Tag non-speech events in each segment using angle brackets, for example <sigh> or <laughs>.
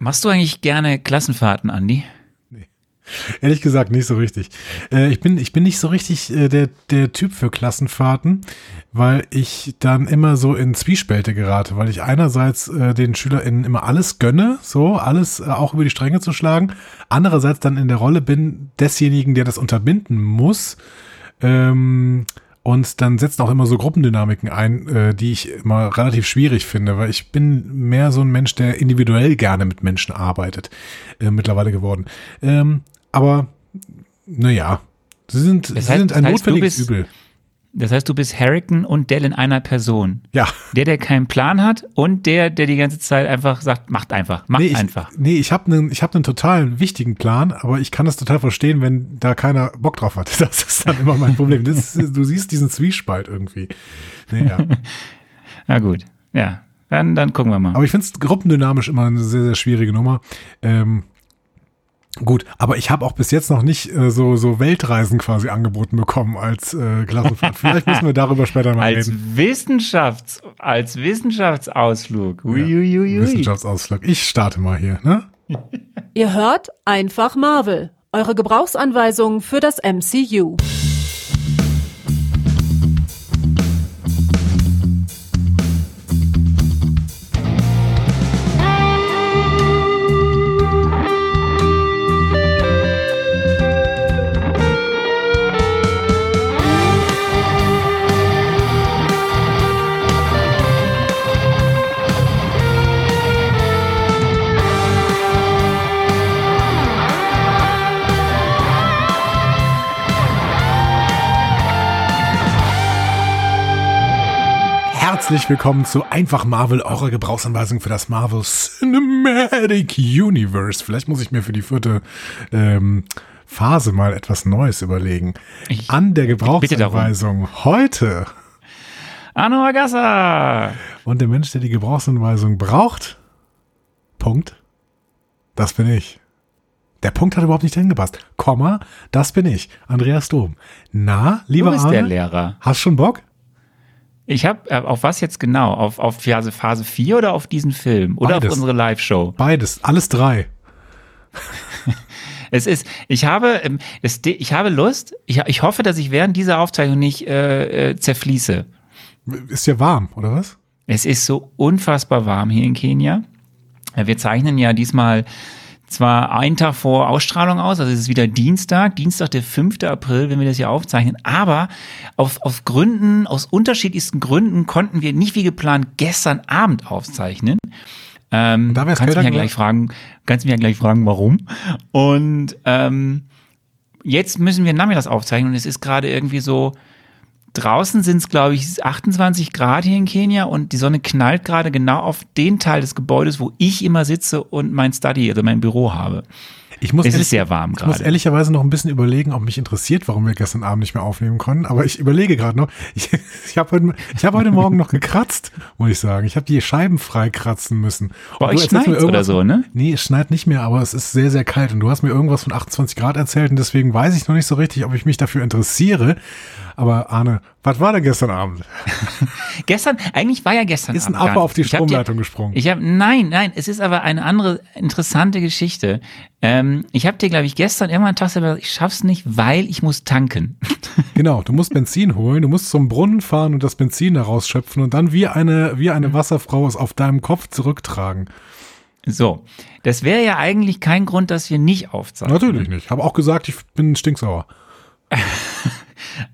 Machst du eigentlich gerne Klassenfahrten, Andi? Ehrlich gesagt nicht so richtig. Äh, ich, bin, ich bin nicht so richtig äh, der, der Typ für Klassenfahrten, weil ich dann immer so in Zwiespälte gerate, weil ich einerseits äh, den SchülerInnen immer alles gönne, so alles äh, auch über die Stränge zu schlagen, andererseits dann in der Rolle bin desjenigen, der das unterbinden muss. Ähm, und dann setzen auch immer so Gruppendynamiken ein, äh, die ich immer relativ schwierig finde, weil ich bin mehr so ein Mensch, der individuell gerne mit Menschen arbeitet, äh, mittlerweile geworden. Ähm, aber naja, sie sind, Das sie heißt- sind ein heißt, notwendiges bist- Übel. Das heißt, du bist Harrington und Dell in einer Person. Ja. Der, der keinen Plan hat und der, der die ganze Zeit einfach sagt, macht einfach, macht Nee, ich, einfach. nee, ich habe einen ich hab einen total wichtigen Plan, aber ich kann das total verstehen, wenn da keiner Bock drauf hat. <laughs> Das ist dann immer mein Problem. Das, du siehst diesen Zwiespalt irgendwie. Naja. <laughs> Na gut, ja. Dann, dann gucken wir mal. Aber ich finde es gruppendynamisch immer eine sehr, sehr schwierige Nummer. Ähm, gut, aber ich habe auch bis jetzt noch nicht äh, so, so Weltreisen quasi angeboten bekommen als äh, Klassenfahrt. Vielleicht müssen wir darüber später mal als reden. Wissenschafts, als Wissenschaftsausflug. Uiuiui. Wissenschaftsausflug. Ich starte mal hier, ne? Ihr hört einfach Marvel, eure Gebrauchsanweisung für das MCU. Herzlich willkommen zu Einfach Marvel, eurer Gebrauchsanweisung für das Marvel Cinematic Universe. Vielleicht muss ich mir für die vierte ähm, Phase mal etwas Neues überlegen. Ich An der. Gebrauchsanweisung heute. Arno Agassa. Und der Mensch, der die Gebrauchsanweisung braucht, Punkt, das bin ich. Der Punkt hat überhaupt nicht hingepasst. Komma, das bin ich, Andreas Dom. Na, Du lieber bist Arne, der Lehrer. hast schon Bock? Ich habe, äh, auf was jetzt genau? Auf, auf Phase, Phase 4 oder auf diesen Film? Oder Beides. auf unsere Live-Show? Beides, alles drei. <laughs> Es ist, ich habe, ähm, es, ich habe Lust, ich, ich hoffe, dass ich während dieser Aufzeichnung nicht äh, äh, zerfließe. Ist ja warm, oder was? Es ist so unfassbar warm hier in Kenia. Wir zeichnen ja diesmal zwar einen Tag vor Ausstrahlung aus, also es ist wieder Dienstag, Dienstag der 5. April, wenn wir das hier aufzeichnen, aber auf, auf Gründen, aus unterschiedlichsten Gründen konnten wir nicht wie geplant gestern Abend aufzeichnen. Ähm, Da wär's kannst mich ja gleich fragen, kannst mich ja gleich fragen, warum. Und ähm, jetzt müssen wir nachmittags aufzeichnen und es ist gerade irgendwie so, draußen sind es, glaube ich, 28 Grad hier in Kenia und die Sonne knallt gerade genau auf den Teil des Gebäudes, wo ich immer sitze und mein Study, also mein Büro habe. Ich muss Es ehrlich- ist sehr warm Ich muss gerade. ehrlicherweise noch ein bisschen überlegen, ob mich interessiert, warum wir gestern Abend nicht mehr aufnehmen konnten. Aber ich überlege gerade noch. Ich, ich habe heute, ich hab heute Morgen noch gekratzt, muss ich sagen. Ich habe die Scheiben freikratzen müssen. Bei euch irgendwas- oder so, ne? Nee, es schneit nicht mehr, aber es ist sehr, sehr kalt. Und du hast mir irgendwas von 28 Grad erzählt und deswegen weiß ich noch nicht so richtig, ob ich mich dafür interessiere. Aber Arne, was war denn gestern Abend? <laughs> Gestern, eigentlich war ja gestern Ist ein Abend Affe auf die hab dir- Stromleitung gesprungen. Ich habe nein, nein, es ist aber eine andere interessante Geschichte. Ähm, ich habe dir, glaube ich, gestern irgendwann tagsüber gesagt, ich schaff's nicht, weil ich muss tanken. <laughs> Genau, du musst Benzin holen, du musst zum Brunnen fahren und das Benzin da rausschöpfen und dann wie eine, wie Mhm. eine Wasserfrau es auf deinem Kopf zurücktragen. So, das wäre ja eigentlich kein Grund, dass wir nicht aufzeichnen. Natürlich nicht. Habe auch gesagt, ich bin stinksauer. <laughs>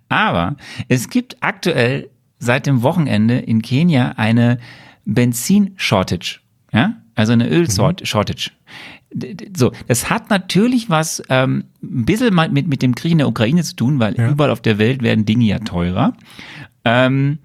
Aber es gibt aktuell seit dem Wochenende in Kenia eine Benzin-Shortage. Ja? Also eine Öl-Shortage. D- d- So, das hat natürlich was ähm, ein bisschen mit, mit dem Krieg in der Ukraine zu tun, weil Ja. überall auf der Welt werden Dinge ja teurer. Ähm,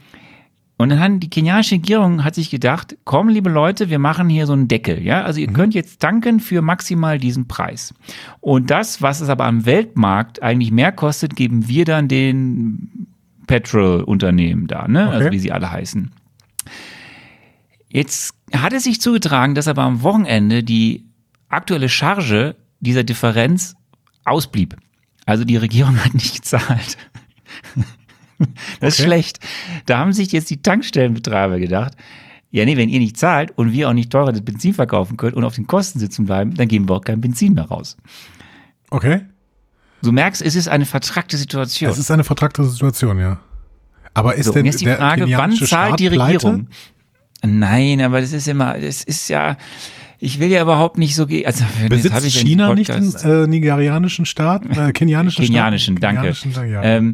und dann hat die kenianische Regierung hat sich gedacht, komm, liebe Leute, wir machen hier so einen Deckel, ja? Also ihr könnt jetzt tanken für maximal diesen Preis. Und das, was es aber am Weltmarkt eigentlich mehr kostet, geben wir dann den Petrol-Unternehmen da, ne? Also Okay. wie sie alle heißen. Jetzt hat es sich zugetragen, dass aber am Wochenende die aktuelle Charge dieser Differenz ausblieb. Also die Regierung <laughs> hat nicht gezahlt. <laughs> Das ist Okay. schlecht. Da haben sich jetzt die Tankstellenbetreiber gedacht, ja, nee, wenn ihr nicht zahlt und wir auch nicht teurer das Benzin verkaufen können und auf den Kosten sitzen bleiben, dann geben wir auch kein Benzin mehr raus. Okay. Du merkst, es ist eine vertrackte Situation. Es ist eine vertragte Situation, ja. Aber ist so, denn ist die Frage, wann zahlt Staat die Regierung? Pleite? Nein, aber das ist immer, das ist ja, ich will ja überhaupt nicht so gehen. Also, jetzt Besitzt ich China nicht den äh, nigerianischen Staat, äh, kenianischen <laughs> Kenianischen, Staat? danke. Kenianischen, danke, ja. Ähm,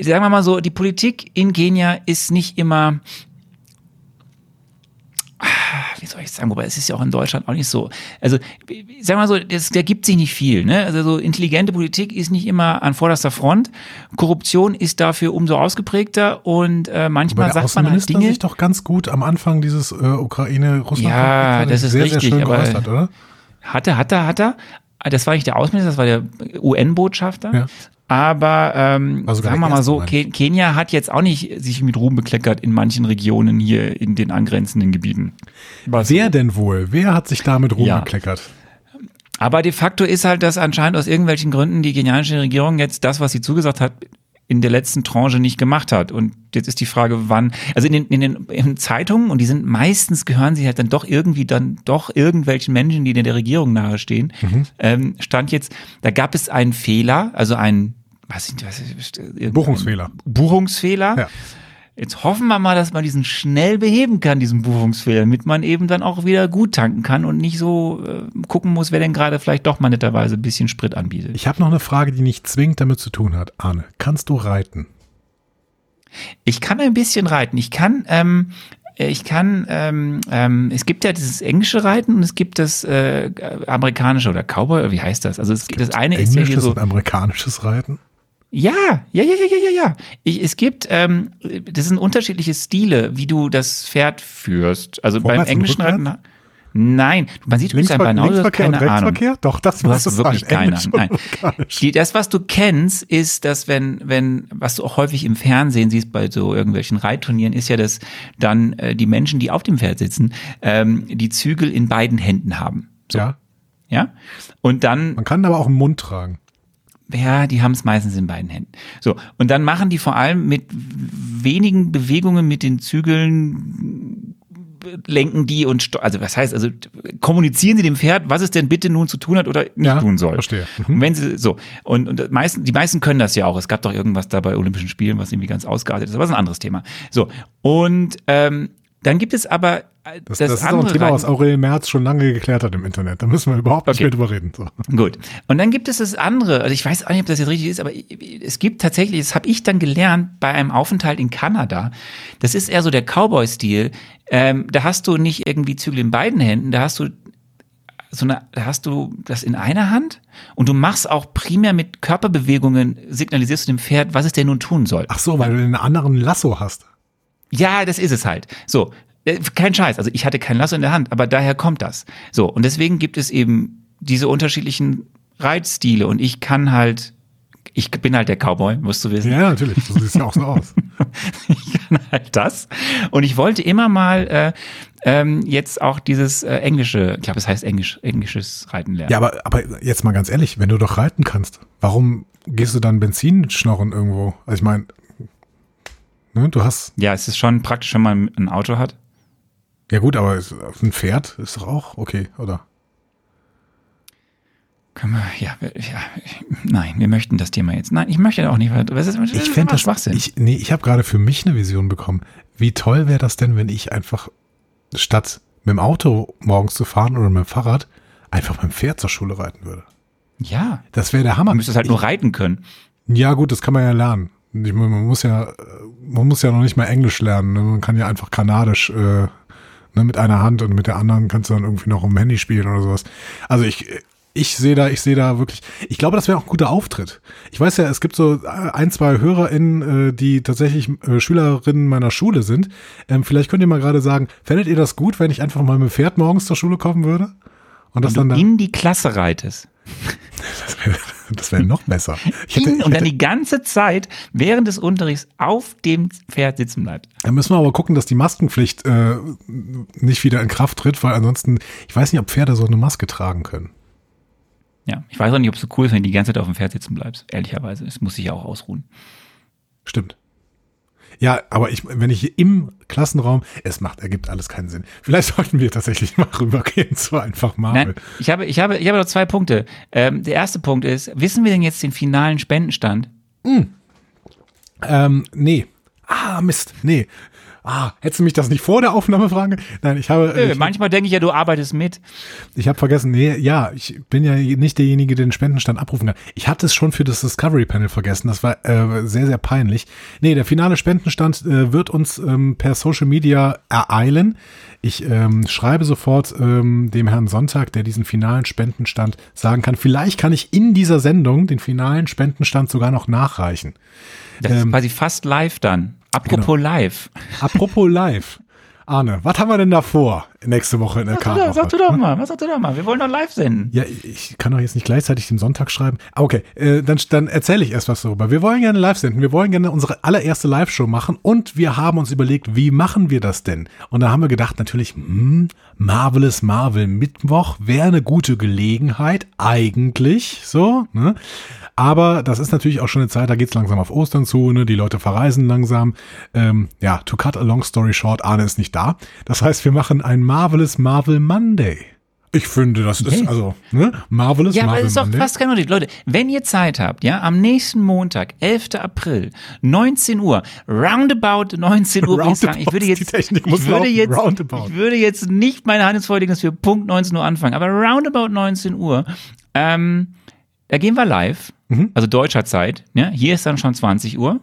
sagen wir mal so, die Politik in Kenia ist nicht immer, Ah, wie soll ich sagen, wobei es ist ja auch in Deutschland auch nicht so. Also, sagen wir mal so, das, der gibt sich nicht viel. Ne? Also so intelligente Politik ist nicht immer an vorderster Front. Korruption ist dafür umso ausgeprägter und äh, manchmal sagt man halt Außenminister Dinge. sich doch ganz gut am Anfang dieses äh, Ukraine-Russland Ja, das ist sehr, richtig, sehr schön geäußert, oder? Hatte, hatte, hatte. Das war nicht der Außenminister, das war der UN-Botschafter. Ja. Aber ähm, sogar sagen wir mal so, meine Ke Kenia hat jetzt auch nicht sich mit Ruhm bekleckert in manchen Regionen hier in den angrenzenden Gebieten. Was- Wer denn wohl? Wer hat sich damit Ja. rumgekleckert? Aber de facto ist halt, dass anscheinend aus irgendwelchen Gründen die kenianische Regierung jetzt das, was sie zugesagt hat, in der letzten Tranche nicht gemacht hat. Und jetzt ist die Frage, wann, also in den, in den in Zeitungen, und die sind meistens gehören sie halt dann doch irgendwie dann doch irgendwelchen Menschen, die der Regierung nahestehen, ähm, stand jetzt, da gab es einen Fehler, also einen, was, was irgendein Buchungsfehler. Buchungsfehler. Ja. Jetzt hoffen wir mal, dass man diesen schnell beheben kann, diesen Buchungsfehler, damit man eben dann auch wieder gut tanken kann und nicht so äh, gucken muss, wer denn gerade vielleicht doch mal netterweise ein bisschen Sprit anbietet. Ich habe noch eine Frage, die nicht zwingend damit zu tun hat. Arne, kannst du reiten? Ich kann ein bisschen reiten. Ich kann, ähm, ich kann, ähm, ähm, es gibt ja dieses englische Reiten und es gibt das äh, amerikanische oder Cowboy, wie heißt das? Also es, das eine ist ja hier Englisches so. und amerikanisches Reiten? Ja, ja, ja, ja, ja, ja, ja. Es gibt, ähm, das sind unterschiedliche Stile, wie du das Pferd führst. Also beim Vorwärts und englischen? Reiten. Nein, man sieht, bist ein Banause, Linksverkehr und keine Ahnung. Rechtsverkehr? Doch, das Du hast es wirklich keine Ahnung. und Nein. Die, das, was du kennst, ist, dass wenn, wenn, was du auch häufig im Fernsehen siehst bei so irgendwelchen Reitturnieren, ist ja, dass dann äh, die Menschen, die auf dem Pferd sitzen, ähm, die Zügel in beiden Händen haben. So, Ja, ja? Und dann man kann aber auch im Mund tragen. Ja, die haben es meistens in beiden Händen. So, und dann machen die vor allem mit wenigen Bewegungen mit den Zügeln lenken die und also was heißt also kommunizieren sie dem Pferd, was es denn bitte nun zu tun hat oder nicht Ja, tun soll. verstehe. Mhm. Und wenn sie so und, und meisten, die meisten können das ja auch. Es gab doch irgendwas da bei Olympischen Spielen, was irgendwie ganz ausgeartet ist, aber das ist ein anderes Thema. So und ähm, dann gibt es aber äh, Das, das, ist auch ein andere Thema, Reiten- was Aurel Merz schon lange geklärt hat im Internet. Da müssen wir überhaupt nicht Okay. mehr drüber reden. So. Gut. Und dann gibt es das andere, also ich weiß auch nicht, ob das jetzt richtig ist, aber es gibt tatsächlich, das habe ich dann gelernt bei einem Aufenthalt in Kanada. Das ist eher so der Cowboy-Stil. Ähm, da hast du nicht irgendwie Zügel in beiden Händen, da hast du so eine, da hast du das in einer Hand und du machst auch primär mit Körperbewegungen, signalisierst du dem Pferd, was es denn nun tun soll. Ach so, weil du einen anderen Lasso hast. Ja, das ist es halt. So, äh, kein Scheiß. Also ich hatte kein Lasso in der Hand, aber daher kommt das. So, und deswegen gibt es eben diese unterschiedlichen Reitstile und ich kann halt, ich bin halt der Cowboy, musst du wissen. Ja, natürlich. Du siehst ja auch so <laughs> aus. Ich kann halt das. Und ich wollte immer mal äh, ähm, jetzt auch dieses äh, englische, ich glaube, es heißt Englisch, englisches Reiten lernen. Ja, aber, aber jetzt mal ganz ehrlich, wenn du doch reiten kannst, warum gehst du dann Benzin schnorren irgendwo? Also ich meine, ne, du hast, ja, es ist schon praktisch, wenn man ein Auto hat. ja gut, aber ein Pferd ist doch auch okay, oder? Können wir, ja, ja, nein, wir möchten das Thema jetzt. Nein, ich möchte auch nicht. Das ist, das Ich fände das, Schwachsinn. ich, nee, ich habe gerade für mich eine Vision bekommen. Wie toll wäre das denn, wenn ich einfach statt mit dem Auto morgens zu fahren oder mit dem Fahrrad einfach mit dem Pferd zur Schule reiten würde? ja, Das wäre der Hammer. du müsstest halt nur reiten können. Ja, gut, das kann man ja lernen. Ich, man muss ja, äh, man muss ja noch nicht mal Englisch lernen. ne? Man kann ja einfach Kanadisch, äh, ne, mit einer Hand und mit der anderen kannst du dann irgendwie noch um Handy spielen oder sowas. Also ich, ich sehe da, ich sehe da wirklich, ich glaube, das wäre auch ein guter Auftritt. Ich weiß ja, es gibt so ein, zwei HörerInnen, äh, die tatsächlich äh, Schülerinnen meiner Schule sind. Ähm, vielleicht könnt ihr mal gerade sagen, fändet ihr das gut, wenn ich einfach mal mit dem Pferd morgens zur Schule kommen würde? Und das dann du da, in die Klasse reitest. <laughs> das wäre noch besser. Ich hätte, ich und dann die ganze Zeit während des Unterrichts auf dem Pferd sitzen bleibt. Da müssen wir aber gucken, dass die Maskenpflicht äh, nicht wieder in Kraft tritt, weil ansonsten, ich weiß nicht, ob Pferde so eine Maske tragen können. Ja, ich weiß auch nicht, ob es so cool ist, wenn du die ganze Zeit auf dem Pferd sitzen bleibst. Ehrlicherweise, es muss sich ja auch ausruhen. Stimmt. Ja, aber ich, wenn ich hier im Klassenraum, es macht, ergibt alles keinen Sinn. Vielleicht <laughs> sollten wir tatsächlich mal rübergehen zu einfach Marvel. Nein, ich habe, ich habe, ich habe noch zwei Punkte. Ähm, der erste Punkt ist, wissen wir denn jetzt den finalen Spendenstand? Ähm, nee. Ah, Mist. Nee. Ah, hättest du mich das nicht vor der Aufnahme fragen? Nein, ich habe. Nö, ich, manchmal denke ich ja, du arbeitest mit. Ich habe vergessen, nee, ja, ich bin ja nicht derjenige, der den Spendenstand abrufen kann. Ich hatte es schon für das Discovery Panel vergessen. Das war äh, sehr, sehr peinlich. Nee, der finale Spendenstand äh, wird uns ähm, per Social Media ereilen. Ich ähm, schreibe sofort ähm, dem Herrn Sonntag, der diesen finalen Spendenstand sagen kann. Vielleicht kann ich in dieser Sendung den finalen Spendenstand sogar noch nachreichen. Das ist quasi fast live dann. Apropos live. Apropos live. Arne, was haben wir denn da vor nächste Woche in der Sag Kartwoche? sag du doch mal, was sagst du doch mal? Wir wollen doch live senden. Ja, ich kann doch jetzt nicht gleichzeitig den Sonntag schreiben. Ah, Okay, äh, dann, dann erzähle ich erst was darüber. Wir wollen gerne live senden. Wir wollen gerne unsere allererste Live-Show machen und wir haben uns überlegt, wie machen wir das denn? Und da haben wir gedacht, natürlich, hm, Marvelous Marvel Mittwoch wäre eine gute Gelegenheit, eigentlich, so, ne? Aber das ist natürlich auch schon eine Zeit, da geht's langsam auf Ostern zu, ne? die Leute verreisen langsam. Ähm, ja, to cut a long story short, Arne ist nicht da. Das heißt, wir machen ein Marvelous Marvel Monday. Ich finde, das ist also, ne? Marvelous Ja, aber Marvel es ist doch Monday. fast kein Unterschied. Leute, wenn ihr Zeit habt, ja, am nächsten Montag, 11. April, 19 Uhr, roundabout 19 Uhr, würde ich sagen, ich würde Roundabout, jetzt, die Technik muss ich würde jetzt, roundabout. ich würde jetzt nicht meine Hand ins Feuer legen, dass wir Punkt 19 Uhr anfangen, aber roundabout 19 Uhr, ähm, da gehen wir live, Mhm. also deutscher Zeit, ja, hier ist dann schon 20 Uhr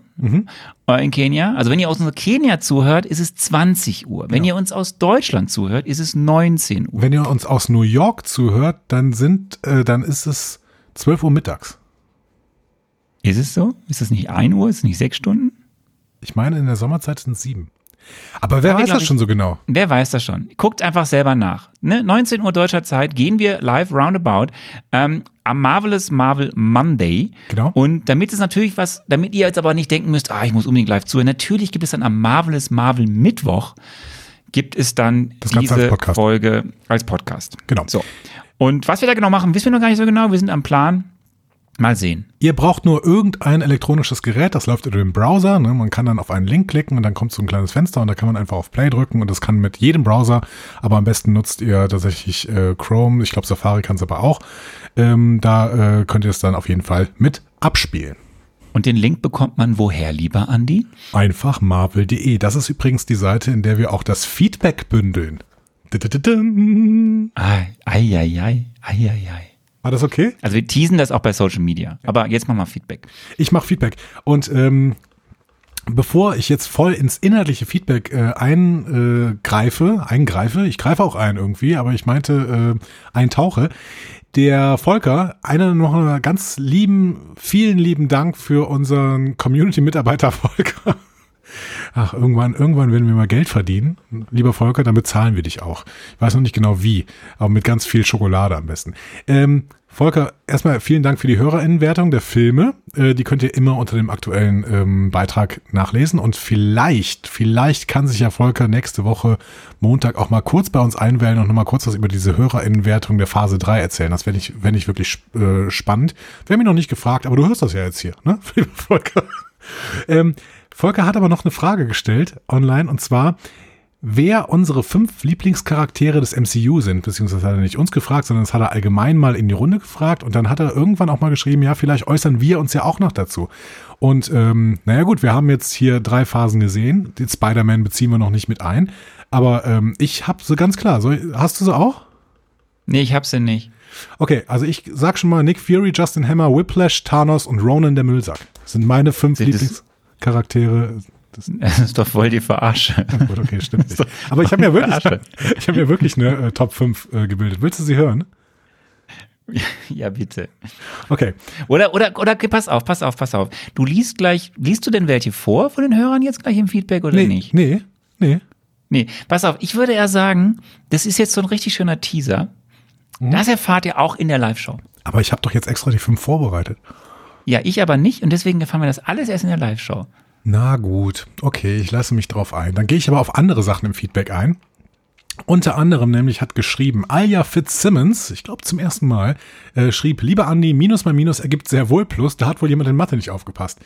äh, in Kenia. Also wenn ihr aus Kenia zuhört, ist es 20 Uhr. Wenn ihr uns aus Deutschland zuhört, ist es 19 Uhr. Wenn ihr uns aus New York zuhört, dann sind, äh, dann ist es 12 Uhr mittags. Ist es so? Ist es nicht 1 Uhr? Ist es nicht 6 Stunden? Ich meine, in der Sommerzeit sind es sieben. Aber wer Aber weiß glaub das ich- schon so genau? Wer weiß das schon? Guckt einfach selber nach. Ne? 19 Uhr deutscher Zeit gehen wir live roundabout ähm, am Marvelous Marvel Monday. Genau. Und damit es natürlich was, damit ihr jetzt aber nicht denken müsst, ah, ich muss unbedingt live zuhören. Natürlich gibt es dann am Marvelous Marvel Mittwoch gibt es dann Das Ganze als diese Podcast. Folge als Podcast. Genau. So. Und was wir da genau machen, wissen wir noch gar nicht so genau. Wir sind am Plan. Mal sehen. Ihr braucht nur irgendein elektronisches Gerät, das läuft über den Browser. Ne? Man kann dann auf einen Link klicken und dann kommt so ein kleines Fenster und da kann man einfach auf Play drücken und das kann mit jedem Browser, aber am besten nutzt ihr tatsächlich äh, Chrome, ich glaube Safari kann es aber auch. Ähm, da äh, könnt ihr es dann auf jeden Fall mit abspielen. Und den Link bekommt man woher, lieber Andi? Einfach marvel.de. Das ist übrigens die Seite, in der wir auch das Feedback bündeln. Ai, ai, ai, ai, ai, ai. War das okay? Also wir teasen das auch bei Social Media. Aber jetzt machen wir Feedback. Ich mache Feedback. Und ähm, bevor ich jetzt voll ins inhaltliche Feedback äh, eingreife, eingreife, ich greife auch ein irgendwie, aber ich meinte äh, eintauche, der Volker, einer noch einen ganz lieben, vielen lieben Dank für unseren Community-Mitarbeiter <laughs> Volker. Ach, irgendwann, irgendwann werden wir mal Geld verdienen. Lieber Volker, dann bezahlen wir dich auch. Ich weiß noch nicht genau wie, aber mit ganz viel Schokolade am besten. Ähm, Volker, erstmal vielen Dank für die Hörerinnenwertung der Filme. Äh, die könnt ihr immer unter dem aktuellen ähm, Beitrag nachlesen. Und vielleicht, vielleicht kann sich ja Volker nächste Woche Montag auch mal kurz bei uns einwählen und nochmal kurz was über diese Hörerinnenwertung der Phase 3 erzählen. Das wäre ich, wenn ich wirklich äh, spannend. Wir haben noch nicht gefragt, aber du hörst das ja jetzt hier, ne? <laughs> Volker. Ähm, Volker hat aber noch eine Frage gestellt online und zwar, wer unsere fünf Lieblingscharaktere des MCU sind, beziehungsweise hat er nicht uns gefragt, sondern das hat er allgemein mal in die Runde gefragt und dann hat er irgendwann auch mal geschrieben, ja, vielleicht äußern wir uns ja auch noch dazu. Und ähm, naja gut, wir haben jetzt hier drei Phasen gesehen, den Spider-Man beziehen wir noch nicht mit ein, aber ähm, ich habe sie ganz klar. Soll, hast du sie auch? Nee, ich hab's denn nicht. Okay, also ich sag schon mal Nick Fury, Justin Hammer, Whiplash, Thanos und Ronan der Müllsack. Das sind meine fünf Sind das- Lieblingscharaktere. Das, <laughs> Das ist doch voll die Verarsche. <laughs> gut, okay, stimmt nicht. Aber ich habe mir wirklich, <laughs> ich habe mir wirklich eine äh, Top 5 äh, gebildet. Willst du sie hören? ja, bitte. Okay. Oder, oder, oder, pass auf, pass auf, pass auf. Du liest gleich, liest du denn welche vor von den Hörern jetzt gleich im Feedback oder Nee, nicht? nee, nee. Nee, pass auf, ich würde eher sagen, das ist jetzt so ein richtig schöner Teaser. Mhm. Das erfahrt ihr auch in der Live-Show. Aber ich habe doch jetzt extra die fünf vorbereitet. Ja, ich aber nicht und deswegen erfahren wir das alles erst in der Live-Show. Na gut, okay, ich lasse mich drauf ein. Dann gehe ich aber auf andere Sachen im Feedback ein. Unter anderem nämlich hat geschrieben Alja Fitzsimmons, ich glaube zum ersten Mal, äh, schrieb, lieber Andi, Minus mal Minus ergibt sehr wohl Plus, da hat wohl jemand in Mathe nicht aufgepasst.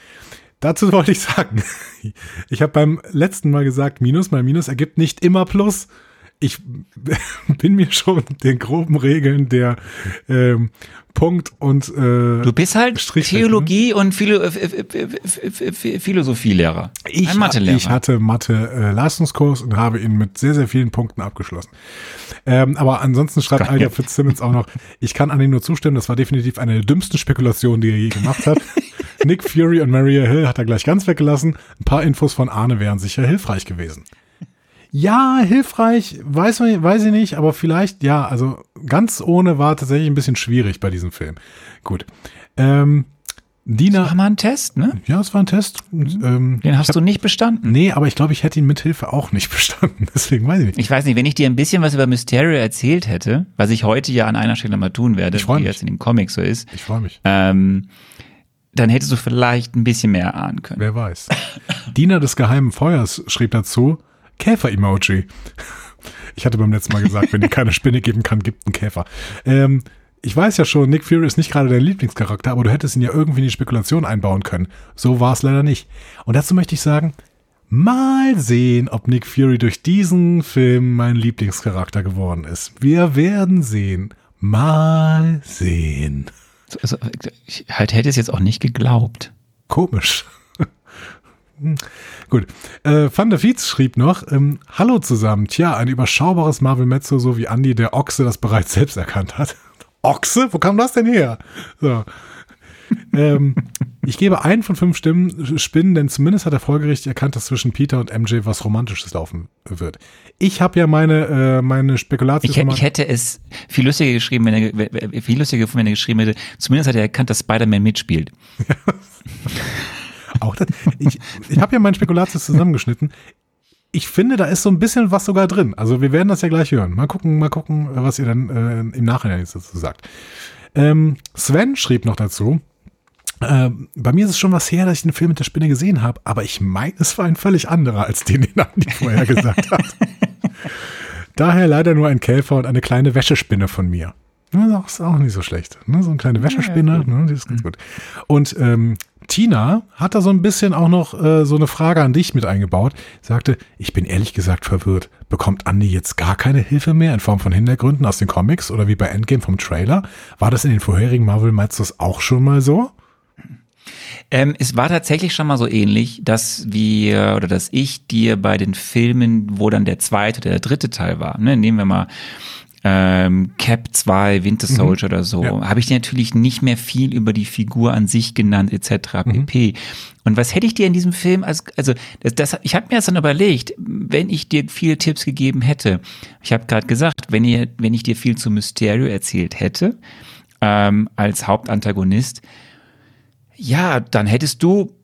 Dazu wollte ich sagen, <laughs> ich habe beim letzten Mal gesagt, Minus mal Minus ergibt nicht immer Plus. Ich <laughs> bin mir schon den groben Regeln der ähm, Punkt und äh, Du bist halt Strichrechnung. Theologie und Philo äh, Philosophielehrer. Ich, Ein Mathelehrer. ich hatte Mathe-Leistungskurs und habe ihn mit sehr, sehr vielen Punkten abgeschlossen. Ähm, aber ansonsten schreibt Geil. Alger Fitzsimmons auch noch, ich kann an ihn nur zustimmen, das war definitiv eine der dümmsten Spekulationen, die er je gemacht hat. <laughs> Nick Fury und Maria Hill hat er gleich ganz weggelassen. Ein paar Infos von Arne wären sicher hilfreich gewesen. Ja, hilfreich, weiß, man, weiß ich nicht, aber vielleicht, ja, also ganz ohne war tatsächlich ein bisschen schwierig bei diesem Film. Gut. Ähm, Dina, Mach mal einen Test, ne? ja, es war ein Test. Und, ähm, Den hast hab- du nicht bestanden. Nee, aber ich glaube, ich hätte ihn mit Hilfe auch nicht <laughs> bestanden. Deswegen weiß ich nicht. Ich weiß nicht, wenn ich dir ein bisschen was über Mysterio erzählt hätte, was ich heute ja an einer Stelle mal tun werde, Ich wie mich. jetzt in den Comics so ist, Ich freue mich. ähm, dann hättest du vielleicht ein bisschen mehr ahnen können. Wer weiß. Diener des geheimen Feuers schrieb dazu, Käfer-Emoji. Ich hatte beim letzten Mal gesagt, wenn dir keine Spinne geben kann, gibt einen Käfer. Ähm, ich weiß ja schon, Nick Fury ist nicht gerade dein Lieblingscharakter, aber du hättest ihn ja irgendwie in die Spekulation einbauen können. So war es leider nicht. Und dazu möchte ich sagen, mal sehen, ob Nick Fury durch diesen Film mein Lieblingscharakter geworden ist. Wir werden sehen. Mal sehen. Also, ich halt hätte es jetzt auch nicht geglaubt. Komisch. Hm, Gut. Äh, Van der Fietz schrieb noch, ähm, Hallo zusammen. Tja, ein überschaubares Marvel Mezzo, so wie Andy der Ochse das bereits selbst erkannt hat. <laughs> Ochse? Wo kam das denn her? So. ähm, ich gebe einen von fünf Stimmen, Spinnen, denn zumindest hat er folgerichtig erkannt, dass zwischen Peter und MJ was Romantisches laufen wird. Ich habe ja meine, äh, meine Spekulation. Ich, hätte- ich hätte es viel lustiger geschrieben, wenn er, viel lustiger gefunden, wenn er geschrieben hätte, zumindest hat er erkannt, dass Spider-Man mitspielt. <laughs> Auch das, ich ich habe ja meinen Spekulatius zusammengeschnitten. Ich finde, da ist so ein bisschen was sogar drin. Also wir werden das ja gleich hören. Mal gucken, mal gucken, was ihr dann äh, im Nachhinein jetzt dazu sagt. Ähm, Sven schrieb noch dazu. Ähm, bei mir ist es schon was her, dass ich den Film mit der Spinne gesehen habe, aber ich meine, es war ein völlig anderer als den, den Andi vorher gesagt hat. <laughs> Daher leider nur ein Käfer und eine kleine Wäschespinne von mir. Ja, das ist auch nicht so schlecht. Ne? So eine kleine Wäschespinne, ne? die ist ganz gut. Und ähm, Tina hat da so ein bisschen auch noch äh, so eine Frage an dich mit eingebaut. Sagte, ich bin ehrlich gesagt verwirrt. Bekommt Andy jetzt gar keine Hilfe mehr in Form von Hintergründen aus den Comics oder wie bei Endgame vom Trailer? War das in den vorherigen Marvel Metzos auch schon mal so? Ähm, es war tatsächlich schon mal so ähnlich, dass wir oder dass ich dir bei den Filmen, wo dann der zweite oder der dritte Teil war, ne, nehmen wir mal ähm, Cap 2, Winter Soldier oder so, Ja. habe ich dir natürlich nicht mehr viel über die Figur an sich genannt etc. pp. Und was hätte ich dir in diesem Film als also das, das ich habe mir das dann überlegt, wenn ich dir viele Tipps gegeben hätte. Ich habe gerade gesagt, wenn ihr wenn ich dir viel zu Mysterio erzählt hätte ähm, als Hauptantagonist, ja, dann hättest du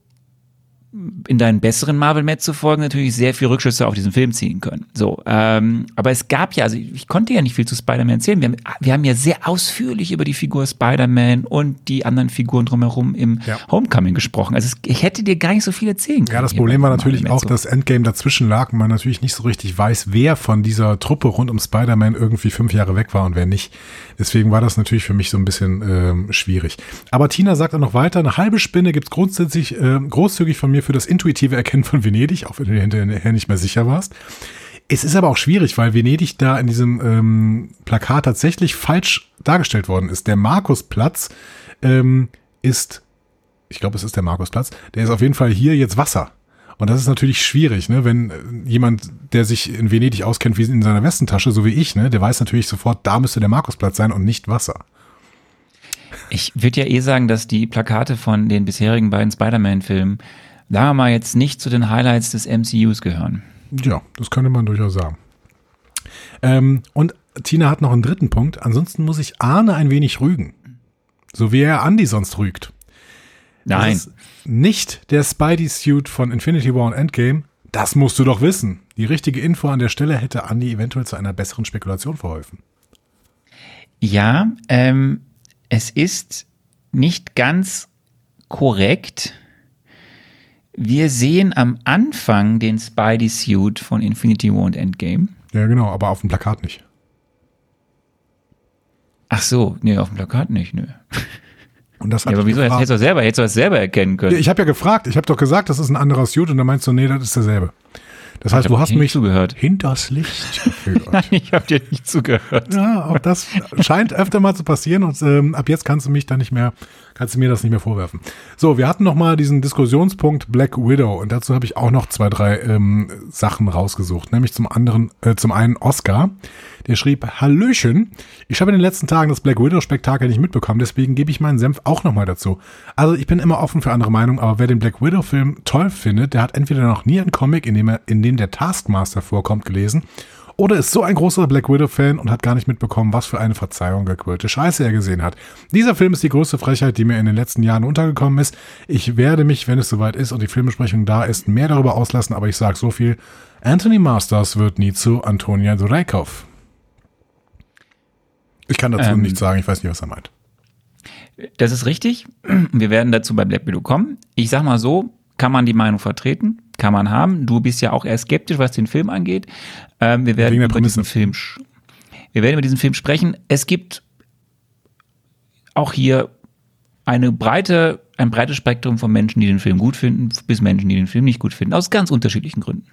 in deinen besseren Marvel-Met-Folgen natürlich sehr viel Rückschlüsse auf diesen Film ziehen können. So, ähm, aber es gab ja, also ich konnte ja nicht viel zu Spider-Man erzählen. Wir haben, wir haben ja sehr ausführlich über die Figur Spider-Man und die anderen Figuren drumherum im Ja. Homecoming gesprochen. Also es, ich hätte dir gar nicht so viel erzählen können. Ja, das Problem war natürlich auch, dass Endgame dazwischen lag und man natürlich nicht so richtig weiß, wer von dieser Truppe rund um Spider-Man irgendwie fünf Jahre weg war und wer nicht. Deswegen war das natürlich für mich so ein bisschen ähm, schwierig. Aber Tina sagt auch noch weiter, eine halbe Spinne gibt's grundsätzlich äh, großzügig von mir für das intuitive Erkennen von Venedig, auch wenn du hinterher nicht mehr sicher warst. Es ist aber auch schwierig, weil Venedig da in diesem ähm, Plakat tatsächlich falsch dargestellt worden ist. Der Markusplatz ähm, ist ich glaube, es ist der Markusplatz, der ist auf jeden Fall hier jetzt Wasser. Und das ist natürlich schwierig, ne? wenn äh, jemand, der sich in Venedig auskennt, wie in seiner Westentasche, so wie ich, ne, der weiß natürlich sofort, da müsste der Markusplatz sein und nicht Wasser. Ich würde ja eh sagen, dass die Plakate von den bisherigen beiden Spider-Man-Filmen, sagen wir mal, jetzt nicht zu den Highlights des MCUs gehören. Ja, das könnte man durchaus sagen. Ähm, und Tina hat noch einen dritten Punkt. Ansonsten muss ich Arne ein wenig rügen. So wie er Andy sonst rügt. Nein. Nicht der Spidey-Suit von Infinity War und Endgame. Das musst du doch wissen. Die richtige Info an der Stelle hätte Andy eventuell zu einer besseren Spekulation verholfen. Ja, ähm, es ist nicht ganz korrekt. Wir sehen am Anfang den Spidey-Suit von Infinity War und Endgame. Ja, genau, aber auf dem Plakat nicht. Ach so, nee, auf dem Plakat nicht, nö. Und das Ja, aber wieso? Hättest du selber, hättest du das selber erkennen können. Ich habe ja gefragt, ich habe doch gesagt, das ist ein anderer Suit und dann meinst du, nee, das ist derselbe. Das heißt, du hast mich zugehört. hinters Licht <laughs> geführt. Nein, ich habe dir nicht zugehört. Ja, auch das scheint öfter mal zu passieren und ähm, ab jetzt kannst du mich da nicht mehr, kannst du mir das nicht mehr vorwerfen. So, wir hatten noch mal diesen Diskussionspunkt Black Widow und dazu habe ich auch noch zwei, drei ähm, Sachen rausgesucht, nämlich zum anderen, äh, zum einen Oscar, der schrieb, Hallöchen, ich habe in den letzten Tagen das Black Widow Spektakel nicht mitbekommen, deswegen gebe ich meinen Senf auch noch mal dazu. Also ich bin immer offen für andere Meinungen, aber wer den Black Widow Film toll findet, der hat entweder noch nie einen Comic, in dem, er, in dem der Taskmaster vorkommt, gelesen oder ist so ein großer Black Widow-Fan und hat gar nicht mitbekommen, was für eine Verzeihung gequirlte Scheiße er gesehen hat. Dieser Film ist die größte Frechheit, die mir in den letzten Jahren untergekommen ist. Ich werde mich, wenn es soweit ist und die Filmbesprechung da ist, mehr darüber auslassen, aber ich sage so viel. Anthony Masters wird nie zu Antonia Dureikov. Ich kann dazu Ähm. nichts sagen, ich weiß nicht, was er meint. Das ist richtig. Wir werden dazu bei Black Widow kommen. Ich sag mal so, kann man die Meinung vertreten, kann man haben. Du bist ja auch eher skeptisch, was den Film angeht. Ähm, wir werden über diesen. Film, wir werden über diesen Film sprechen. Es gibt auch hier eine breite, ein breites Spektrum von Menschen, die den Film gut finden, bis Menschen, die den Film nicht gut finden, aus ganz unterschiedlichen Gründen.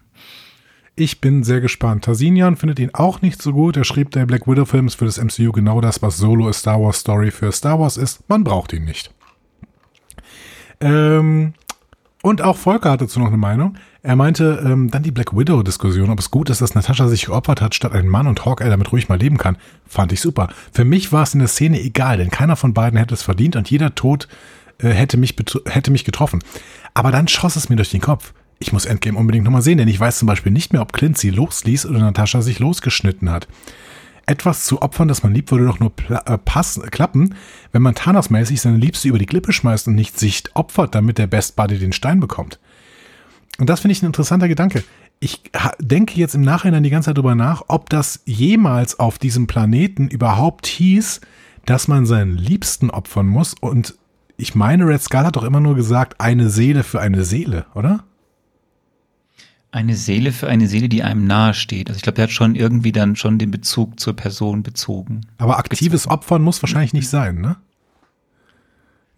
Ich bin sehr gespannt. Tarsinian findet ihn auch nicht so gut. Er schrieb, der Black Widow-Film ist für das MCU genau das, was Solo A Star Wars Story für Star Wars ist. Man braucht ihn nicht. Ähm, und auch Volker hatte dazu noch eine Meinung. Er meinte ähm, dann die Black Widow-Diskussion, ob es gut ist, dass Natascha sich geopfert hat, statt ein Mann und Hawkeye damit ruhig mal leben kann. Fand ich super. Für mich war es in der Szene egal, denn keiner von beiden hätte es verdient und jeder Tod äh, hätte, mich hätte mich getroffen. Aber dann schoss es mir durch den Kopf. Ich muss Endgame unbedingt nochmal sehen, denn ich weiß zum Beispiel nicht mehr, ob Clint sie losließ oder Natascha sich losgeschnitten hat. Etwas zu opfern, das man liebt, würde doch nur äh, passen, klappen, wenn man Thanos-mäßig seine Liebste über die Klippe schmeißt und nicht sich opfert, damit der Best Buddy den Stein bekommt. Und das finde ich ein interessanter Gedanke. Ich denke jetzt im Nachhinein die ganze Zeit drüber nach, ob das jemals auf diesem Planeten überhaupt hieß, dass man seinen Liebsten opfern muss. Und ich meine, Red Skull hat doch immer nur gesagt, eine Seele für eine Seele, oder? Eine Seele für eine Seele, die einem nahe steht. Also ich glaube, er hat schon irgendwie dann schon den Bezug zur Person bezogen. Aber aktives Opfern muss wahrscheinlich nicht sein, ne?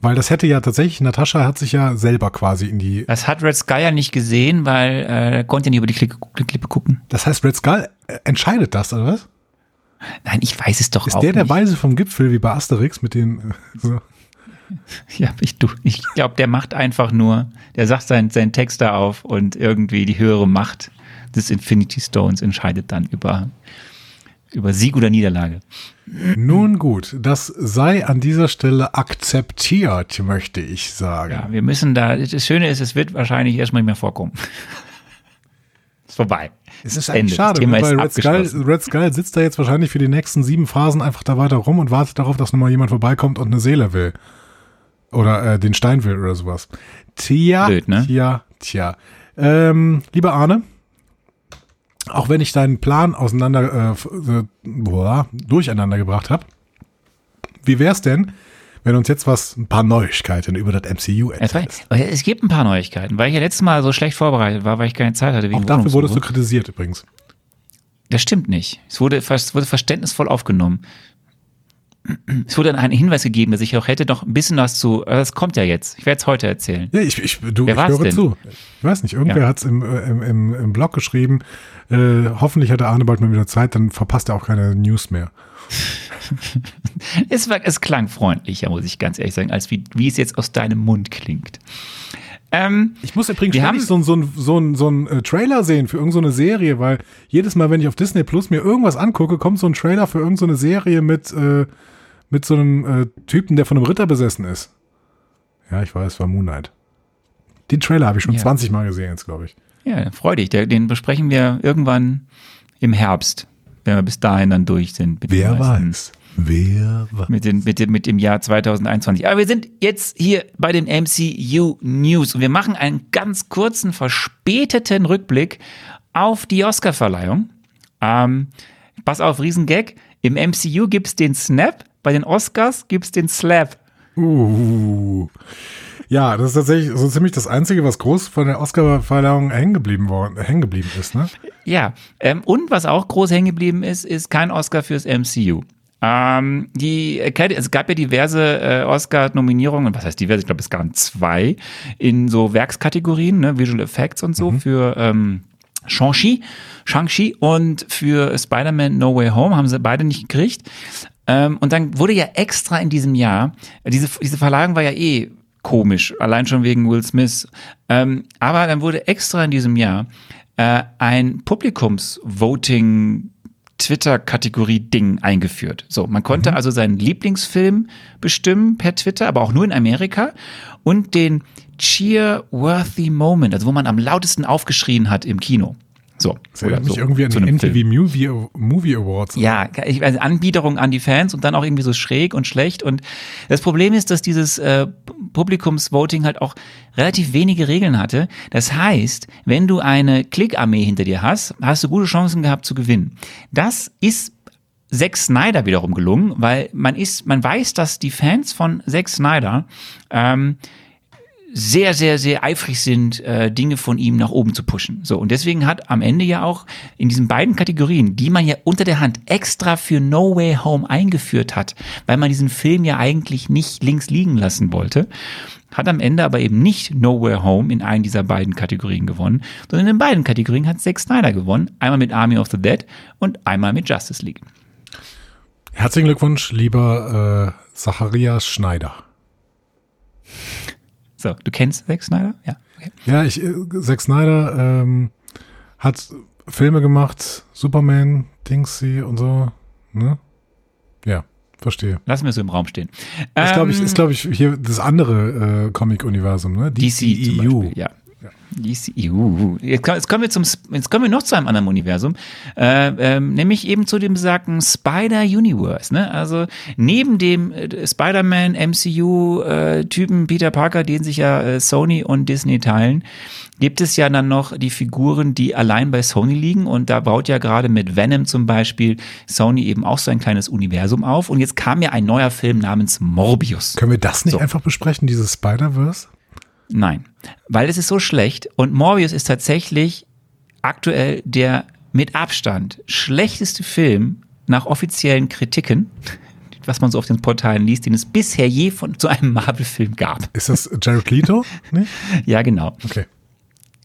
Weil das hätte ja tatsächlich, Natascha hat sich ja selber quasi in die. Das hat Red Sky ja nicht gesehen, weil äh, er konnte ja nicht über die Klippe, Klippe gucken. Das heißt, Red Skull äh, entscheidet das, oder was? Nein, ich weiß es doch Ist auch der der nicht. Weise vom Gipfel wie bei Asterix mit den. Äh, so. <laughs> Ja, ich, ich glaube, der macht einfach nur, der sagt seinen, seinen Text da auf und irgendwie die höhere Macht des Infinity Stones entscheidet dann über, über Sieg oder Niederlage. Nun gut, das sei an dieser Stelle akzeptiert, möchte ich sagen. Ja, wir müssen da, das Schöne ist, es wird wahrscheinlich erstmal nicht mehr vorkommen. <laughs> ist vorbei. Es ist eigentlich schade, weil Red Skull. Red Skull sitzt da jetzt wahrscheinlich für die nächsten sieben Phasen einfach da weiter rum und wartet darauf, dass nochmal jemand vorbeikommt und eine Seele will. Oder äh, den Stein will oder sowas. Tja, Blöd, ne? tja, tja. Ähm, lieber Arne, auch wenn ich deinen Plan auseinander, äh, äh, boah, durcheinander gebracht habe, wie wär's denn, wenn uns jetzt was, ein paar Neuigkeiten über das MCU erzählst? es gibt ein paar Neuigkeiten, weil ich ja letztes Mal so schlecht vorbereitet war, weil ich keine Zeit hatte. Wegen Auch dafür wurdest du kritisiert übrigens. Das stimmt nicht. Es wurde, es wurde verständnisvoll aufgenommen. Es wurde dann ein Hinweis gegeben, dass ich auch hätte noch ein bisschen was zu. Das kommt ja jetzt. Ich werde es heute erzählen. Ja, ich, ich, du, Wer ich höre denn? zu. Ich weiß nicht, irgendwer Ja. hat's im, äh, im, im, im Blog geschrieben. Äh, hoffentlich hat der Arne bald mal wieder Zeit, dann verpasst er auch keine News mehr. <laughs> Es, war, es klang freundlicher, muss ich ganz ehrlich sagen, als wie, wie es jetzt aus deinem Mund klingt. Ähm, Ich muss übrigens haben- so, so, so, so ein äh, Trailer sehen für irgendeine so Serie, weil jedes Mal, wenn ich auf Disney Plus mir irgendwas angucke, kommt so ein Trailer für irgendeine so Serie mit, äh, mit so einem äh, Typen, der von einem Ritter besessen ist. Ja, ich weiß, war Moon Knight. Den Trailer habe ich schon Ja. 20 Mal gesehen jetzt, glaube ich. ja, freu dich. Den besprechen wir irgendwann im Herbst, wenn wir bis dahin dann durch sind. Wer weiß? Wer weiß? Mit, den, mit, dem, mit dem Jahr 2021. Aber wir sind jetzt hier bei den MCU News und wir machen einen ganz kurzen, verspäteten Rückblick auf die Oscar-Verleihung. Ähm, pass auf, Riesengag. Im MCU gibt's den Snap, bei den Oscars gibt's den Slap. Uh. Ja, das ist tatsächlich so ziemlich das Einzige, was groß von der Oscar-Verleihung hängen geblieben, worden- hängen geblieben ist. Ne? Ja, ähm, und was auch groß hängen geblieben ist, ist kein Oscar fürs MCU. Ähm, die Academy, es gab ja diverse äh, Oscar-Nominierungen, was heißt diverse? Ich glaube, es gab zwei in so Werkskategorien, ne, Visual Effects und so für ähm, Shang-Chi, Shang-Chi und für Spider-Man No Way Home haben sie beide nicht gekriegt. Ähm, und dann wurde ja extra in diesem Jahr, diese, diese Verleihung war ja eh komisch, allein schon wegen Will Smith. Ähm, aber dann wurde extra in diesem Jahr äh, ein Publikumsvoting Twitter-Kategorie-Ding eingeführt. So, man konnte also seinen Lieblingsfilm bestimmen per Twitter, aber auch nur in Amerika und den Cheer-worthy Moment, also wo man am lautesten aufgeschrien hat im Kino. So. Das erinnert mich so, irgendwie an Film. MTV Movie, Movie Awards. Ja, ich also Anbiederung an die Fans und dann auch irgendwie so schräg und schlecht. Und das Problem ist, dass dieses äh, Publikumsvoting halt auch relativ wenige Regeln hatte. Das heißt, wenn du eine Klickarmee hinter dir hast, hast du gute Chancen gehabt zu gewinnen. Das ist Zack Snyder wiederum gelungen, weil man ist, man weiß, dass die Fans von Zack Snyder ähm, sehr, sehr, sehr eifrig sind, äh, Dinge von ihm nach oben zu pushen. So, und deswegen hat am Ende ja auch in diesen beiden Kategorien, die man ja unter der Hand extra für No Way Home eingeführt hat, weil man diesen Film ja eigentlich nicht links liegen lassen wollte, hat am Ende aber eben nicht Nowhere Home in einen dieser beiden Kategorien gewonnen, sondern in beiden Kategorien hat Zack Snyder gewonnen. Einmal mit Army of the Dead und einmal mit Justice League. Herzlichen Glückwunsch, lieber äh, Zacharias Schneider. So, du kennst Zack Snyder? Ja. Okay. Ja, ich, äh, Zack Snyder ähm, hat Filme gemacht, Superman, Dingsy und so. Ne? Ja, verstehe. Lassen wir es so im Raum stehen. Das glaube ich, Ähm, ist glaube ich hier das andere äh, Comic-Universum, ne? DC zum DCEU. Beispiel, ja. DCEU. Jetzt, jetzt kommen wir zum, jetzt kommen wir noch zu einem anderen Universum, äh, ähm, nämlich eben zu dem besagten Spider-Universe. Ne? Also neben dem äh, Spider-Man MCU-Typen Peter Parker, den sich ja äh, Sony und Disney teilen, gibt es ja dann noch die Figuren, die allein bei Sony liegen und da baut ja gerade mit Venom zum Beispiel Sony eben auch so ein kleines Universum auf und jetzt kam ja ein neuer Film namens Morbius. Können wir das nicht So. einfach besprechen, dieses Spider-Verse? Nein, weil es ist so schlecht und Morbius ist tatsächlich aktuell der mit Abstand schlechteste Film nach offiziellen Kritiken, <laughs> was man so auf den Portalen liest, den es bisher je von zu einem Marvel-Film gab. Ist das Jared Leto? <laughs> nicht? Ja, genau. Okay.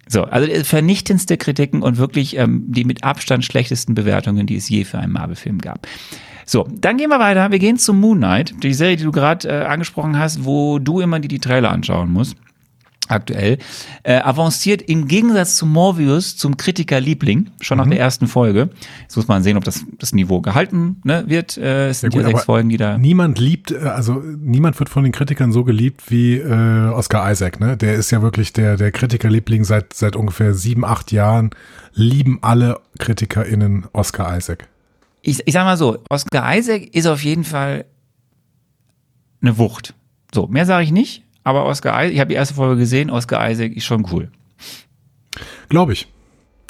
So, also vernichtendste Kritiken und wirklich ähm, die mit Abstand schlechtesten Bewertungen, die es je für einen Marvel-Film gab. So, dann gehen wir weiter. Wir gehen zu Moon Knight, die Serie, die du gerade äh, angesprochen hast, wo du immer die, die Trailer anschauen musst. Aktuell. Äh, avanciert im Gegensatz zu Morbius zum Kritikerliebling, schon nach der ersten Folge. Jetzt muss man sehen, ob das, das Niveau gehalten ne, wird. Äh, es sind ja, gut, sechs Folgen, die da. Niemand liebt, äh, also niemand wird von den Kritikern so geliebt wie äh, Oscar Isaac, ne? Der ist ja wirklich der, der Kritikerliebling seit, seit ungefähr sieben, acht Jahren. Lieben alle KritikerInnen Oscar Isaac. ich, ich sag mal so, Oscar Isaac ist auf jeden Fall eine Wucht. So, mehr sage ich nicht, aber Oscar Isaac, ich habe die erste Folge gesehen, Oscar Isaac ist schon cool. Glaube ich.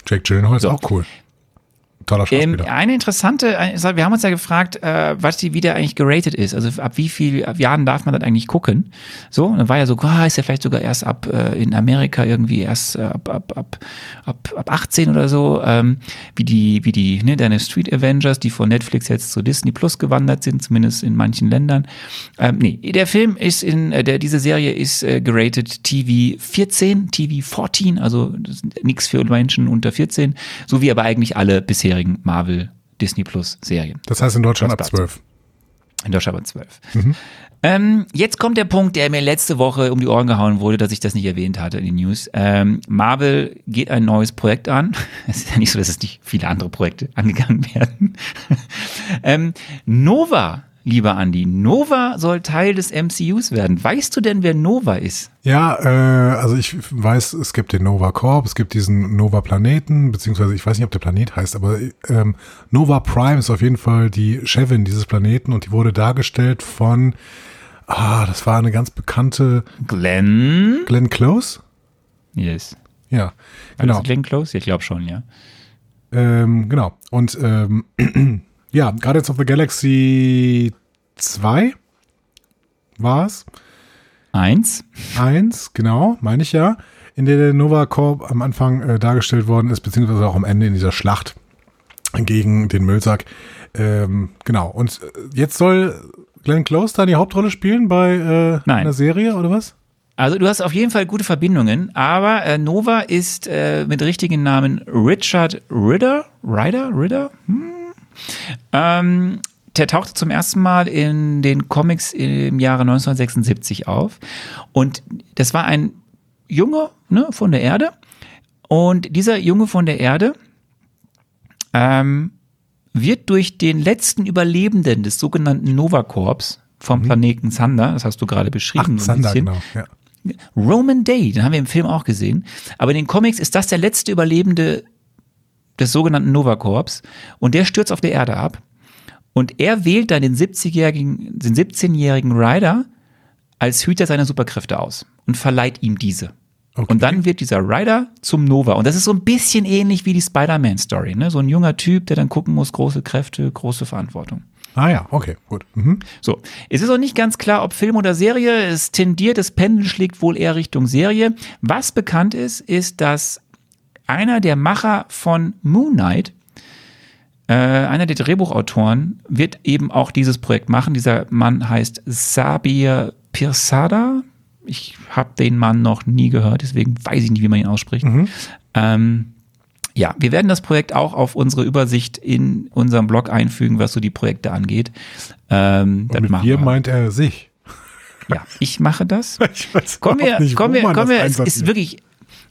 Jake Gyllenhaal ist So. auch cool. Toller Ähm, Schauspieler. eine interessante, Sache, wir haben uns ja gefragt, äh, was die wieder eigentlich geratet ist. Also ab wie viel Jahren darf man das eigentlich gucken? So, dann war ja so, ah, ist ja vielleicht sogar erst ab äh, in Amerika irgendwie erst äh, ab, ab, ab, ab, ab 18 oder so, ähm, wie die, wie die, ne, deine Street Avengers, die von Netflix jetzt zu Disney Plus gewandert sind, zumindest in manchen Ländern. Ähm, nee, der Film ist in, äh, der, diese Serie ist äh, geratet TV 14, TV 14, also nichts für Menschen unter 14, so wie aber eigentlich alle bisherigen Marvel Disney Plus Serien. Das heißt in Deutschland ab Platz. 12. In Deutschland aber 12. Ähm, jetzt kommt der Punkt, der mir letzte Woche um die Ohren gehauen wurde, dass ich das nicht erwähnt hatte in den News. Ähm, Marvel geht ein neues Projekt an. <laughs> Es ist ja nicht so, dass es nicht viele andere Projekte angegangen werden. <laughs> ähm, Nova, lieber Andy, Nova soll Teil des MCUs werden. Weißt du denn, wer Nova ist? Ja, äh, also ich weiß, es gibt den Nova Corp, es gibt diesen Nova Planeten, beziehungsweise ich weiß nicht, ob der Planet heißt, aber ähm, Nova Prime ist auf jeden Fall die Chefin dieses Planeten und die wurde dargestellt von, ah, das war eine ganz bekannte Glenn? Glenn Close. Yes. Ja, Genau. genau. Glenn Close? Ich glaube schon, ja. Ähm, genau. Und ähm, <clears throat> ja, Guardians of the Galaxy 2 war es. Eins. Eins, genau, meine ich ja, in der der Nova Corp am Anfang äh, dargestellt worden ist, beziehungsweise auch am Ende in dieser Schlacht. gegen den Müllsack. Ähm, genau. Und äh, jetzt soll Glenn Close da die Hauptrolle spielen bei äh, Nein. einer Serie oder was? Also du hast auf jeden Fall gute Verbindungen, aber äh, Nova ist äh, mit richtigen Namen Richard Ritter, Rider, Ritter, hm. Ähm, der tauchte zum ersten Mal in den Comics im Jahre 1976 auf und das war ein Junge ne, von der Erde und dieser Junge von der Erde ähm, wird durch den letzten Überlebenden des sogenannten Nova Corps vom Planeten Zander, das hast du gerade beschrieben, so ein Sander, bisschen, genau. Ja. Roman Day, den haben wir im Film auch gesehen. Aber in den Comics ist das der letzte Überlebende des sogenannten Nova Corps und der stürzt auf der Erde ab. Und er wählt dann den 70-jährigen, den 17-jährigen Ryder als Hüter seiner Superkräfte aus und verleiht ihm diese. Okay. Und dann wird dieser Ryder zum Nova. Und das ist so ein bisschen ähnlich wie die Spider-Man-Story. Ne? So ein junger Typ, der dann gucken muss, große Kräfte, große Verantwortung. Ah ja, okay, gut. Mhm. So, es ist auch nicht ganz klar, ob Film oder Serie. Es tendiert, das Pendel schlägt wohl eher Richtung Serie. Was bekannt ist, ist, dass einer der Macher von Moon Knight, äh, einer der Drehbuchautoren, wird eben auch dieses Projekt machen. Dieser Mann heißt Sabir Pirsada. Ich habe den Mann noch nie gehört, deswegen weiß ich nicht, wie man ihn ausspricht. Ähm, ja, wir werden das Projekt auch auf unsere Übersicht in unserem Blog einfügen, was so die Projekte angeht. Ähm, Und mit wir meint er sich. Ja, ich mache das. <laughs> Ich weiß Kommen wir, nicht, kommen wir, kommen wir. Es ist wirklich,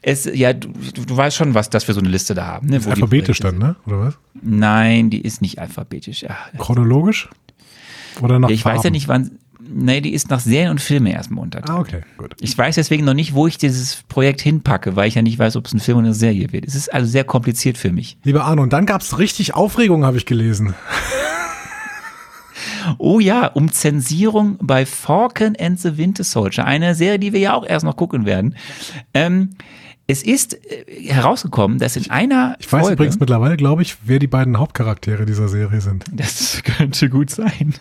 es, ja, du, du, weißt schon, was das für so eine Liste da haben. Ne, Alphabetisch dann, ne? Oder was? Nein, die ist nicht alphabetisch. Ja, Chronologisch? Oder nach ich weiß ja Farben? nicht, wann. Nee, die ist nach Serien und Filme erstmal unterteilt. Ah, okay, gut. Ich weiß deswegen noch nicht, wo ich dieses Projekt hinpacke, weil ich ja nicht weiß, ob es ein Film oder eine Serie wird. Es ist also sehr kompliziert für mich. Lieber Arno, und dann gab's richtig Aufregung, habe ich gelesen. Oh ja, um Zensierung bei Falcon and the Winter Soldier, eine Serie, die wir ja auch erst noch gucken werden. Ähm, es ist äh, herausgekommen, dass in einer Ich weiß Folge, übrigens mittlerweile, glaube ich, wer die beiden Hauptcharaktere dieser Serie sind. das <laughs> könnte gut sein.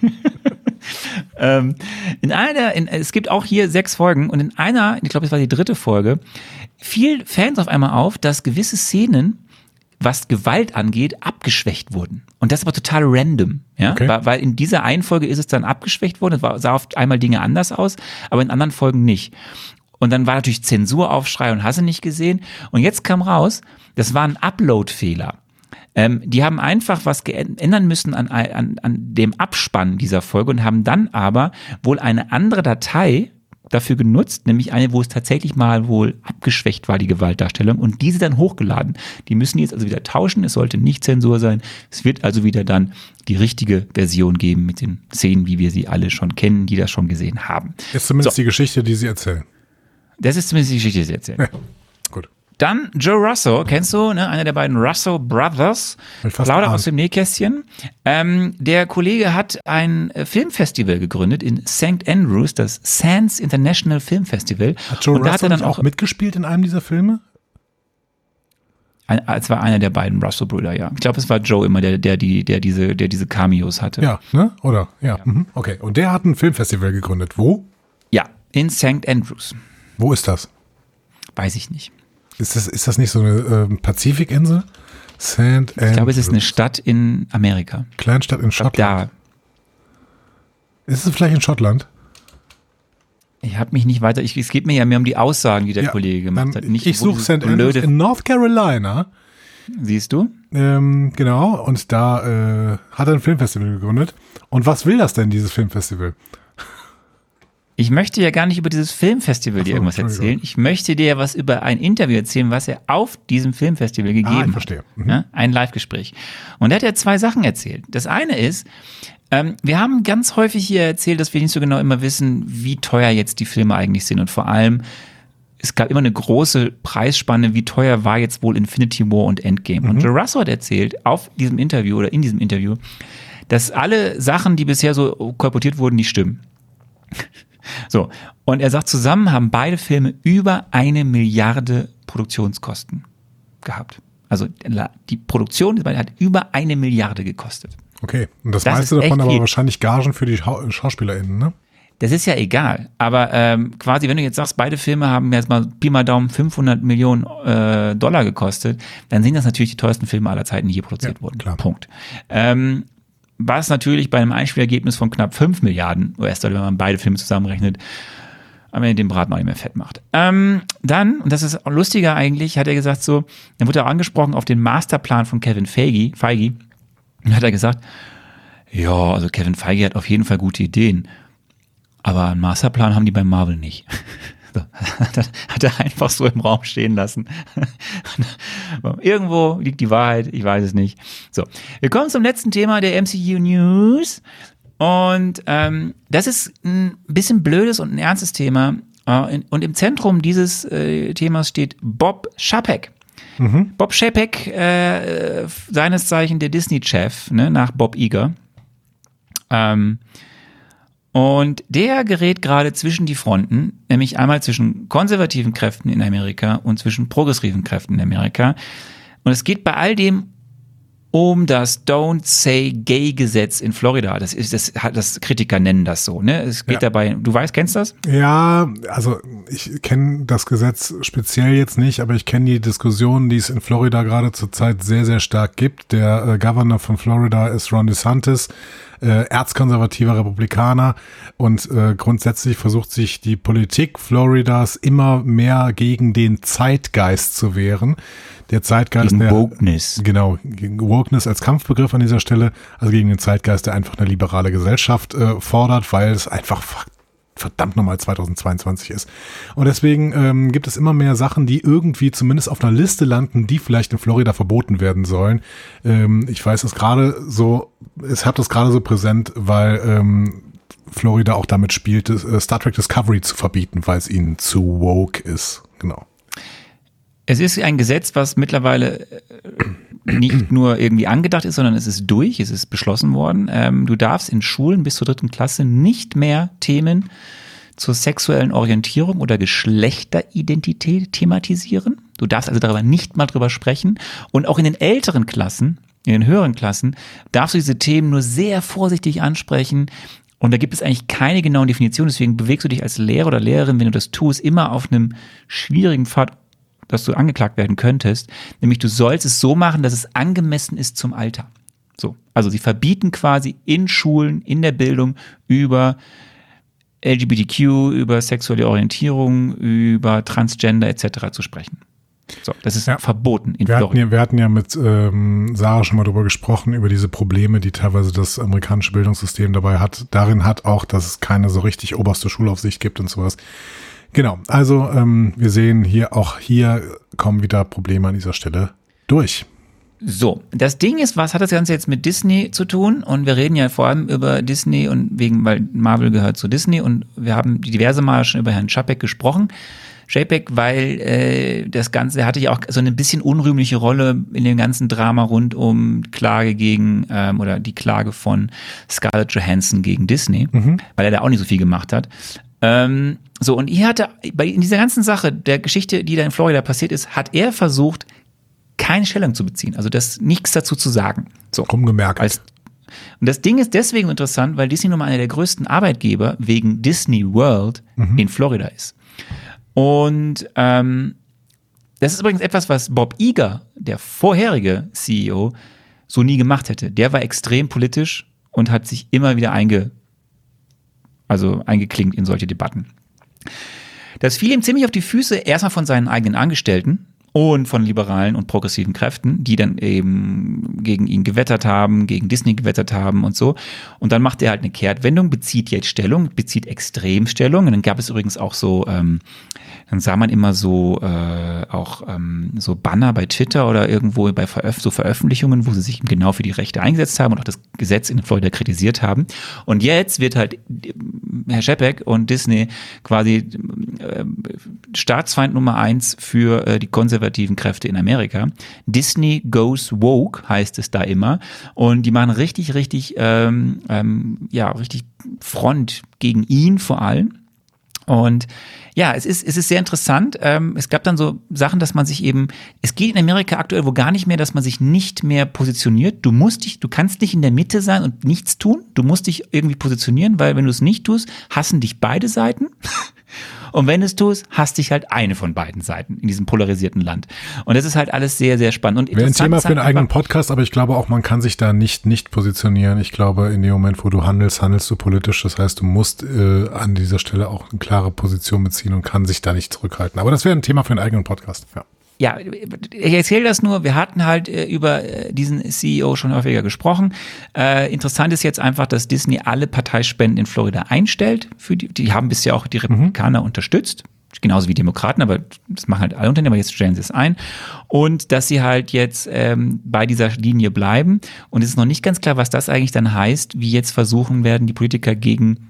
<laughs> ähm, in einer, in, es gibt auch hier sechs Folgen und in einer, ich glaube, es war die dritte Folge, fiel Fans auf einmal auf, dass gewisse Szenen was Gewalt angeht, abgeschwächt wurden. Und das ist aber total random, ja, Okay. weil, weil in dieser einen Folge ist es dann abgeschwächt worden, es sah auf einmal Dinge anders aus, aber in anderen Folgen nicht. Und dann war natürlich Zensuraufschrei und Hasse nicht gesehen. Und jetzt kam raus, das war ein Upload-Fehler. Ähm, die haben einfach was geändern müssen an, an, an dem Abspann dieser Folge und haben dann aber wohl eine andere Datei dafür genutzt, nämlich eine, wo es tatsächlich mal wohl abgeschwächt war, die Gewaltdarstellung, und diese dann hochgeladen. Die müssen jetzt also wieder tauschen, es sollte nicht Zensur sein. Es wird also wieder dann die richtige Version geben mit den Szenen, wie wir sie alle schon kennen, die das schon gesehen haben. Ist zumindest So. die Geschichte, die sie erzählen. Das ist zumindest die Geschichte, die sie erzählen. Gut. Dann Joe Russo, kennst du, ne? einer der beiden Russo Brothers, Plauder aus dem Nähkästchen. Ähm, der Kollege hat ein äh, Filmfestival gegründet in St. Andrews, das Sands International Film Festival. Hat Joe Und Russell hat er dann auch, auch mitgespielt in einem dieser Filme? ein, es war einer der beiden Russo-Brüder, ja. Ich glaube, es war Joe immer, der, der, die, der, diese, der diese Cameos hatte. Ja, ne? Oder? Ja. Mhm. Okay. Und der hat ein Filmfestival gegründet. Wo? Ja, in St. Andrews. Wo ist das? Weiß ich nicht. Ist das, ist das nicht so eine ähm, Pazifikinsel? Andrews. Ich glaube, es ist eine Stadt in Amerika. Kleinstadt in Schottland. da. Ist es vielleicht in Schottland? Ich habe mich nicht weiter, ich, es geht mir ja mehr um die Aussagen, die der Ja, Kollege gemacht hat. Nicht, ich suche St. Andrews in North Carolina. Siehst du? Ähm, genau, und da äh, hat er ein Filmfestival gegründet. Und was will das denn, dieses Filmfestival? Ich möchte ja gar nicht über dieses Filmfestival dir so, irgendwas Entschuldigung. erzählen. Ich möchte dir ja was über ein Interview erzählen, was er auf diesem Filmfestival gegeben Ah, ich hat. verstehe. Mhm. Ja, ein Live-Gespräch. Und da hat er zwei Sachen erzählt. Das eine ist, ähm, wir haben ganz häufig hier erzählt, dass wir nicht so genau immer wissen, wie teuer jetzt die Filme eigentlich sind. Und vor allem, es gab immer eine große Preisspanne, wie teuer war jetzt wohl Infinity War und Endgame. Und Joe Russo hat erzählt, auf diesem Interview oder in diesem Interview, dass alle Sachen, die bisher so kolportiert wurden, nicht stimmen. So, und er sagt, zusammen haben beide Filme über eine Milliarde Produktionskosten gehabt. Also die Produktion hat über eine Milliarde gekostet. Okay, und das, Das meiste ist davon aber wahrscheinlich Gagen für die Schau SchauspielerInnen, ne? das ist ja egal. Aber ähm, quasi, wenn du jetzt sagst, beide Filme haben jetzt mal Pi mal Daumen 500 Millionen äh, Dollar gekostet, dann sind das natürlich die teuersten Filme aller Zeiten, die hier produziert Ja, wurden. klar. Punkt. Ähm, was natürlich bei einem Einspielergebnis von knapp 5 Milliarden US-Dollar, wenn man beide Filme zusammenrechnet, am Ende den Braten auch nicht mehr fett macht. Ähm, dann, und das ist lustiger eigentlich, hat er gesagt so, dann wurde er angesprochen auf den Masterplan von Kevin Feige, Feige und hat er gesagt, ja, also Kevin Feige hat auf jeden Fall gute Ideen, aber einen Masterplan haben die bei Marvel nicht. <laughs> So, <laughs> hat er einfach so im Raum stehen lassen. <laughs> Irgendwo liegt die Wahrheit, ich weiß es nicht. So, wir kommen zum letzten Thema der MCU News. Und ähm, das ist ein bisschen blödes und ein ernstes Thema. Äh, und im Zentrum dieses äh, Themas steht Bob Chapek. Bob Chapek, äh, seines Zeichen der Disney-Chef, ne, nach Bob Iger. Ähm, und der gerät gerade zwischen die Fronten, nämlich einmal zwischen konservativen Kräften in Amerika und zwischen progressiven Kräften in Amerika. Und es geht bei all dem um das Don't Say Gay Gesetz in Florida. Das ist das, hat- das Kritiker nennen das so. Ne, es geht Ja. dabei. Du weißt, kennst das? Ja, also ich kenne das Gesetz speziell jetzt nicht, aber ich kenne die Diskussion, die es in Florida gerade zurzeit sehr, sehr stark gibt. Der äh, Governor von Florida ist Ron DeSantis, äh, erzkonservativer Republikaner und äh, grundsätzlich versucht sich die Politik Floridas immer mehr gegen den Zeitgeist zu wehren. Der Zeitgeist, Gegen der, Wokeness. Genau, gegen Wokeness als Kampfbegriff an dieser Stelle, also gegen den Zeitgeist, der einfach eine liberale Gesellschaft äh, fordert, weil es einfach verdammt nochmal 2022 ist. Und deswegen ähm, gibt es immer mehr Sachen, die irgendwie zumindest auf einer Liste landen, die vielleicht in Florida verboten werden sollen. Ähm, ich weiß es gerade so, ich habe das gerade so präsent, weil ähm, Florida auch damit spielt, äh, Star Trek Discovery zu verbieten, weil es ihnen zu woke ist. Genau. Es ist ein Gesetz, was mittlerweile äh, nicht nur irgendwie angedacht ist, sondern es ist durch, es ist beschlossen worden. Ähm, du darfst in Schulen bis zur dritten Klasse nicht mehr Themen zur sexuellen Orientierung oder Geschlechteridentität thematisieren. Du darfst also darüber nicht mal drüber sprechen. Und auch in den älteren Klassen, in den höheren Klassen, darfst du diese Themen nur sehr vorsichtig ansprechen. Und da gibt es eigentlich keine genauen Definitionen. Deswegen bewegst du dich als Lehrer oder Lehrerin, wenn du das tust, immer auf einem schwierigen Pfad, dass du angeklagt werden könntest. Nämlich du sollst es so machen, dass es angemessen ist zum Alter. So. Also sie verbieten quasi in Schulen, in der Bildung über LGBTQ, über sexuelle Orientierung, über Transgender etc. zu sprechen. So, das ist Ja. verboten in Wir hatten, ja, wir hatten ja mit ähm, Sarah schon mal drüber gesprochen, über diese Probleme, die teilweise das amerikanische Bildungssystem dabei hat. Darin hat auch, dass es keine so richtig oberste Schulaufsicht gibt und sowas. Genau, also ähm, wir sehen hier, auch hier kommen wieder Probleme an dieser Stelle durch. So, das Ding ist, was hat das Ganze jetzt mit Disney zu tun? Und wir reden ja vor allem über Disney und wegen, weil Marvel gehört zu Disney und wir haben diverse Mal schon über Herrn Chapek gesprochen. Chapek, weil äh, das Ganze, er hatte ja auch so eine bisschen unrühmliche Rolle in dem ganzen Drama rund um Klage gegen ähm, oder die Klage von Scarlett Johansson gegen Disney, weil er da auch nicht so viel gemacht hat. Ähm, so, und hier hatte, bei in dieser ganzen Sache, der Geschichte, die da in Florida passiert ist, hat er versucht, keine Stellung zu beziehen, also das nichts dazu zu sagen. So. Rumgemerkt. Als, und das Ding ist deswegen interessant, weil Disney nun mal einer der größten Arbeitgeber wegen Disney World in Florida ist. Und ähm, das ist übrigens etwas, was Bob Iger, der vorherige CEO, so nie gemacht hätte. Der war extrem politisch und hat sich immer wieder einge, also eingeklinkt in solche Debatten. Das fiel ihm ziemlich auf die Füße, erstmal von seinen eigenen Angestellten und von liberalen und progressiven Kräften, die dann eben gegen ihn gewettert haben, gegen Disney gewettert haben und so. Und dann macht er halt eine Kehrtwendung, bezieht jetzt Stellung, bezieht Extremstellung. Und dann gab es übrigens auch so, ähm, dann sah man immer so äh, auch ähm, so Banner bei Twitter oder irgendwo bei Veröf so Veröffentlichungen, wo sie sich genau für die Rechte eingesetzt haben und auch das Gesetz in Florida kritisiert haben. Und jetzt wird halt äh, Herr Schepek und Disney quasi äh, Staatsfeind Nummer eins für äh, die konservativen Kräfte in Amerika. Disney goes woke heißt es da immer und die machen richtig, richtig, ähm, ähm, ja, richtig Front gegen ihn vor allem. Und ja, es ist, es ist sehr interessant. Ähm, es gab dann so Sachen, dass man sich eben, es geht in Amerika aktuell wo gar nicht mehr, dass man sich nicht mehr positioniert. Du musst dich, du kannst nicht in der Mitte sein und nichts tun. Du musst dich irgendwie positionieren, weil wenn du es nicht tust, hassen dich beide Seiten. Und wenn du es tust, hast dich halt eine von beiden Seiten in diesem polarisierten Land. Und das ist halt alles sehr, sehr spannend. Und Wäre ein Thema für einen eigenen Podcast, aber ich glaube auch, man kann sich da nicht, nicht positionieren. Ich glaube, in dem Moment, wo du handelst, handelst du politisch. Das heißt, du musst äh, an dieser Stelle auch eine klare Position beziehen und kann sich da nicht zurückhalten. Aber das wäre ein Thema für einen eigenen Podcast, ja ja, ich erzähle das nur, wir hatten halt äh, über äh, diesen CEO schon häufiger gesprochen. Äh, interessant ist jetzt einfach, dass Disney alle Parteispenden in Florida einstellt. Für die, die haben bisher auch die Republikaner mhm. unterstützt. Genauso wie Demokraten, aber das machen halt alle Unternehmen, aber jetzt stellen sie es ein. Und dass sie halt jetzt ähm, bei dieser Linie bleiben. Und es ist noch nicht ganz klar, was das eigentlich dann heißt, wie jetzt versuchen werden, die Politiker gegen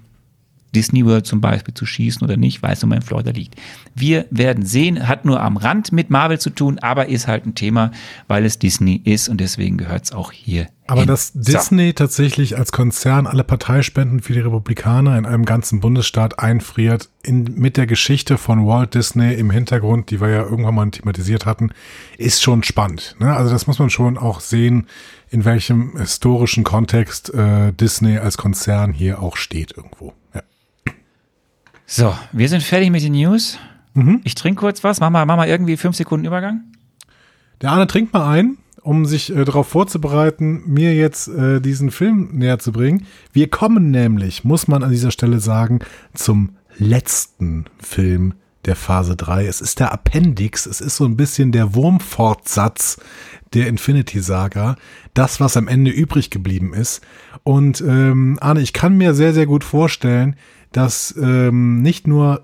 Disney World zum Beispiel zu schießen oder nicht, weil es nun mal in Florida liegt. Wir werden sehen, hat nur am Rand mit Marvel zu tun, aber ist halt ein Thema, weil es Disney ist und deswegen gehört es auch hier. Aber hin. dass Disney so. tatsächlich als Konzern alle Parteispenden für die Republikaner in einem ganzen Bundesstaat einfriert, in, mit der Geschichte von Walt Disney im Hintergrund, die wir ja irgendwann mal thematisiert hatten, ist schon spannend. Ne? Also das muss man schon auch sehen, in welchem historischen Kontext äh, Disney als Konzern hier auch steht irgendwo. So, wir sind fertig mit den News. Mhm. Ich trinke kurz was. Mach mal, mach mal irgendwie fünf Sekunden Übergang. Der Arne trinkt mal ein, um sich äh, darauf vorzubereiten, mir jetzt äh, diesen Film näher zu bringen. Wir kommen nämlich, muss man an dieser Stelle sagen, zum letzten Film der Phase 3. Es ist der Appendix, es ist so ein bisschen der Wurmfortsatz der Infinity Saga, das, was am Ende übrig geblieben ist. Und ähm, Arne, ich kann mir sehr, sehr gut vorstellen, dass ähm, nicht nur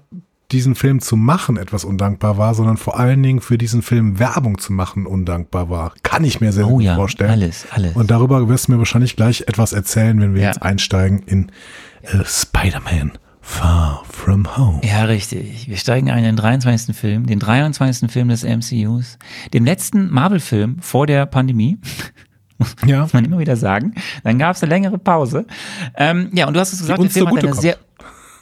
diesen Film zu machen etwas undankbar war, sondern vor allen Dingen für diesen Film Werbung zu machen undankbar war. Kann ich mir sehr oh, gut ja, vorstellen. Alles, alles. Und darüber wirst du mir wahrscheinlich gleich etwas erzählen, wenn wir ja. jetzt einsteigen in äh, Spider-Man. Far From Home. Ja, richtig. Wir steigen ein in den 23. Film, den 23. Film des MCUs, dem letzten Marvel-Film vor der Pandemie. <laughs> ja. Muss man immer wieder sagen. Dann gab es eine längere Pause. Ähm, ja, und du hast es gesagt, der Film hat eine kommt. sehr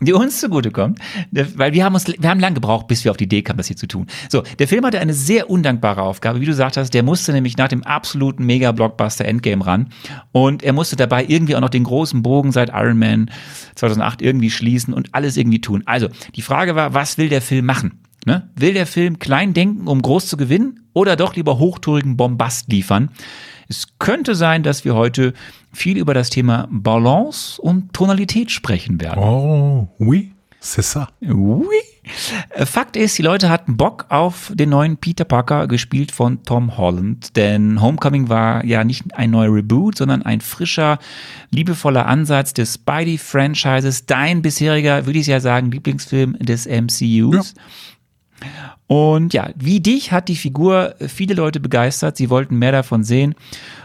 die uns zugutekommt, weil wir haben uns, wir haben lange gebraucht, bis wir auf die Idee kamen, das hier zu tun. So, der Film hatte eine sehr undankbare Aufgabe, wie du gesagt hast, der musste nämlich nach dem absoluten Mega-Blockbuster Endgame ran und er musste dabei irgendwie auch noch den großen Bogen seit Iron Man 2008 irgendwie schließen und alles irgendwie tun. Also, die Frage war, was will der Film machen? Ne? Will der Film klein denken, um groß zu gewinnen oder doch lieber hochtourigen Bombast liefern? Es könnte sein, dass wir heute viel über das Thema Balance und Tonalität sprechen werden. Oh, oui, c'est ça. Oui. Äh, Fakt ist, die Leute hatten Bock auf den neuen Peter Parker, gespielt von Tom Holland. Denn Homecoming war ja nicht ein neuer Reboot, sondern ein frischer, liebevoller Ansatz des Spidey-Franchises. Dein bisheriger, würde ich ja sagen, Lieblingsfilm des MCUs. Ja. Und ja, wie dich hat die Figur viele Leute begeistert. Sie wollten mehr davon sehen.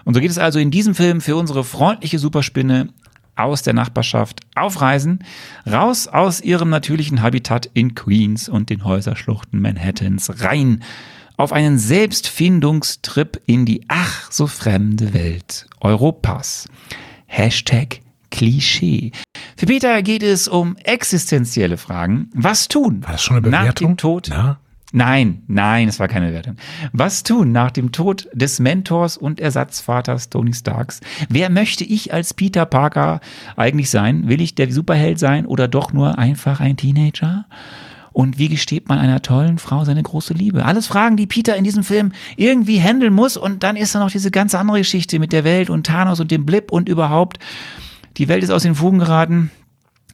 Und so geht es also in diesem Film für unsere freundliche Superspinne aus der Nachbarschaft auf Reisen, raus aus ihrem natürlichen Habitat in Queens und den Häuserschluchten Manhattans, rein auf einen Selbstfindungstrip in die ach so fremde Welt Europas. Hashtag Klischee. Für Peter geht es um existenzielle Fragen. Was tun? War das schon eine Bewertung? Nach dem Tod? Ja. Nein, nein, es war keine Wertung. Was tun nach dem Tod des Mentors und Ersatzvaters Tony Starks? Wer möchte ich als Peter Parker eigentlich sein? Will ich der Superheld sein oder doch nur einfach ein Teenager? Und wie gesteht man einer tollen Frau seine große Liebe? Alles Fragen, die Peter in diesem Film irgendwie handeln muss. Und dann ist da noch diese ganze andere Geschichte mit der Welt und Thanos und dem Blip und überhaupt. Die Welt ist aus den Fugen geraten.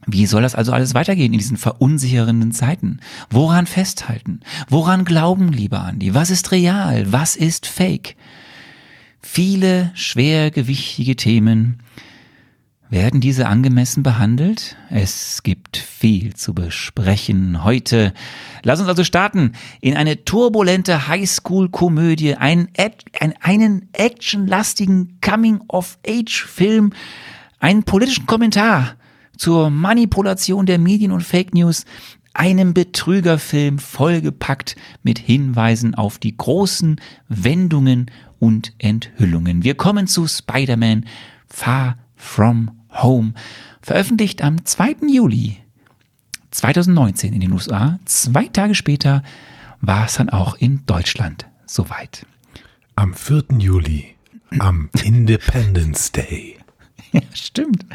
Wie soll das also alles weitergehen in diesen verunsichernden Zeiten? Woran festhalten? Woran glauben, lieber Andi? Was ist real? Was ist fake? Viele schwergewichtige Themen. Werden diese angemessen behandelt? Es gibt viel zu besprechen heute. Lass uns also starten in eine turbulente Highschool-Komödie, einen, einen actionlastigen Coming-of-Age-Film, einen politischen Kommentar zur Manipulation der Medien und Fake News, einem Betrügerfilm vollgepackt mit Hinweisen auf die großen Wendungen und Enthüllungen. Wir kommen zu Spider-Man Far From Home, veröffentlicht am 2. Juli 2019 in den USA. Zwei Tage später war es dann auch in Deutschland soweit. Am 4. Juli, am Independence Day. <laughs> Ja, stimmt.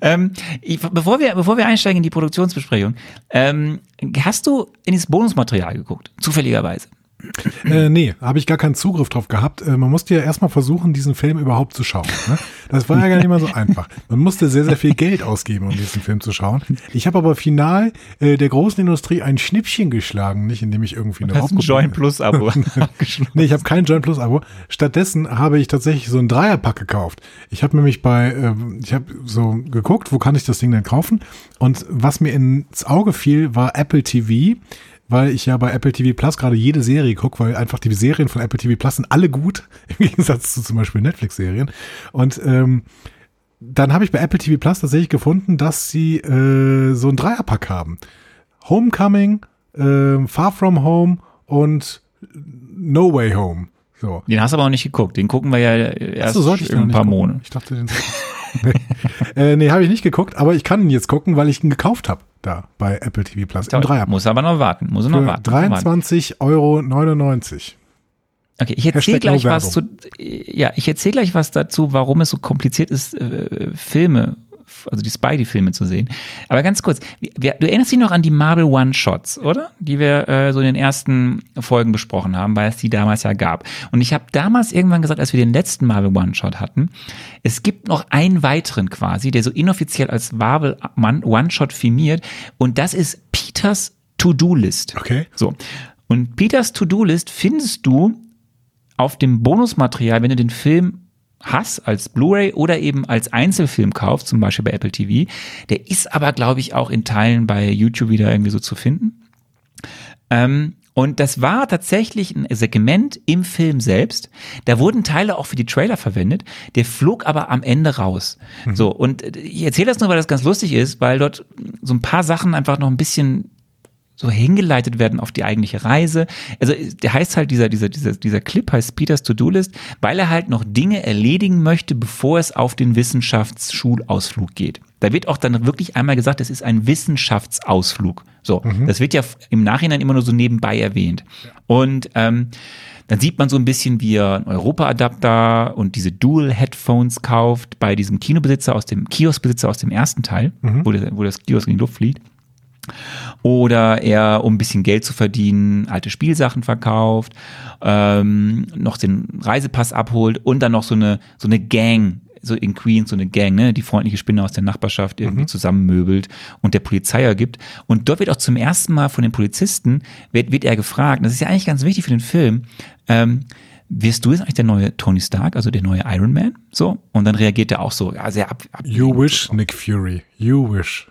ähm, ich, bevor, wir, bevor wir einsteigen in die Produktionsbesprechung, ähm, hast du in das Bonusmaterial geguckt? Zufälligerweise. Äh, nee, habe ich gar keinen Zugriff drauf gehabt. Äh, man musste ja erstmal versuchen, diesen Film überhaupt zu schauen. Ne? Das war ja gar nicht mal so einfach. Man musste sehr, sehr viel Geld ausgeben, um diesen Film zu schauen. Ich habe aber final äh, der großen Industrie ein Schnippchen geschlagen, nicht indem ich irgendwie eine Hast ein Join Plus Abo Nee, ich habe kein Join Plus Abo. Stattdessen habe ich tatsächlich so ein Dreierpack gekauft. Ich habe nämlich bei, äh, ich habe so geguckt, wo kann ich das Ding denn kaufen? Und was mir ins Auge fiel, war Apple TV weil ich ja bei Apple TV Plus gerade jede Serie gucke, weil einfach die Serien von Apple TV Plus sind alle gut, <laughs> im Gegensatz zu zum Beispiel Netflix-Serien. Und ähm, dann habe ich bei Apple TV Plus tatsächlich gefunden, dass sie äh, so ein Dreierpack haben. Homecoming, äh, Far From Home und No Way Home. So. Den hast du aber auch nicht geguckt. Den gucken wir ja erst so, in ein paar Monate. Ich dachte, den <laughs> äh, nee habe ich nicht geguckt, aber ich kann ihn jetzt gucken, weil ich ihn gekauft habe da bei Apple TV Plus. Im Dreier. Muss aber noch warten. Muss noch warten. 23,99 Euro. Okay, ich erzähle gleich was zu, ja, ich erzähle gleich was dazu, warum es so kompliziert ist, äh, Filme also die Spidey-Filme zu sehen. Aber ganz kurz, wir, du erinnerst dich noch an die Marvel One-Shots, oder? Die wir äh, so in den ersten Folgen besprochen haben, weil es die damals ja gab. Und ich habe damals irgendwann gesagt, als wir den letzten Marvel One-Shot hatten, es gibt noch einen weiteren quasi, der so inoffiziell als Marvel One-Shot filmiert. Und das ist Peters To-Do-List. Okay. So. Und Peters To-Do-List findest du auf dem Bonusmaterial, wenn du den Film hast als Blu-ray oder eben als Einzelfilm kaufst, zum Beispiel bei Apple TV. Der ist aber, glaube ich, auch in Teilen bei YouTube wieder irgendwie so zu finden. Ähm, und das war tatsächlich ein Segment im Film selbst. Da wurden Teile auch für die Trailer verwendet. Der flog aber am Ende raus. Mhm. So, und ich erzähle das nur, weil das ganz lustig ist, weil dort so ein paar Sachen einfach noch ein bisschen so hingeleitet werden auf die eigentliche Reise. Also der heißt halt dieser, dieser, dieser, dieser Clip heißt Peters To-Do-List, weil er halt noch Dinge erledigen möchte, bevor es auf den Wissenschaftsschulausflug geht. Da wird auch dann wirklich einmal gesagt, es ist ein Wissenschaftsausflug. So, mhm. das wird ja im Nachhinein immer nur so nebenbei erwähnt. Und ähm, dann sieht man so ein bisschen, wie er einen Europa-Adapter und diese Dual-Headphones kauft bei diesem Kinobesitzer aus dem Kioskbesitzer aus dem ersten Teil, mhm. wo, der, wo das Kiosk in die Luft fliegt. Oder er, um ein bisschen Geld zu verdienen, alte Spielsachen verkauft, ähm, noch den Reisepass abholt und dann noch so eine, so eine Gang so in Queens so eine Gang, ne, die freundliche Spinne aus der Nachbarschaft irgendwie mhm. zusammenmöbelt und der Polizei ergibt. Und dort wird auch zum ersten Mal von den Polizisten, wird, wird er gefragt, das ist ja eigentlich ganz wichtig für den Film, ähm, wirst du jetzt eigentlich der neue Tony Stark, also der neue Iron Man? So. Und dann reagiert er auch so, ja, sehr ab. ab you wish, so. Nick Fury. You wish.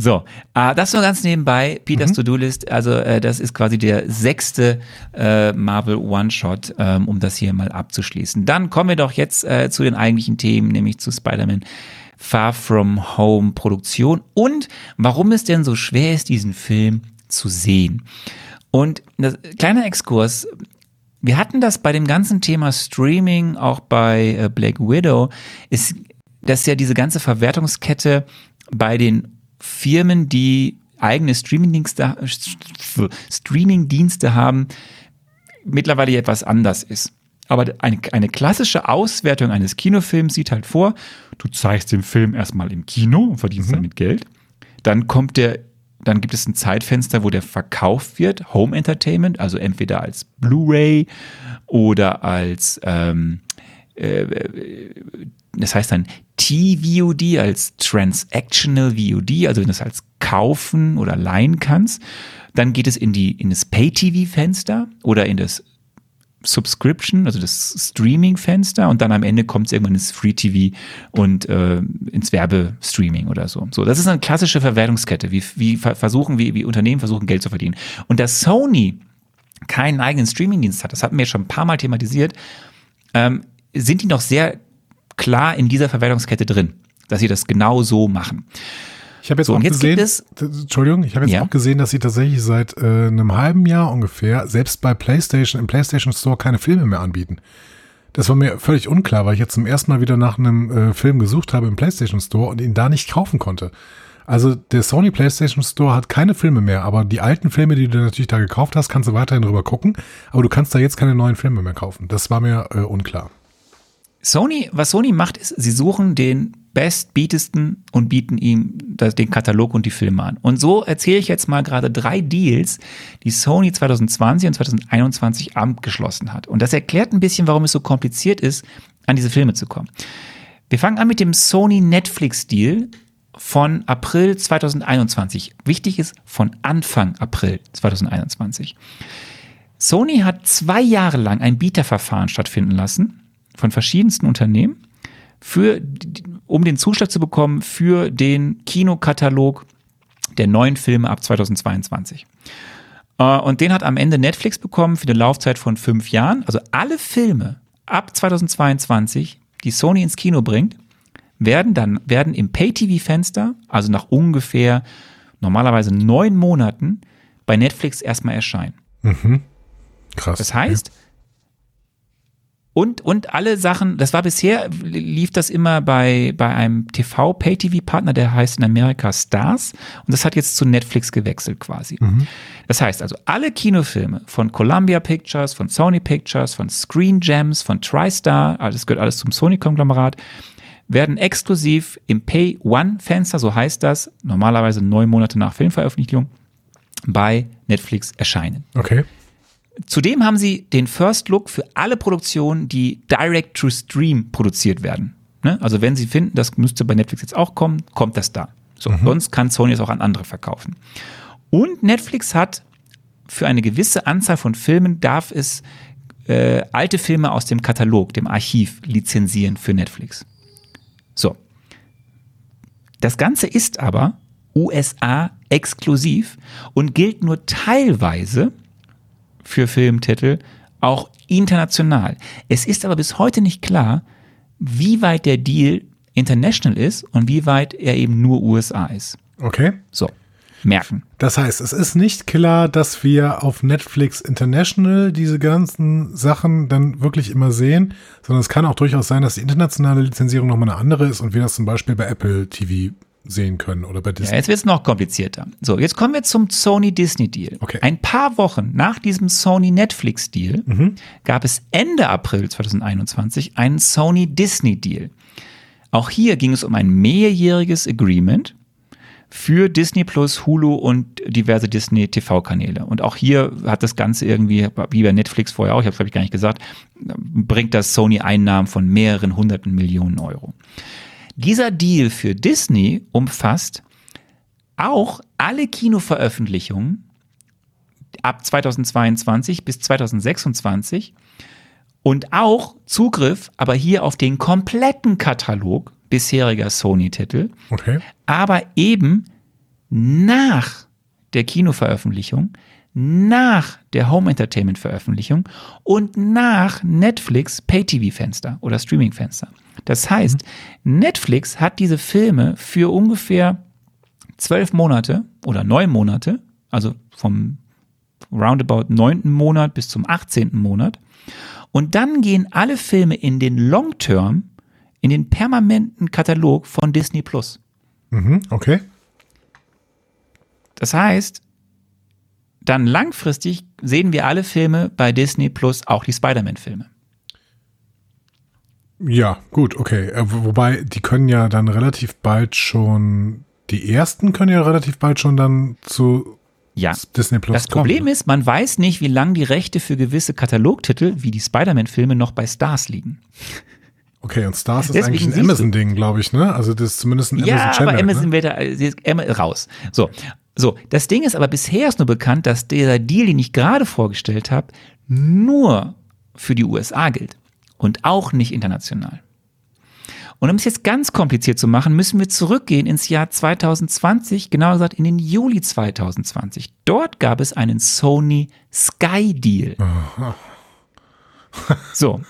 So, äh, das nur ganz nebenbei, Peters mhm. To-Do-List, also äh, das ist quasi der sechste äh, Marvel One-Shot, ähm, um das hier mal abzuschließen. Dann kommen wir doch jetzt äh, zu den eigentlichen Themen, nämlich zu Spider-Man Far From Home Produktion und warum es denn so schwer ist, diesen Film zu sehen. Und das kleiner Exkurs, wir hatten das bei dem ganzen Thema Streaming, auch bei äh, Black Widow, ist, dass ja diese ganze Verwertungskette bei den Firmen, die eigene Streamingdienste Streaming haben, mittlerweile etwas anders ist. Aber eine, eine klassische Auswertung eines Kinofilms sieht halt vor, du zeigst den Film erstmal im Kino und verdienst mhm. damit Geld. Dann kommt der, dann gibt es ein Zeitfenster, wo der verkauft wird, Home Entertainment, also entweder als Blu-ray oder als ähm, äh, das heißt dann T-VOD als Transactional VOD, also wenn du es als kaufen oder leihen kannst. Dann geht es in, die, in das Pay-TV-Fenster oder in das Subscription, also das Streaming-Fenster und dann am Ende kommt es irgendwann ins Free-TV und äh, ins Werbestreaming oder so. So, das ist eine klassische Verwertungskette, wie, wie versuchen, wie, wie Unternehmen versuchen, Geld zu verdienen. Und dass Sony keinen eigenen Streaming-Dienst hat, das hatten wir schon ein paar Mal thematisiert, ähm, sind die noch sehr klar in dieser Verwertungskette drin, dass sie das genau so machen. Ich habe jetzt so, auch jetzt gesehen, es, Entschuldigung, ich habe jetzt ja. auch gesehen, dass sie tatsächlich seit äh, einem halben Jahr ungefähr selbst bei PlayStation im PlayStation Store keine Filme mehr anbieten. Das war mir völlig unklar, weil ich jetzt zum ersten Mal wieder nach einem äh, Film gesucht habe im PlayStation Store und ihn da nicht kaufen konnte. Also der Sony PlayStation Store hat keine Filme mehr, aber die alten Filme, die du natürlich da gekauft hast, kannst du weiterhin drüber gucken, aber du kannst da jetzt keine neuen Filme mehr kaufen. Das war mir äh, unklar. Sony, was Sony macht, ist, sie suchen den bestbietesten und bieten ihm den Katalog und die Filme an. Und so erzähle ich jetzt mal gerade drei Deals, die Sony 2020 und 2021 abgeschlossen hat. Und das erklärt ein bisschen, warum es so kompliziert ist, an diese Filme zu kommen. Wir fangen an mit dem Sony Netflix Deal von April 2021. Wichtig ist von Anfang April 2021. Sony hat zwei Jahre lang ein Bieterverfahren stattfinden lassen von verschiedensten Unternehmen, für, um den Zuschlag zu bekommen für den Kinokatalog der neuen Filme ab 2022. Äh, und den hat am Ende Netflix bekommen für eine Laufzeit von fünf Jahren. Also alle Filme ab 2022, die Sony ins Kino bringt, werden dann, werden im Pay-TV-Fenster, also nach ungefähr normalerweise neun Monaten, bei Netflix erstmal erscheinen. Mhm. Krass. Das heißt, und, und alle Sachen, das war bisher, lief das immer bei, bei einem TV-Pay-TV-Partner, der heißt in Amerika Stars. Und das hat jetzt zu Netflix gewechselt quasi. Mhm. Das heißt also, alle Kinofilme von Columbia Pictures, von Sony Pictures, von Screen Gems, von TriStar, alles gehört alles zum Sony-Konglomerat, werden exklusiv im Pay-One-Fenster, so heißt das, normalerweise neun Monate nach Filmveröffentlichung, bei Netflix erscheinen. Okay. Zudem haben sie den First Look für alle Produktionen, die direct to stream produziert werden. Ne? Also wenn sie finden, das müsste bei Netflix jetzt auch kommen, kommt das da. So, mhm. sonst kann Sony es auch an andere verkaufen. Und Netflix hat für eine gewisse Anzahl von Filmen darf es äh, alte Filme aus dem Katalog, dem Archiv lizenzieren für Netflix. So. Das Ganze ist aber USA exklusiv und gilt nur teilweise für Filmtitel, auch international. Es ist aber bis heute nicht klar, wie weit der Deal international ist und wie weit er eben nur USA ist. Okay. So, merken. Das heißt, es ist nicht klar, dass wir auf Netflix International diese ganzen Sachen dann wirklich immer sehen, sondern es kann auch durchaus sein, dass die internationale Lizenzierung nochmal eine andere ist und wir das zum Beispiel bei Apple TV sehen können oder bei Disney. Ja, jetzt wird es noch komplizierter. So, jetzt kommen wir zum Sony Disney Deal. Okay. Ein paar Wochen nach diesem Sony Netflix Deal mhm. gab es Ende April 2021 einen Sony Disney Deal. Auch hier ging es um ein mehrjähriges Agreement für Disney Plus, Hulu und diverse Disney TV-Kanäle. Und auch hier hat das Ganze irgendwie, wie bei Netflix vorher auch, ich habe es glaube ich gar nicht gesagt, bringt das Sony Einnahmen von mehreren hunderten Millionen Euro. Dieser Deal für Disney umfasst auch alle Kinoveröffentlichungen ab 2022 bis 2026 und auch Zugriff, aber hier auf den kompletten Katalog bisheriger Sony-Titel, okay. aber eben nach der Kinoveröffentlichung, nach der Home Entertainment Veröffentlichung und nach Netflix Pay-TV Fenster oder Streaming Fenster. Das heißt, mhm. Netflix hat diese Filme für ungefähr zwölf Monate oder neun Monate, also vom roundabout neunten Monat bis zum achtzehnten Monat. Und dann gehen alle Filme in den Long Term, in den permanenten Katalog von Disney Plus. Mhm, okay. Das heißt, dann langfristig sehen wir alle Filme bei Disney Plus, auch die Spider-Man-Filme. Ja, gut, okay. Äh, wobei, die können ja dann relativ bald schon, die ersten können ja relativ bald schon dann zu ja. Disney Plus Das. Problem ist, man weiß nicht, wie lange die Rechte für gewisse Katalogtitel wie die Spider-Man-Filme noch bei Stars liegen. Okay, und Stars ist Deswegen eigentlich ein Amazon-Ding, glaube ich, ne? Also das ist zumindest ein Amazon Channel. Ja, aber Amazon ne? wird da äh, raus. So, so, das Ding ist aber bisher ist nur bekannt, dass dieser Deal, den ich gerade vorgestellt habe, nur für die USA gilt und auch nicht international. Und um es jetzt ganz kompliziert zu machen, müssen wir zurückgehen ins Jahr 2020, genauer gesagt in den Juli 2020. Dort gab es einen Sony Sky Deal. So.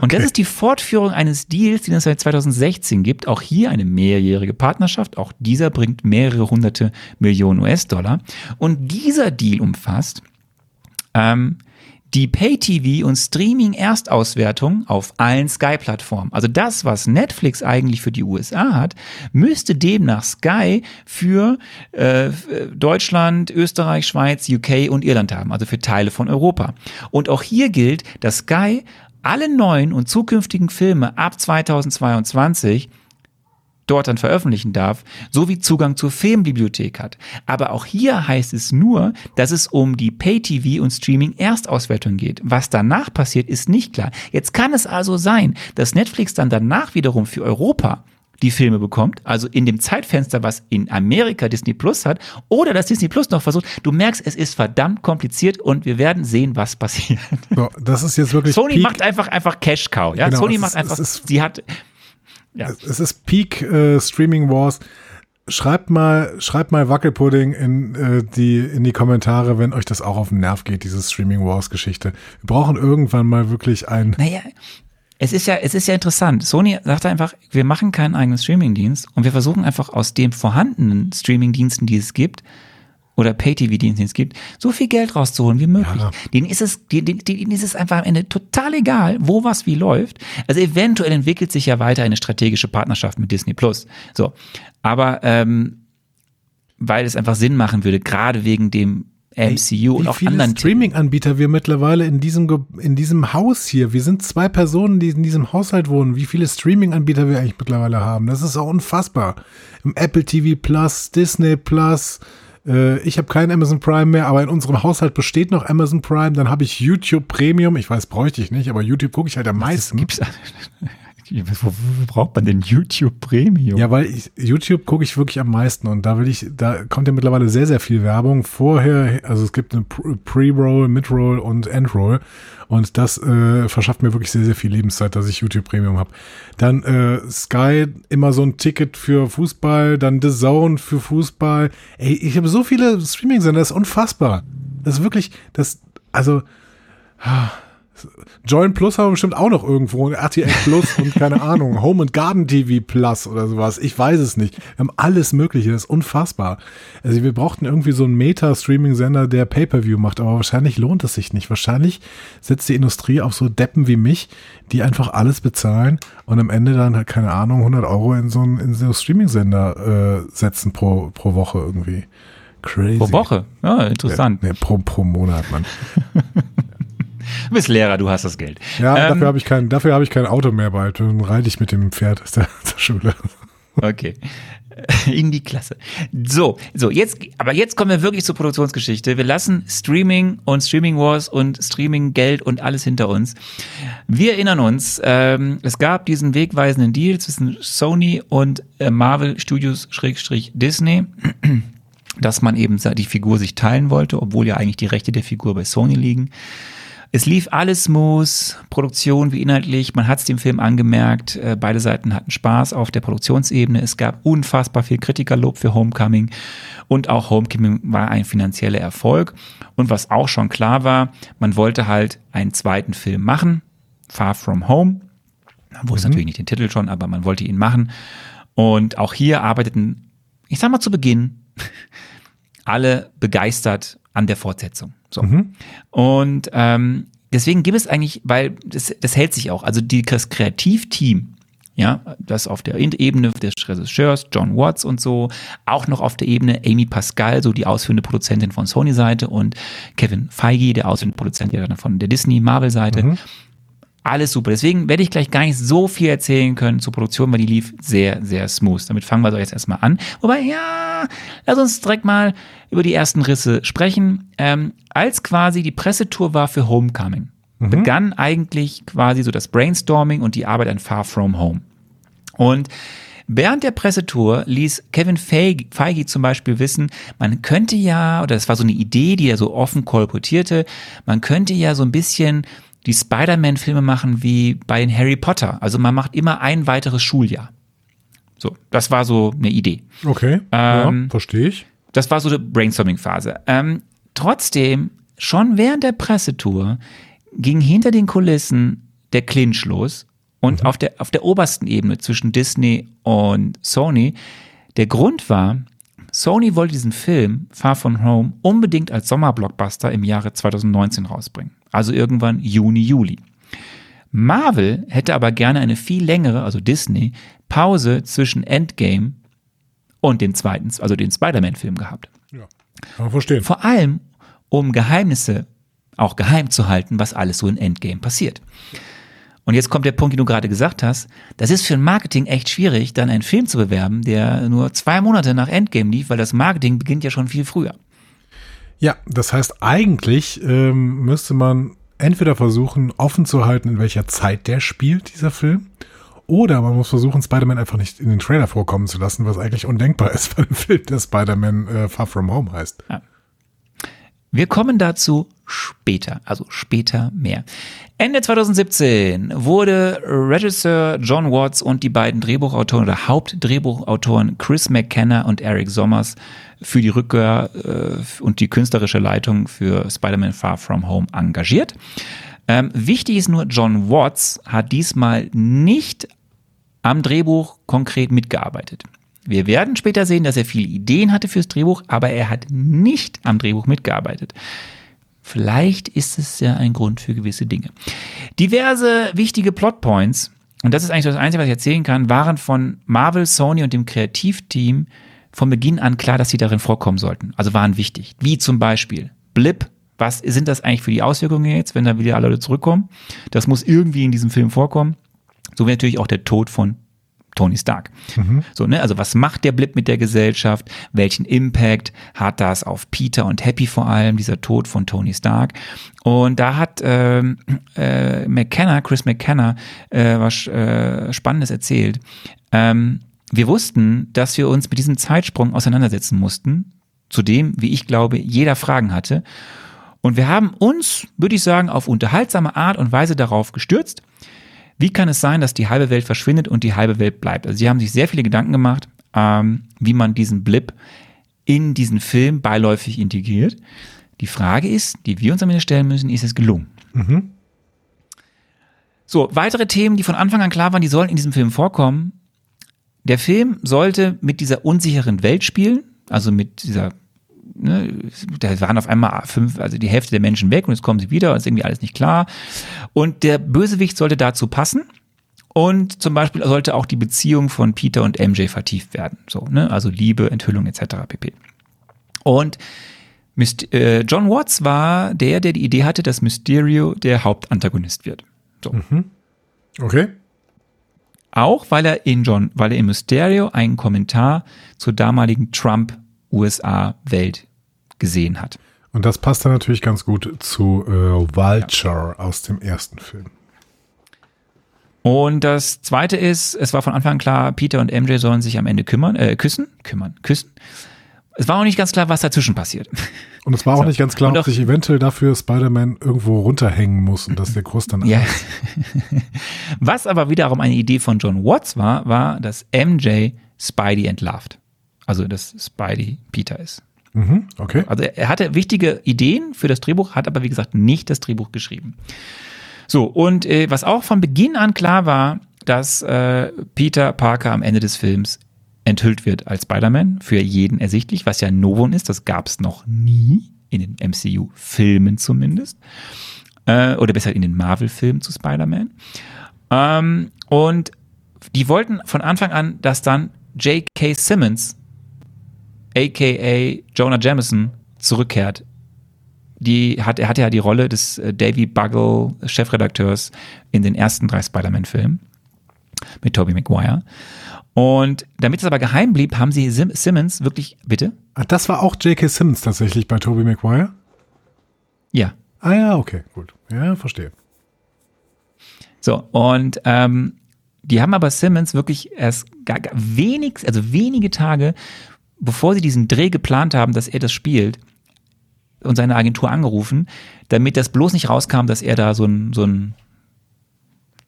Und das ist die Fortführung eines Deals, den es seit 2016 gibt. Auch hier eine mehrjährige Partnerschaft. Auch dieser bringt mehrere hunderte Millionen US-Dollar. Und dieser Deal umfasst ähm, die Pay-TV und Streaming-Erstauswertung auf allen Sky-Plattformen. Also das, was Netflix eigentlich für die USA hat, müsste demnach Sky für äh, Deutschland, Österreich, Schweiz, UK und Irland haben, also für Teile von Europa. Und auch hier gilt, dass Sky alle neuen und zukünftigen Filme ab 2022 dort dann veröffentlichen darf, sowie Zugang zur Filmbibliothek hat. Aber auch hier heißt es nur, dass es um die Pay-TV und Streaming-Erstauswertung geht. Was danach passiert, ist nicht klar. Jetzt kann es also sein, dass Netflix dann danach wiederum für Europa die Filme bekommt, also in dem Zeitfenster, was in Amerika Disney Plus hat, oder dass Disney Plus noch versucht. Du merkst, es ist verdammt kompliziert und wir werden sehen, was passiert. So, das ist jetzt wirklich. Sony Peak. macht einfach einfach Cash Cow. Ja, genau, Sony macht ist, einfach. sie hat ja. Es ist Peak äh, Streaming Wars. Schreibt mal, schreibt mal Wackelpudding in äh, die in die Kommentare, wenn euch das auch auf den Nerv geht, diese Streaming Wars Geschichte. Wir brauchen irgendwann mal wirklich ein. Naja, es ist ja, es ist ja interessant. Sony sagt einfach, wir machen keinen eigenen Streamingdienst und wir versuchen einfach aus dem vorhandenen Streamingdiensten, die es gibt, oder Pay-TV-Dienst, den es gibt, so viel Geld rauszuholen wie möglich. Ja. Denen ist es, denen, denen ist es einfach am Ende total egal, wo was wie läuft. Also eventuell entwickelt sich ja weiter eine strategische Partnerschaft mit Disney Plus. So, aber ähm, weil es einfach Sinn machen würde, gerade wegen dem MCU und auch anderen Streaming-Anbieter wir mittlerweile in diesem in diesem Haus hier. Wir sind zwei Personen, die in diesem Haushalt wohnen. Wie viele Streaming-Anbieter wir eigentlich mittlerweile haben, das ist auch unfassbar. Im Apple TV Plus, Disney Plus, äh, ich habe kein Amazon Prime mehr, aber in unserem Haushalt besteht noch Amazon Prime. Dann habe ich YouTube Premium. Ich weiß, bräuchte ich nicht, aber YouTube gucke ich halt am meisten. Gibt's, Wofür braucht man denn YouTube Premium? Ja, weil ich, YouTube gucke ich wirklich am meisten und da will ich, da kommt ja mittlerweile sehr, sehr viel Werbung. Vorher, also es gibt eine Pre-Roll, Mid-Roll und End-Roll und das äh, verschafft mir wirklich sehr, sehr viel Lebenszeit, dass ich YouTube Premium habe. Dann äh, Sky, immer so ein Ticket für Fußball, dann The Zone für Fußball. Ey, ich habe so viele Streaming-Sender, das ist unfassbar. Das ist wirklich, das, also, ah, Join Plus haben wir bestimmt auch noch irgendwo, RTL Plus und keine <laughs> Ahnung, Home and Garden TV Plus oder sowas. Ich weiß es nicht. Wir haben alles Mögliche, das ist unfassbar. Also wir brauchten irgendwie so einen Meta-Streaming-Sender, der Pay-Per-View macht, aber wahrscheinlich lohnt es sich nicht. Wahrscheinlich setzt die Industrie auf so Deppen wie mich, die einfach alles bezahlen und am Ende dann keine Ahnung, 100 Euro in so einen, in so einen Streaming-Sender äh, setzen pro, pro Woche irgendwie. Crazy. Pro Woche? Ja, interessant. Ja, nee, pro, pro Monat, Mann. <laughs> Du bist Lehrer, du hast das Geld. Ja, ähm, dafür habe ich kein, dafür habe ich kein Auto mehr bald. Dann reite ich mit dem Pferd aus der, der Schule. Okay. <laughs> In die Klasse. So, so, jetzt, aber jetzt kommen wir wirklich zur Produktionsgeschichte. Wir lassen Streaming und Streaming Wars und Streaming Geld und alles hinter uns. Wir erinnern uns, ähm, es gab diesen wegweisenden Deal zwischen Sony und äh, Marvel Studios Schrägstrich Disney <clears throat> dass man eben die Figur sich teilen wollte, obwohl ja eigentlich die Rechte der Figur bei Sony liegen. Es lief alles smooth, Produktion wie inhaltlich, man hat es dem Film angemerkt, äh, beide Seiten hatten Spaß auf der Produktionsebene, es gab unfassbar viel Kritikerlob für Homecoming. Und auch Homecoming war ein finanzieller Erfolg. Und was auch schon klar war, man wollte halt einen zweiten Film machen, Far From Home, man wusste mhm. natürlich nicht den Titel schon, aber man wollte ihn machen. Und auch hier arbeiteten, ich sag mal zu Beginn, <laughs> alle begeistert an der Fortsetzung. So. Mhm. Und ähm, deswegen gibt es eigentlich, weil das, das hält sich auch, also die, das Kreativteam, ja, das auf der Ebene des Regisseurs, John Watts und so, auch noch auf der Ebene Amy Pascal, so die ausführende Produzentin von Sony-Seite und Kevin Feige, der ausführende Produzent von der Disney-Marvel-Seite. Mhm alles super. Deswegen werde ich gleich gar nicht so viel erzählen können zur Produktion, weil die lief sehr, sehr smooth. Damit fangen wir doch jetzt erstmal an. Wobei, ja, lass uns direkt mal über die ersten Risse sprechen. Ähm, als quasi die Pressetour war für Homecoming, mhm. begann eigentlich quasi so das Brainstorming und die Arbeit an Far From Home. Und Während der Pressetour ließ Kevin Feige zum Beispiel wissen, man könnte ja, oder das war so eine Idee, die er so offen kolportierte, man könnte ja so ein bisschen die Spider-Man-Filme machen wie bei Harry Potter. Also man macht immer ein weiteres Schuljahr. So, das war so eine Idee. Okay, ähm, ja, verstehe ich. Das war so eine Brainstorming-Phase. Ähm, trotzdem, schon während der Pressetour ging hinter den Kulissen der Clinch los und mhm. auf, der, auf der obersten Ebene zwischen Disney und Sony. Der Grund war, Sony wollte diesen Film Far From Home unbedingt als Sommerblockbuster im Jahre 2019 rausbringen. Also irgendwann Juni, Juli. Marvel hätte aber gerne eine viel längere, also Disney, Pause zwischen Endgame und dem zweiten, also den Spider-Man-Film gehabt. Ja. Kann man verstehen. Vor allem, um Geheimnisse auch geheim zu halten, was alles so in Endgame passiert. Und jetzt kommt der Punkt, den du gerade gesagt hast. Das ist für ein Marketing echt schwierig, dann einen Film zu bewerben, der nur zwei Monate nach Endgame lief, weil das Marketing beginnt ja schon viel früher. Ja, das heißt, eigentlich ähm, müsste man entweder versuchen, offen zu halten, in welcher Zeit der spielt, dieser Film. Oder man muss versuchen, Spider-Man einfach nicht in den Trailer vorkommen zu lassen, was eigentlich undenkbar ist <laughs> bei einem Film, der Spider-Man äh, Far From Home heißt. Ja. Wir kommen dazu später, also später mehr. Ende 2017 wurde Regisseur John Watts und die beiden Drehbuchautoren oder Hauptdrehbuchautoren Chris McKenna und Eric Sommers für die Rückkehr äh, und die künstlerische Leitung für Spider-Man Far From Home engagiert. Ähm, wichtig ist nur, John Watts hat diesmal nicht am Drehbuch konkret mitgearbeitet. Wir werden später sehen, dass er viele Ideen hatte fürs Drehbuch, aber er hat nicht am Drehbuch mitgearbeitet. Vielleicht ist es ja ein Grund für gewisse Dinge. Diverse wichtige Plotpoints, und das ist eigentlich das Einzige, was ich erzählen kann, waren von Marvel, Sony und dem Kreativteam von Beginn an klar, dass sie darin vorkommen sollten. Also waren wichtig. Wie zum Beispiel Blip. Was sind das eigentlich für die Auswirkungen jetzt, wenn da wieder alle Leute zurückkommen? Das muss irgendwie in diesem Film vorkommen. So wie natürlich auch der Tod von Tony Stark. Mhm. So, ne? Also was macht der Blip mit der Gesellschaft? Welchen Impact hat das auf Peter und Happy vor allem, dieser Tod von Tony Stark? Und da hat ähm, äh, McKenna, Chris McKenna, äh, was äh, Spannendes erzählt. Ähm, wir wussten, dass wir uns mit diesem Zeitsprung auseinandersetzen mussten, zu dem, wie ich glaube, jeder Fragen hatte. Und wir haben uns, würde ich sagen, auf unterhaltsame Art und Weise darauf gestürzt wie kann es sein, dass die halbe Welt verschwindet und die halbe Welt bleibt? Also sie haben sich sehr viele Gedanken gemacht, ähm, wie man diesen Blip in diesen Film beiläufig integriert. Die Frage ist, die wir uns am Ende stellen müssen, ist es gelungen? Mhm. So, weitere Themen, die von Anfang an klar waren, die sollen in diesem Film vorkommen. Der Film sollte mit dieser unsicheren Welt spielen, also mit dieser ne, da waren auf einmal fünf, also die Hälfte der Menschen weg und jetzt kommen sie wieder und ist irgendwie alles nicht klar. Und der Bösewicht sollte dazu passen. Und zum Beispiel sollte auch die Beziehung von Peter und MJ vertieft werden. So, ne? Also Liebe, Enthüllung etc. pp. Und Myst äh, John Watts war der, der die Idee hatte, dass Mysterio der Hauptantagonist wird. So. Mhm. Okay. Auch weil er in John, weil er in Mysterio einen Kommentar zur damaligen Trump USA-Welt gesehen hat. Und das passt dann natürlich ganz gut zu äh, Vulture ja. aus dem ersten Film. Und das zweite ist, es war von Anfang an klar, Peter und MJ sollen sich am Ende kümmern, äh, küssen, kümmern, küssen. Es war auch nicht ganz klar, was dazwischen passiert. Und es war auch so. nicht ganz klar, und ob sich eventuell dafür Spider-Man irgendwo runterhängen muss und dass der Kurs dann ja. <laughs> Was aber wiederum eine Idee von John Watts war, war, dass MJ Spidey entlarvt. Also, dass Spidey Peter ist. Mhm, okay. Also, er hatte wichtige Ideen für das Drehbuch, hat aber, wie gesagt, nicht das Drehbuch geschrieben. So, und äh, was auch von Beginn an klar war, dass äh, Peter Parker am Ende des Films enthüllt wird als Spider-Man, für jeden ersichtlich, was ja Novum ist, das gab es noch nie, in den MCU-Filmen zumindest. Äh, oder besser in den Marvel-Filmen zu Spider-Man. Ähm, und die wollten von Anfang an, dass dann J.K. Simmons aka Jonah Jameson, zurückkehrt. Die hat, er hatte ja die Rolle des äh, Davy Bugle, Chefredakteurs, in den ersten drei Spider-Man-Filmen mit Tobey Maguire. Und damit es aber geheim blieb, haben sie Sim Simmons wirklich, bitte? Ach, das war auch J.K. Simmons tatsächlich bei Tobey Maguire? Ja. Ah ja, okay, gut. Ja, verstehe. So, und ähm, die haben aber Simmons wirklich erst gar, gar wenig, also wenige Tage bevor sie diesen Dreh geplant haben, dass er das spielt, und seine Agentur angerufen, damit das bloß nicht rauskam, dass er da so ein, so ein,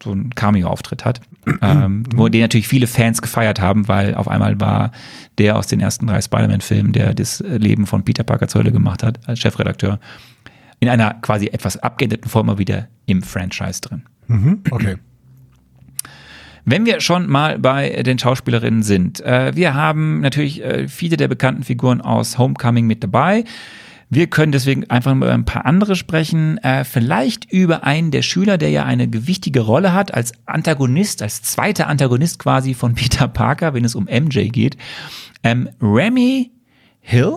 so ein Cameo-Auftritt hat, <clears throat> ähm, wo den natürlich viele Fans gefeiert haben, weil auf einmal war der aus den ersten drei Spider-Man-Filmen, der das Leben von Peter Parker zur Hölle gemacht hat, als Chefredakteur, in einer quasi etwas abgeänderten Form mal wieder im Franchise drin. Mhm, okay. Wenn wir schon mal bei den Schauspielerinnen sind, äh, wir haben natürlich äh, viele der bekannten Figuren aus Homecoming mit dabei. Wir können deswegen einfach über ein paar andere sprechen. Äh, vielleicht über einen der Schüler, der ja eine gewichtige Rolle hat als Antagonist, als zweiter Antagonist quasi von <laughs> Peter Parker, wenn es um MJ geht. Ähm, Remy Hill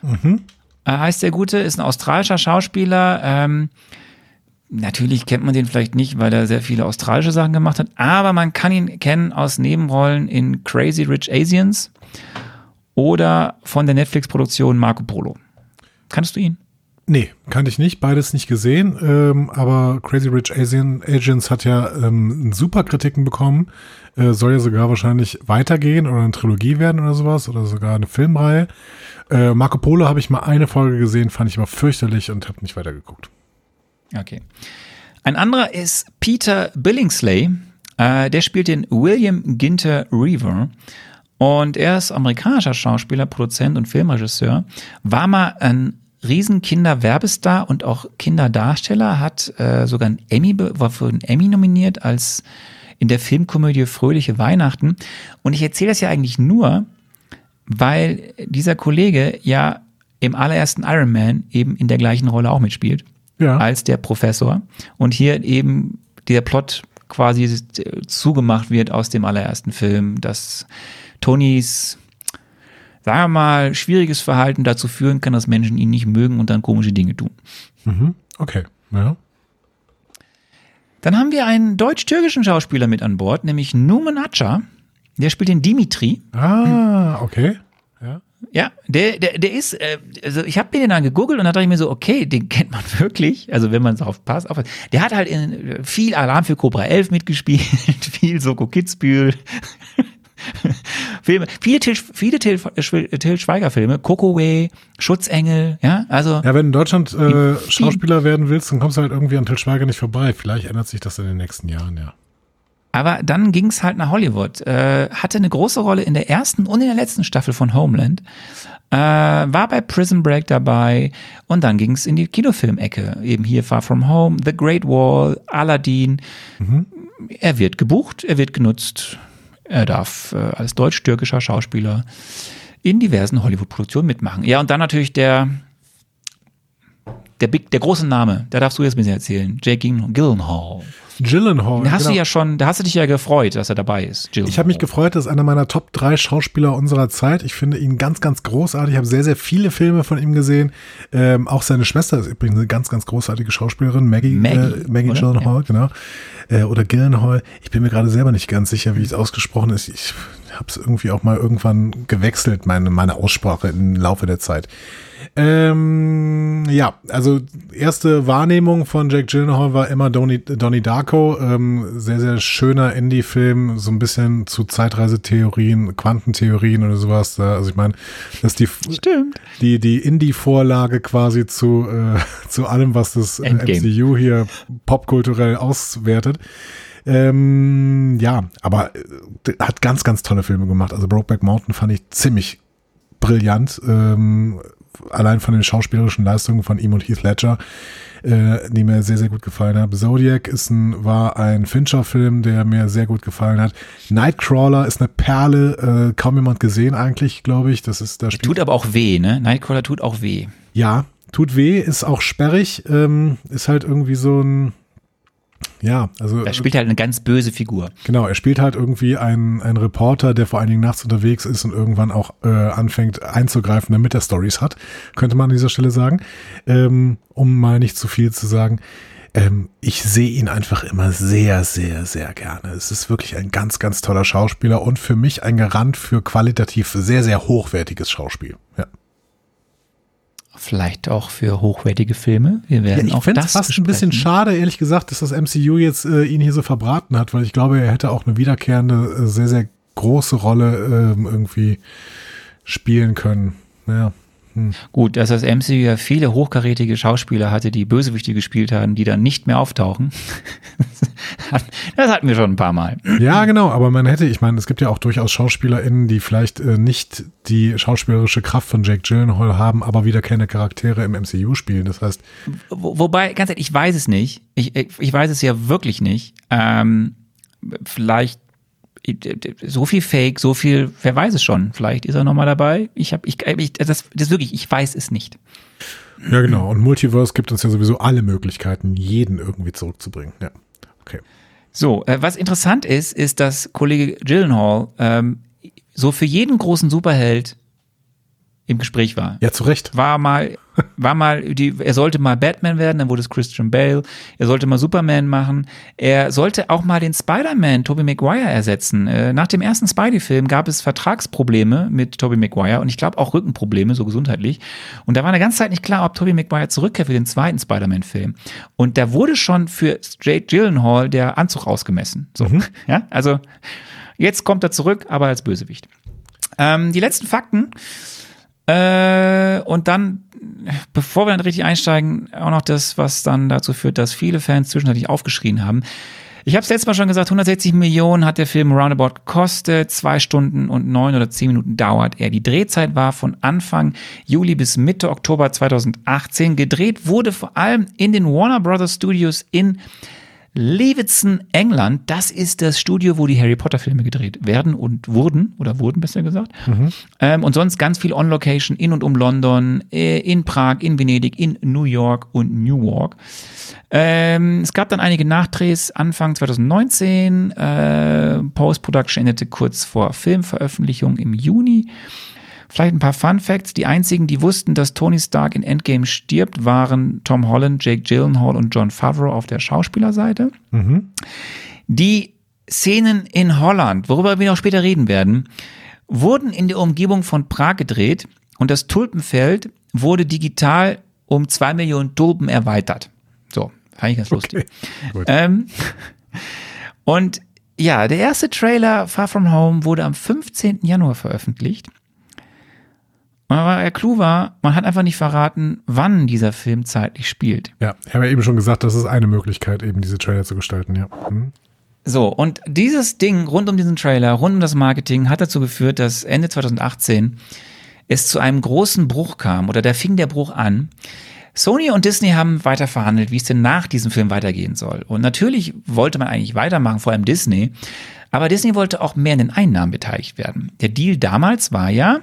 mhm. äh, heißt der Gute, ist ein australischer Schauspieler. Ähm, natürlich kennt man den vielleicht nicht, weil er sehr viele australische Sachen gemacht hat, aber man kann ihn kennen aus Nebenrollen in Crazy Rich Asians oder von der Netflix-Produktion Marco Polo. Kannst du ihn? Nee, kannte ich nicht, beides nicht gesehen, ähm, aber Crazy Rich Asian Agents hat ja ähm, super Kritiken bekommen, äh, soll ja sogar wahrscheinlich weitergehen oder eine Trilogie werden oder sowas oder sogar eine Filmreihe. Äh, Marco Polo habe ich mal eine Folge gesehen, fand ich aber fürchterlich und habe nicht weitergeguckt. Okay. Ein anderer ist Peter Billingsley, äh, der spielt den William Ginter Reaver. Und er ist amerikanischer Schauspieler, Produzent und Filmregisseur, war mal ein riesen Kinderwerbestar und auch Kinderdarsteller, hat äh, sogar ein Emmy, war für einen Emmy nominiert als in der Filmkomödie Fröhliche Weihnachten. Und ich erzähle das ja eigentlich nur, weil dieser Kollege ja im allerersten Iron Man eben in der gleichen Rolle auch mitspielt ja. als der Professor. Und hier eben der Plot quasi zugemacht wird aus dem allerersten Film, dass Tonys sagen wir mal, schwieriges Verhalten dazu führen kann, dass Menschen ihn nicht mögen und dann komische Dinge tun. Mhm. Okay, ja. Dann haben wir einen deutsch-türkischen Schauspieler mit an Bord, nämlich Numan Acar. Der spielt den Dimitri. Ah, okay. Ja. Der, der, der ist, äh, also ich habe mir den dann gegoogelt und da dachte ich mir so, okay, den <laughs> kennt man wirklich. Also wenn man darauf passt. Auf, der hat halt in viel Alarm für Cobra 11 mitgespielt, <laughs> viel Soko Kitzbühel. <laughs> Filme, viele Till, viele Till, Till Schweiger Filme, Way, Schutzengel, ja, also. Ja, wenn du in Deutschland äh, Schauspieler werden willst, dann kommst du halt irgendwie an Till Schweiger nicht vorbei. Vielleicht ändert sich das in den nächsten Jahren, ja. Aber dann ging es halt nach Hollywood. Äh, hatte eine große Rolle in der ersten und in der letzten Staffel von Homeland. Äh, war bei Prison Break dabei und dann ging es in die Kinofilmecke. Eben hier Far From Home, The Great Wall, Aladdin. Mhm. Er wird gebucht, er wird genutzt. Er darf äh, als deutsch-türkischer Schauspieler in diversen Hollywood-Produktionen mitmachen. Ja, und dann natürlich der, der, Big, der große Name, da darfst du jetzt ein bisschen erzählen, Jake Gyllenhaal. Gyllenhaal. Da hast genau. du ja schon, da hast du dich ja gefreut, dass er dabei ist. Gyllenhaal. Ich habe mich gefreut, das ist einer meiner Top 3 Schauspieler unserer Zeit. Ich finde ihn ganz, ganz großartig. Ich habe sehr, sehr viele Filme von ihm gesehen. Ähm, auch seine Schwester ist übrigens eine ganz, ganz großartige Schauspielerin, Maggie, Maggie, äh, Maggie Gyllenhaal, ja. genau. Äh, oder Gyllenhaal. Ich bin mir gerade selber nicht ganz sicher, wie es ausgesprochen ist. Ich habe es irgendwie auch mal irgendwann gewechselt, meine, meine Aussprache im Laufe der Zeit. Ähm, ja, also erste Wahrnehmung von Jack Gyllenhaal war immer Donnie, Donnie Darko. Ähm, sehr, sehr schöner Indie-Film, so ein bisschen zu Zeitreisetheorien, Quantentheorien oder sowas. Also ich meine, das ist die, Stimmt. die, die Indie-Vorlage quasi zu, äh, <laughs> zu allem, was das Endgame. MCU hier popkulturell auswertet. Ähm, ja, aber äh, hat ganz, ganz tolle Filme gemacht. Also Brokeback Mountain fand ich ziemlich brillant. Ähm, allein von den schauspielerischen Leistungen von ihm und Heath Ledger, äh, die mir sehr, sehr gut gefallen haben. Zodiac ist ein, war ein Fincher-Film, der mir sehr gut gefallen hat. Nightcrawler ist eine Perle, äh, kaum jemand gesehen eigentlich, glaube ich. Das ist das Spiel. Tut aber auch weh, ne? Nightcrawler tut auch weh. Ja, tut weh, ist auch sperrig, ähm, ist halt irgendwie so ein ja, also. Er spielt halt eine ganz böse Figur. Genau, er spielt halt irgendwie einen, einen Reporter, der vor allen Dingen nachts unterwegs ist und irgendwann auch äh, anfängt einzugreifen, damit er Stories hat, könnte man an dieser Stelle sagen. Ähm, um mal nicht zu viel zu sagen. Ähm, ich sehe ihn einfach immer sehr, sehr, sehr gerne. Es ist wirklich ein ganz, ganz toller Schauspieler und für mich ein Garant für qualitativ sehr, sehr hochwertiges Schauspiel. Ja. Vielleicht auch für hochwertige Filme. Wir werden ja, ich finde es fast besprechen. ein bisschen schade, ehrlich gesagt, dass das MCU jetzt äh, ihn hier so verbraten hat, weil ich glaube, er hätte auch eine wiederkehrende, äh, sehr, sehr große Rolle äh, irgendwie spielen können. Ja. Hm. Gut, dass das MCU ja viele hochkarätige Schauspieler hatte, die Bösewichte gespielt haben, die dann nicht mehr auftauchen. <laughs> das hatten wir schon ein paar Mal. Ja, genau, aber man hätte, ich meine, es gibt ja auch durchaus SchauspielerInnen, die vielleicht äh, nicht die schauspielerische Kraft von Jake Gyllenhaal haben, aber wieder keine Charaktere im MCU spielen. Das heißt. Wo, wobei, ganz ehrlich, ich weiß es nicht. Ich, ich weiß es ja wirklich nicht. Ähm, vielleicht so viel Fake, so viel, wer weiß es schon. Vielleicht ist er nochmal dabei. Ich habe, ich, ich, das, das wirklich, ich weiß es nicht. Ja, genau. Und Multiverse gibt uns ja sowieso alle Möglichkeiten, jeden irgendwie zurückzubringen. Ja. Okay. So, äh, was interessant ist, ist, dass Kollege Gyllenhaal ähm, so für jeden großen Superheld im Gespräch war. Ja, zu Recht. War mal, war mal, die, er sollte mal Batman werden, dann wurde es Christian Bale. Er sollte mal Superman machen. Er sollte auch mal den Spider-Man, Tobey Maguire, ersetzen. Äh, nach dem ersten Spidey-Film gab es Vertragsprobleme mit Tobey Maguire und ich glaube auch Rückenprobleme, so gesundheitlich. Und da war eine ganze Zeit nicht klar, ob Tobey Maguire zurückkehrt für den zweiten Spider-Man-Film. Und da wurde schon für Jake Gyllenhaal der Anzug ausgemessen. So, mhm. <laughs> ja, also jetzt kommt er zurück, aber als Bösewicht. Ähm, die letzten Fakten. Äh, und dann, bevor wir dann richtig einsteigen, auch noch das, was dann dazu führt, dass viele Fans zwischenzeitlich aufgeschrien haben. Ich habe es letztes Mal schon gesagt, 160 Millionen hat der Film Roundabout gekostet, zwei Stunden und neun oder zehn Minuten dauert er. Die Drehzeit war von Anfang Juli bis Mitte Oktober 2018. Gedreht wurde vor allem in den Warner Brothers Studios in Lewitzen, England, das ist das Studio, wo die Harry Potter Filme gedreht werden und wurden, oder wurden besser gesagt. Mhm. Ähm, und sonst ganz viel On-Location in und um London, äh, in Prag, in Venedig, in New York und Newark. Ähm, es gab dann einige Nachdrehs Anfang 2019. Äh, Post-Production endete kurz vor Filmveröffentlichung im Juni. Vielleicht ein paar Fun Facts. Die einzigen, die wussten, dass Tony Stark in Endgame stirbt, waren Tom Holland, Jake Gyllenhaal und John Favreau auf der Schauspielerseite. Mhm. Die Szenen in Holland, worüber wir noch später reden werden, wurden in der Umgebung von Prag gedreht und das Tulpenfeld wurde digital um zwei Millionen Tulpen erweitert. So, fand ich ganz lustig. Okay. Ähm, und ja, der erste Trailer Far From Home wurde am 15. Januar veröffentlicht. Aber der Clou war, man hat einfach nicht verraten, wann dieser Film zeitlich spielt. Ja, ich habe ja eben schon gesagt, das ist eine Möglichkeit, eben diese Trailer zu gestalten, ja. Hm. So, und dieses Ding rund um diesen Trailer, rund um das Marketing, hat dazu geführt, dass Ende 2018 es zu einem großen Bruch kam, oder da fing der Bruch an. Sony und Disney haben weiter verhandelt, wie es denn nach diesem Film weitergehen soll. Und natürlich wollte man eigentlich weitermachen, vor allem Disney. Aber Disney wollte auch mehr in den Einnahmen beteiligt werden. Der Deal damals war ja,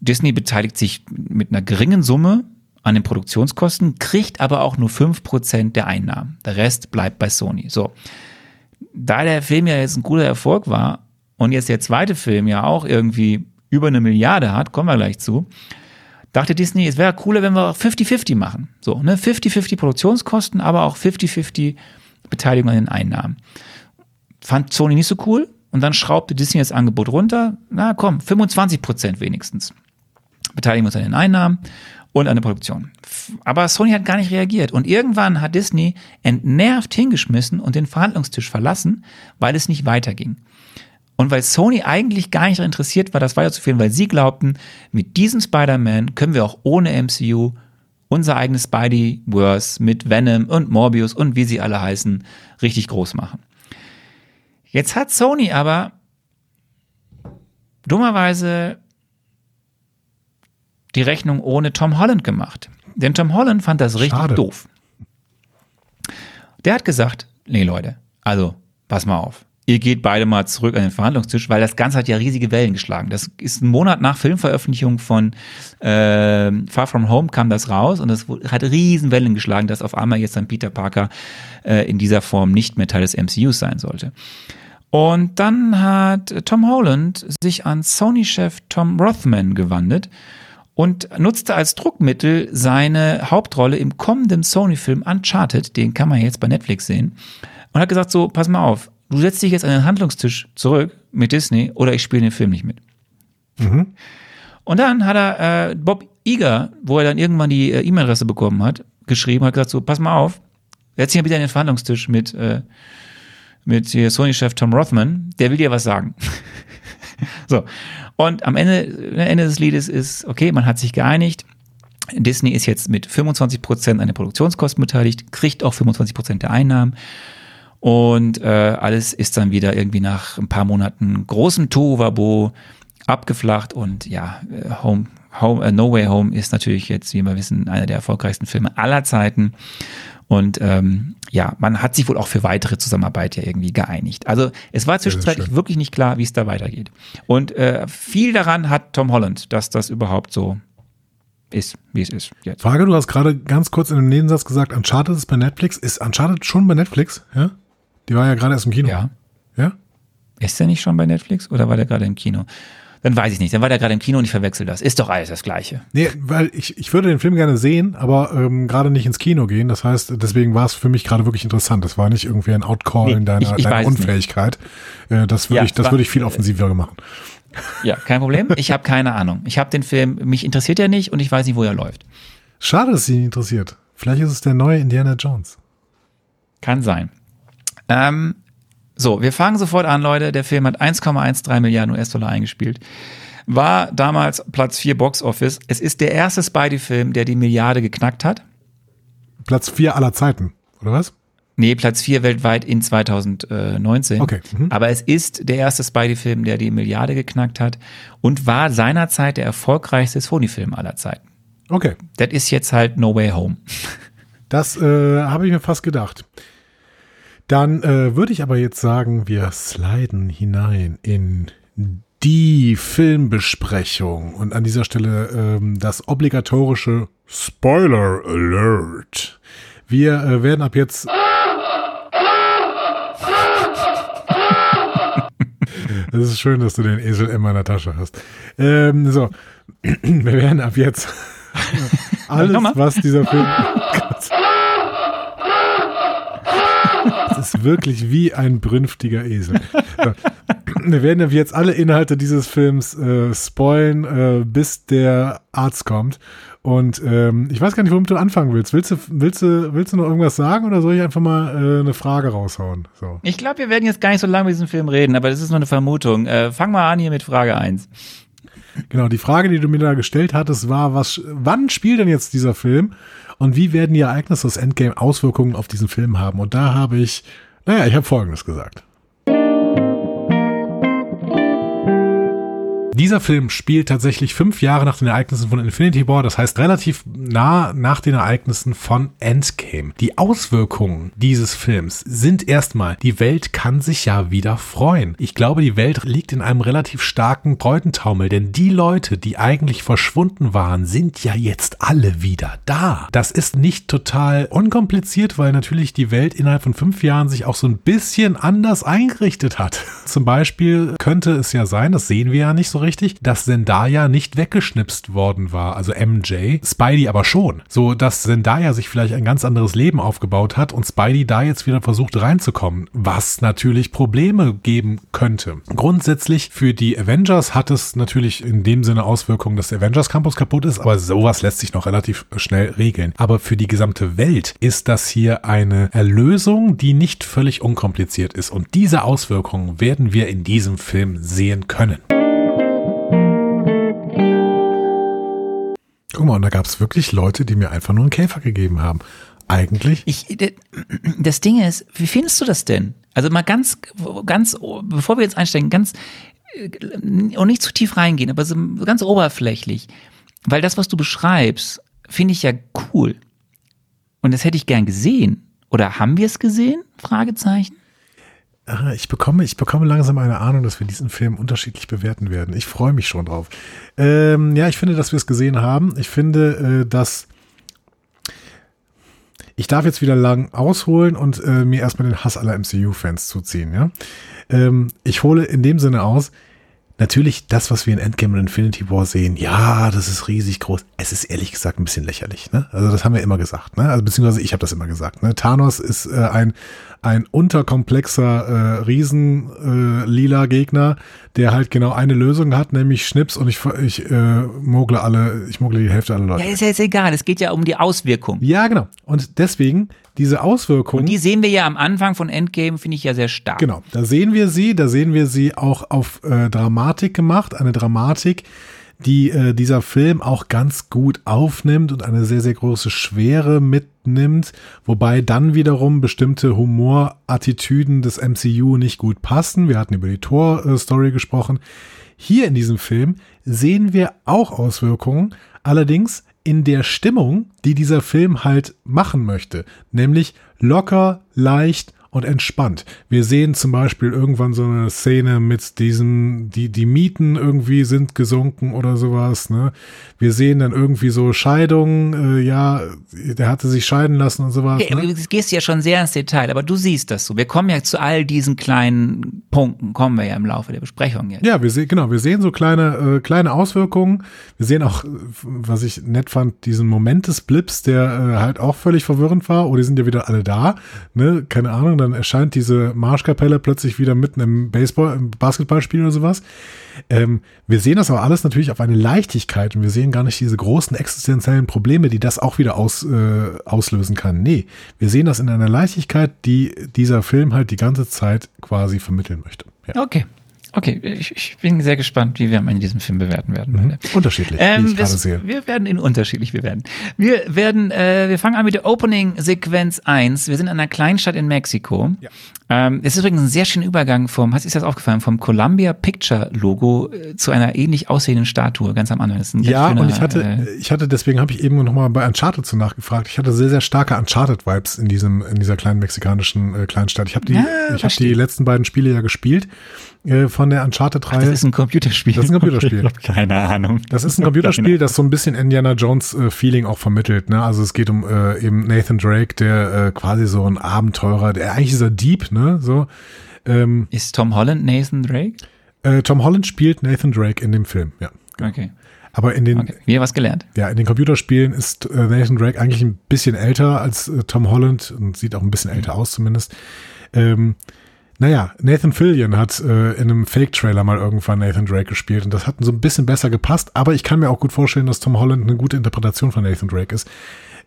Disney beteiligt sich mit einer geringen Summe an den Produktionskosten, kriegt aber auch nur 5% der Einnahmen. Der Rest bleibt bei Sony. So. Da der Film ja jetzt ein guter Erfolg war und jetzt der zweite Film ja auch irgendwie über eine Milliarde hat, kommen wir gleich zu, dachte Disney, es wäre cooler, wenn wir 50-50 machen. So, ne? 50-50 Produktionskosten, aber auch 50-50 Beteiligung an den Einnahmen. Fand Sony nicht so cool, und dann schraubte Disney das Angebot runter. Na komm, 25 Prozent wenigstens. Beteiligen wir uns an den Einnahmen und an der Produktion. Aber Sony hat gar nicht reagiert. Und irgendwann hat Disney entnervt hingeschmissen und den Verhandlungstisch verlassen, weil es nicht weiterging. Und weil Sony eigentlich gar nicht interessiert war, das weiterzuführen, weil sie glaubten, mit diesem Spider-Man können wir auch ohne MCU unser eigenes Spidey-Verse mit Venom und Morbius und wie sie alle heißen, richtig groß machen. Jetzt hat Sony aber dummerweise die Rechnung ohne Tom Holland gemacht. Denn Tom Holland fand das richtig Schade. doof. Der hat gesagt, nee Leute, also pass mal auf. Ihr geht beide mal zurück an den Verhandlungstisch, weil das Ganze hat ja riesige Wellen geschlagen. Das ist ein Monat nach Filmveröffentlichung von äh, Far From Home kam das raus und das hat riesen Wellen geschlagen, dass auf einmal jetzt dann Peter Parker äh, in dieser Form nicht mehr Teil des MCUs sein sollte. Und dann hat Tom Holland sich an Sony-Chef Tom Rothman gewandt und nutzte als Druckmittel seine Hauptrolle im kommenden Sony-Film Uncharted, den kann man jetzt bei Netflix sehen, und hat gesagt so, pass mal auf, du setzt dich jetzt an den Handlungstisch zurück mit Disney oder ich spiele den Film nicht mit. Mhm. Und dann hat er äh, Bob Iger, wo er dann irgendwann die äh, E-Mail-Adresse bekommen hat, geschrieben, hat gesagt so, pass mal auf, setz dich mal bitte an den Verhandlungstisch mit äh, mit Sony-Chef Tom Rothman, der will dir was sagen. <laughs> so. Und am Ende, Ende des Liedes ist, okay, man hat sich geeinigt. Disney ist jetzt mit 25 Prozent an den Produktionskosten beteiligt, kriegt auch 25 Prozent der Einnahmen. Und äh, alles ist dann wieder irgendwie nach ein paar Monaten großem Tohuwabo abgeflacht und ja, äh, Home, Home, äh, No Way Home ist natürlich jetzt, wie wir wissen, einer der erfolgreichsten Filme aller Zeiten. Und ähm, ja, man hat sich wohl auch für weitere Zusammenarbeit ja irgendwie geeinigt. Also es war zwischenzeitlich wirklich nicht klar, wie es da weitergeht. Und äh, viel daran hat Tom Holland, dass das überhaupt so ist, wie es ist jetzt. Frage, du hast gerade ganz kurz in einem Nebensatz gesagt, Uncharted ist bei Netflix. Ist Uncharted schon bei Netflix? Ja? Die war ja gerade erst im Kino. Ja. Ja? Ist der nicht schon bei Netflix oder war der gerade im Kino? Dann weiß ich nicht. Dann war der gerade im Kino und ich verwechsel das. Ist doch alles das Gleiche. Nee, weil ich, ich würde den Film gerne sehen, aber ähm, gerade nicht ins Kino gehen. Das heißt, deswegen war es für mich gerade wirklich interessant. Das war nicht irgendwie ein Outcall Nee, in deiner, ich- ich deiner. Unfähigkeit. Äh, das würde Ja, ich, das würde ich viel offensiver machen. Ja, kein Problem. Ich habe keine Ahnung. Ich habe den Film, mich interessiert er nicht und ich weiß nicht, wo er läuft. Schade, dass es Sie nicht interessiert. Vielleicht ist es der neue Indiana Jones. Kann sein. Ähm, so, wir fangen sofort an, Leute. Der Film hat 1,13 Milliarden US-Dollar eingespielt. War damals Platz 4 Box Office. Es ist der erste Spidey-Film, der die Milliarde geknackt hat. Platz vier aller Zeiten, oder was? Nee, Platz 4 weltweit in 2019. Okay, mhm. Aber es ist der erste Spidey-Film, der die Milliarde geknackt hat und war seinerzeit der erfolgreichste Sony-Film aller Zeiten. Okay, Das ist jetzt halt No Way Home. das äh, habe ich mir fast gedacht. Dann äh, würde ich aber jetzt sagen, wir sliden hinein in die Filmbesprechung und an dieser Stelle ähm, das obligatorische Spoiler Alert. Wir äh, werden ab jetzt <laughs> Es ist schön, dass du den Esel in meiner Tasche hast. Ähm, so, <clears throat> wir werden ab jetzt <laughs> alles, was dieser Film. Es ist wirklich wie ein brünftiger Esel. Wir werden jetzt alle Inhalte dieses Films äh, spoilen, äh, bis der Arzt kommt. Und ähm, ich weiß gar nicht, womit du anfangen willst. Willst du, willst du, willst du noch irgendwas sagen oder soll ich einfach mal äh, eine Frage raushauen? So. Ich glaube, wir werden jetzt gar nicht so lange über diesen Film reden, aber das ist nur eine Vermutung. Äh, fang mal an hier mit Frage 1. Genau, die Frage, die du mir da gestellt hattest, war, was, wann spielt denn jetzt dieser Film und wie werden die Ereignisse des Endgame Auswirkungen auf diesen Film haben? Und da habe ich, naja, ich habe Folgendes gesagt. Dieser Film spielt tatsächlich fünf Jahre nach den Ereignissen von Infinity War, das heißt relativ nah nach den Ereignissen von Endgame. Die Auswirkungen dieses Films sind erstmal, die Welt kann sich ja wieder freuen. Ich glaube, die Welt liegt in einem relativ starken Freudentaumel, denn die Leute, die eigentlich verschwunden waren, sind ja jetzt alle wieder da. Das ist nicht total unkompliziert, weil natürlich die Welt innerhalb von fünf Jahren sich auch so ein bisschen anders eingerichtet hat. <laughs> Zum Beispiel könnte es ja sein, das sehen wir ja nicht so richtig, dass Zendaya nicht weggeschnipst worden war, also MJ, Spidey aber schon. So, dass Zendaya sich vielleicht ein ganz anderes Leben aufgebaut hat und Spidey da jetzt wieder versucht reinzukommen, was natürlich Probleme geben könnte. Grundsätzlich für die Avengers hat es natürlich in dem Sinne Auswirkungen, dass der Avengers Campus kaputt ist, aber sowas lässt sich noch relativ schnell regeln. Aber für die gesamte Welt ist das hier eine Erlösung, die nicht völlig unkompliziert ist und diese Auswirkungen werden wir in diesem Film sehen können. Guck mal, und da gab es wirklich Leute, die mir einfach nur einen Käfer gegeben haben. Eigentlich. Ich, das Ding ist, wie findest du das denn? Also mal ganz, ganz, bevor wir jetzt einsteigen, ganz, äh, und nicht zu tief reingehen, aber so ganz oberflächlich. Weil das, was du beschreibst, finde ich ja cool. Und das hätte ich gern gesehen. Oder haben wir es gesehen? Fragezeichen. Ah, Ich bekomme, ich bekomme langsam eine Ahnung, dass wir diesen Film unterschiedlich bewerten werden. Ich freue mich schon drauf. Ähm, ja, ich finde, dass wir es gesehen haben. Ich finde, äh, dass ich darf jetzt wieder lang ausholen und äh, mir erstmal den Hass aller MCU-Fans zuziehen. Ja, ähm, ich hole in dem Sinne aus. Natürlich, das, was wir in Endgame und Infinity War sehen, ja, das ist riesig groß. Es ist ehrlich gesagt ein bisschen lächerlich. Ne? Also das haben wir immer gesagt. Ne? Also beziehungsweise ich habe das immer gesagt. Ne? Thanos ist äh, ein ein unterkomplexer äh, riesen äh, lila Gegner, der halt genau eine Lösung hat, nämlich Schnips und ich ich äh, mogle alle, ich mogle die Hälfte aller Leute. Ja, ist ja jetzt egal. Es geht ja um die Auswirkung. Ja, genau. Und deswegen diese Auswirkungen. Die sehen wir ja am Anfang von Endgame, finde ich ja sehr stark. Genau, da sehen wir sie, da sehen wir sie auch auf äh, Dramatik gemacht, eine Dramatik, die äh, dieser Film auch ganz gut aufnimmt und eine sehr, sehr große Schwere mitnimmt, wobei dann wiederum bestimmte Humorattitüden des MCU nicht gut passen. Wir hatten über die Tor-Story gesprochen. Hier in diesem Film sehen wir auch Auswirkungen, allerdings in der Stimmung, die dieser Film halt machen möchte, nämlich locker, leicht und entspannt. Wir sehen zum Beispiel irgendwann so eine Szene mit diesen, die, die Mieten irgendwie sind gesunken oder sowas, ne? Wir sehen dann irgendwie so Scheidungen, äh, ja, der hatte sich scheiden lassen und sowas. Okay, ne? Du gehst ja schon sehr ins Detail, aber du siehst das so. Wir kommen ja zu all diesen kleinen Punkten, kommen wir ja im Laufe der Besprechung jetzt. Ja, wir sehen, genau, wir sehen so kleine, äh, kleine Auswirkungen. Wir sehen auch, was ich nett fand, diesen Moment des Blips, der äh, halt auch völlig verwirrend war. Oh, die sind ja wieder alle da, ne? Keine Ahnung, dann erscheint diese Marschkapelle plötzlich wieder mitten im Baseball, im Basketballspiel oder sowas. Ähm, wir sehen das aber alles natürlich auf eine Leichtigkeit und wir sehen gar nicht diese großen existenziellen Probleme, die das auch wieder aus, äh, auslösen kann. Nee, wir sehen das in einer Leichtigkeit, die dieser Film halt die ganze Zeit quasi vermitteln möchte. Ja. Okay. Okay, ich, ich bin sehr gespannt, wie wir in diesem Film bewerten werden. Mhm. Unterschiedlich, ähm, wie ich wir, gerade sehe. Wir werden ihn unterschiedlich bewerten. Wir werden, äh, wir fangen an mit der Opening-Sequenz 1. Wir sind in einer Kleinstadt in Mexiko. Ja. Ähm, es ist übrigens ein sehr schöner Übergang vom, hast ist das aufgefallen, vom Columbia Picture Logo äh, zu einer ähnlich aussehenden Statue ganz am Anfang. Das ist ein ganz Ja, schöner, und ich hatte, äh, ich hatte, deswegen habe ich eben nochmal bei Uncharted so nachgefragt. Ich hatte sehr, sehr starke Uncharted-Vibes in diesem, in dieser kleinen mexikanischen äh, Kleinstadt. Ich habe die, Ja, ich habe die letzten beiden Spiele ja gespielt äh, von der das Uncharted-Reihe. ist ein Computerspiel. Das ist ein Computerspiel. <laughs> Ich hab keine Ahnung. Das ist ein Computerspiel, das so ein bisschen Indiana Jones äh, Feeling auch vermittelt. Ne? Also es geht um äh, eben Nathan Drake, der äh, quasi so ein Abenteurer, der eigentlich ist er Dieb, ne? So. Ähm, Ist Tom Holland Nathan Drake? äh, Tom Holland spielt Nathan Drake in dem Film, ja. Okay. Aber in den, okay. Wieder was gelernt. ja, in den Computerspielen ist äh, Nathan Drake eigentlich ein bisschen älter als äh, Tom Holland und sieht auch ein bisschen älter aus zumindest. Ähm, naja, Nathan Fillion hat äh, in einem Fake-Trailer mal irgendwann Nathan Drake gespielt und das hat so ein bisschen besser gepasst, aber ich kann mir auch gut vorstellen, dass Tom Holland eine gute Interpretation von Nathan Drake ist.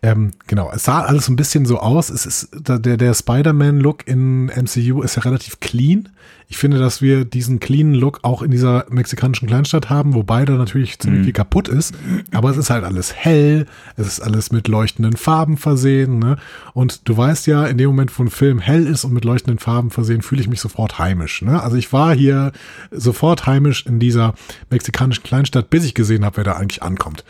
Ähm, genau, es sah alles so ein bisschen so aus. Es ist der, der Spider-Man-Look in MCU ist ja relativ clean. Ich finde, dass wir diesen cleanen Look auch in dieser mexikanischen Kleinstadt haben, wobei da natürlich ziemlich viel kaputt ist. Aber es ist halt alles hell, es ist alles mit leuchtenden Farben versehen. Ne? Und du weißt ja, in dem Moment, wo ein Film hell ist und mit leuchtenden Farben versehen, fühle ich mich sofort heimisch. Ne? Also ich war hier sofort heimisch in dieser mexikanischen Kleinstadt, bis ich gesehen habe, wer da eigentlich ankommt.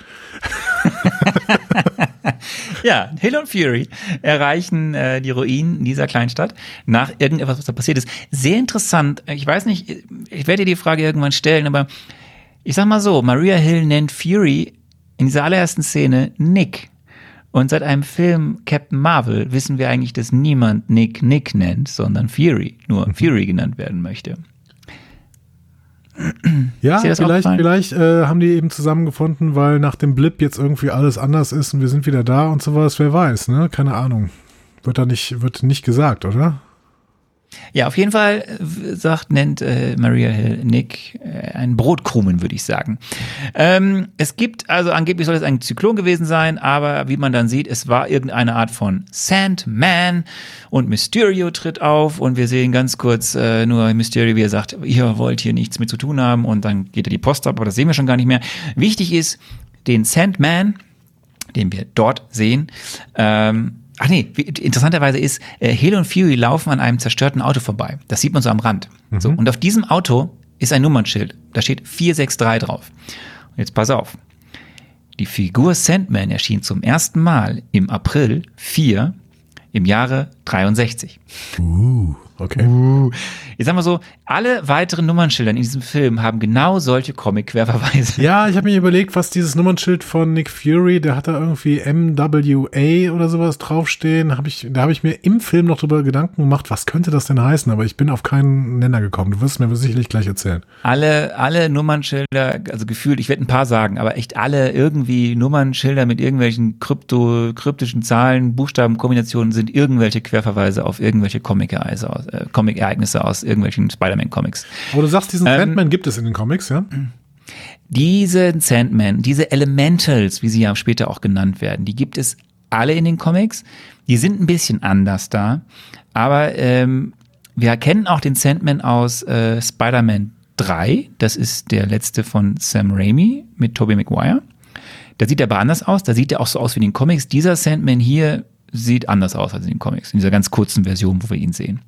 <laughs> <laughs> Ja, Hill und Fury erreichen äh, die Ruinen dieser Kleinstadt nach irgendetwas, was da passiert ist. Sehr interessant. Ich weiß nicht, ich werde dir die Frage irgendwann stellen, aber ich sag mal so, Maria Hill nennt Fury in dieser allerersten Szene Nick. Und seit einem Film Captain Marvel wissen wir eigentlich, dass niemand Nick Nick nennt, sondern Fury, nur <laughs> Fury genannt werden möchte. Ja, vielleicht, vielleicht äh, haben die eben zusammengefunden, weil nach dem Blip jetzt irgendwie alles anders ist und wir sind wieder da und sowas. Wer weiß, ne? Keine Ahnung. Wird da nicht, wird nicht gesagt, oder? Ja, auf jeden Fall äh, sagt, nennt äh, Maria Hill Nick äh, einen Brotkrumen, würde ich sagen. Ähm, es gibt, also angeblich soll es ein Zyklon gewesen sein, aber wie man dann sieht, es war irgendeine Art von Sandman und Mysterio tritt auf und wir sehen ganz kurz äh, nur Mysterio, wie er sagt, ihr wollt hier nichts mit zu tun haben und dann geht er die Post ab, aber das sehen wir schon gar nicht mehr. Wichtig ist, den Sandman, den wir dort sehen, ähm, Ach nee, interessanterweise ist, äh, Halo und Fury laufen an einem zerstörten Auto vorbei. Das sieht man so am Rand. So, und auf diesem Auto ist ein Nummernschild. Da steht 463 drauf. Und jetzt pass auf. Die Figur Sandman erschien zum ersten Mal im April 4 im Jahre 63. Uh, okay. Uh. Jetzt sagen wir so, alle weiteren Nummernschilder in diesem Film haben genau solche Comic-Querverweise. Ja, ich habe mir überlegt, was dieses Nummernschild von Nick Fury, der hat da irgendwie MWA oder sowas draufstehen. Hab ich, da habe ich mir im Film noch drüber Gedanken gemacht, was könnte das denn heißen, aber ich bin auf keinen Nenner gekommen. Du wirst mir sicherlich gleich erzählen. alle, alle Nummernschilder, also gefühlt, ich werde ein paar sagen, aber echt alle irgendwie Nummernschilder mit irgendwelchen krypto, kryptischen Zahlen, Buchstabenkombinationen sind irgendwelche Querverweise auf irgendwelche Comic-Ereignisse aus, äh, Comic-Ereignisse aus irgendwelchen Spider-Man-Comics. Aber du sagst, diesen Ähm, Sandman gibt es in den Comics, ja? Diese Sandman, diese Elementals, wie sie ja später auch genannt werden, die gibt es alle in den Comics. Die sind ein bisschen anders da, aber ähm, wir kennen auch den Sandman aus äh, Spider-Man 3. Das ist der letzte von Sam Raimi mit Tobey Maguire. Da sieht er aber anders aus. Da sieht er auch so aus wie in den Comics. Dieser Sandman hier sieht anders aus als in den Comics. In dieser ganz kurzen Version, wo wir ihn sehen.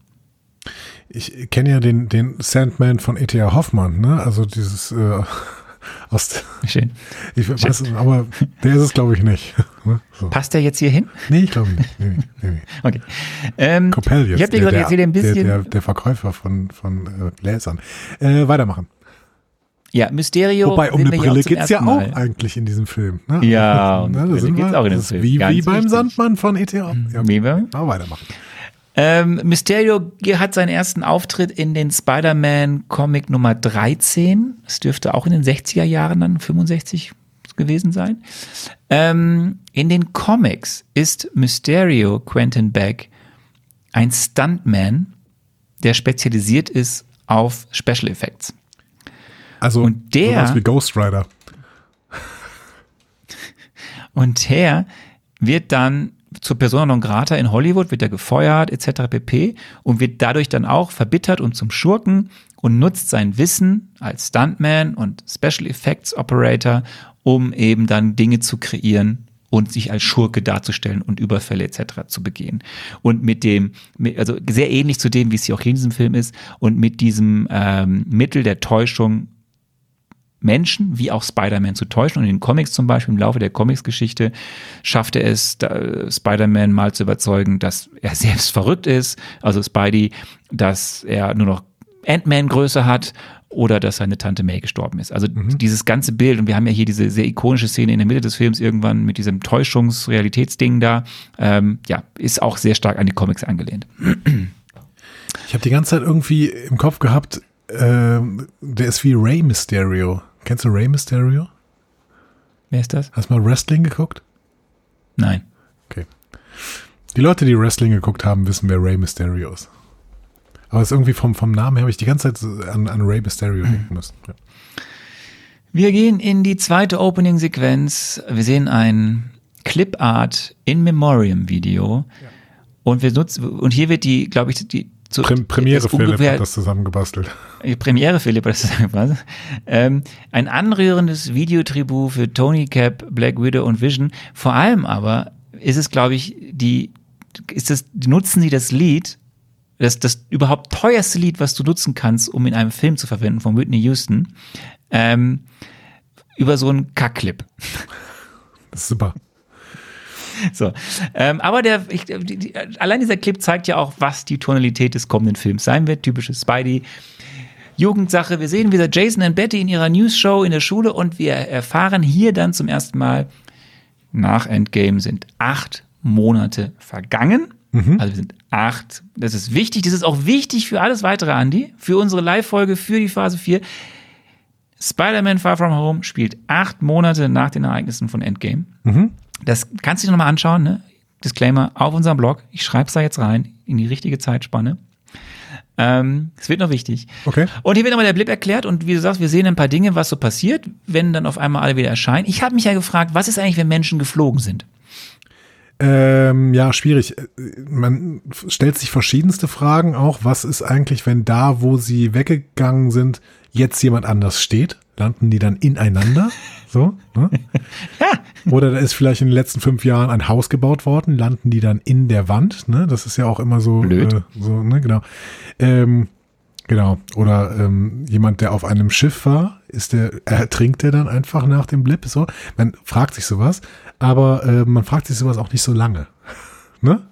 Ich kenne ja den, den Sandman von E.T.A. Hoffmann, ne? Also dieses, äh, <laughs> Aus, Schön. ich weiß, aber der ist es, glaube ich, nicht. <laughs> Ne? So. Passt der jetzt hier hin? Nee, ich glaube nicht. Nee, nee, nee. <laughs> Okay. Ähm, Coppell jetzt. ich habe dir ein bisschen. Der, der, der Verkäufer von, von äh, Gläsern. Äh, weitermachen. ja, Mysterio. Wobei, um eine Brille zum geht's ja auch eigentlich in diesem Film. Ne? Ja, um Ne, eine da Brille geht's wir- auch in ist Film. Wie, wie beim wichtig. Sandmann von ETA. Ja, Wie beim- aber weitermachen. Ähm, Mysterio hat seinen ersten Auftritt in den Spider-Man Comic Nummer 13. Das dürfte auch in den 60er Jahren dann 65 gewesen sein. Ähm, in den Comics ist Mysterio Quentin Beck ein Stuntman, der spezialisiert ist auf Special Effects. Also Und der- sowas wie Ghost Rider. <laughs> Und der wird dann zur Persona non grata in Hollywood, wird er gefeuert etc. pp. und wird dadurch dann auch verbittert und zum Schurken und nutzt sein Wissen als Stuntman und Special Effects Operator, um eben dann Dinge zu kreieren und sich als Schurke darzustellen und Überfälle etc. zu begehen. Und mit dem, also sehr ähnlich zu dem, wie es hier auch in diesem Film ist, und mit diesem ähm, Mittel der Täuschung Menschen wie auch Spider-Man zu täuschen. Und in den Comics zum Beispiel, im Laufe der Comics-Geschichte, schafft er es, da, Spider-Man mal zu überzeugen, dass er <laughs> selbst verrückt ist, also Spidey, dass er nur noch Ant-Man-Größe hat oder dass seine Tante May gestorben ist. Also dieses ganze Bild, und wir haben ja hier diese sehr ikonische Szene in der Mitte des Films irgendwann mit diesem Täuschungsrealitätsding da, ähm, ja, ist auch sehr stark an die Comics angelehnt. Ich habe die ganze Zeit irgendwie im Kopf gehabt, ähm, der ist wie Rey Mysterio. Kennst du Rey Mysterio? Wer ist das? Hast du mal Wrestling geguckt? Nein. Okay. Die Leute, die Wrestling geguckt haben, wissen, wer Rey Mysterio ist. Aber es ist irgendwie vom, vom Namen her habe ich die ganze Zeit an, an Rey Mysterio denken müssen. Ja. Wir gehen in die zweite Opening-Sequenz. Wir sehen ein Clipart in Memoriam Video. Und wir nutzen, und hier wird die, glaube ich, die, zu, Prem Premiere Philipp ungefähr- hat das zusammengebastelt. Premiere Philipp, hat das was? Ähm, ein anrührendes Videotribut für Tony Cap, Black Widow und Vision. Vor allem aber ist es, glaube ich, die, ist das, nutzen sie das Lied, das, das überhaupt teuerste Lied, was du nutzen kannst, um in einem Film zu verwenden von Whitney Houston, ähm, über so einen Kackclip. Das ist super. <laughs> So. Ähm, aber der, ich, die, allein dieser Clip zeigt ja auch, was die Tonalität des kommenden Films sein wird. Typisches Spidey. Jugendsache. Wir sehen wieder Jason und Betty in ihrer News-Show in der Schule und wir erfahren hier dann zum ersten Mal, nach Endgame sind acht Monate vergangen. Also wir sind acht. Das ist wichtig. Das ist auch wichtig für alles weitere, Andy. Für unsere Live-Folge, für die Phase 4. Spider-Man Far From Home spielt acht Monate nach den Ereignissen von Endgame. Das kannst du dir nochmal anschauen, ne? Disclaimer auf unserem Blog. Ich schreibe es da jetzt rein in die richtige Zeitspanne. Ähm, Es wird noch wichtig. Okay. Und hier wird nochmal der Blip erklärt und wie du sagst, wir sehen ein paar Dinge, was so passiert, wenn dann auf einmal alle wieder erscheinen. Ich habe mich ja gefragt, was ist eigentlich, wenn Menschen geflogen sind? Ähm, ja, schwierig. Man stellt sich verschiedenste Fragen auch. Was ist eigentlich, wenn da, wo sie weggegangen sind, jetzt jemand anders steht? Landen die dann ineinander? So? Ne? Oder da ist vielleicht in den letzten fünf Jahren ein Haus gebaut worden, landen die dann in der Wand? Ne? Das ist ja auch immer so. Blöd. Äh, so ne? Genau. Ähm, genau. Oder ähm, jemand, der auf einem Schiff war, ist der, ertrinkt der dann einfach nach dem Blip? So? Man fragt sich sowas, aber äh, man fragt sich sowas auch nicht so lange. <laughs> ne?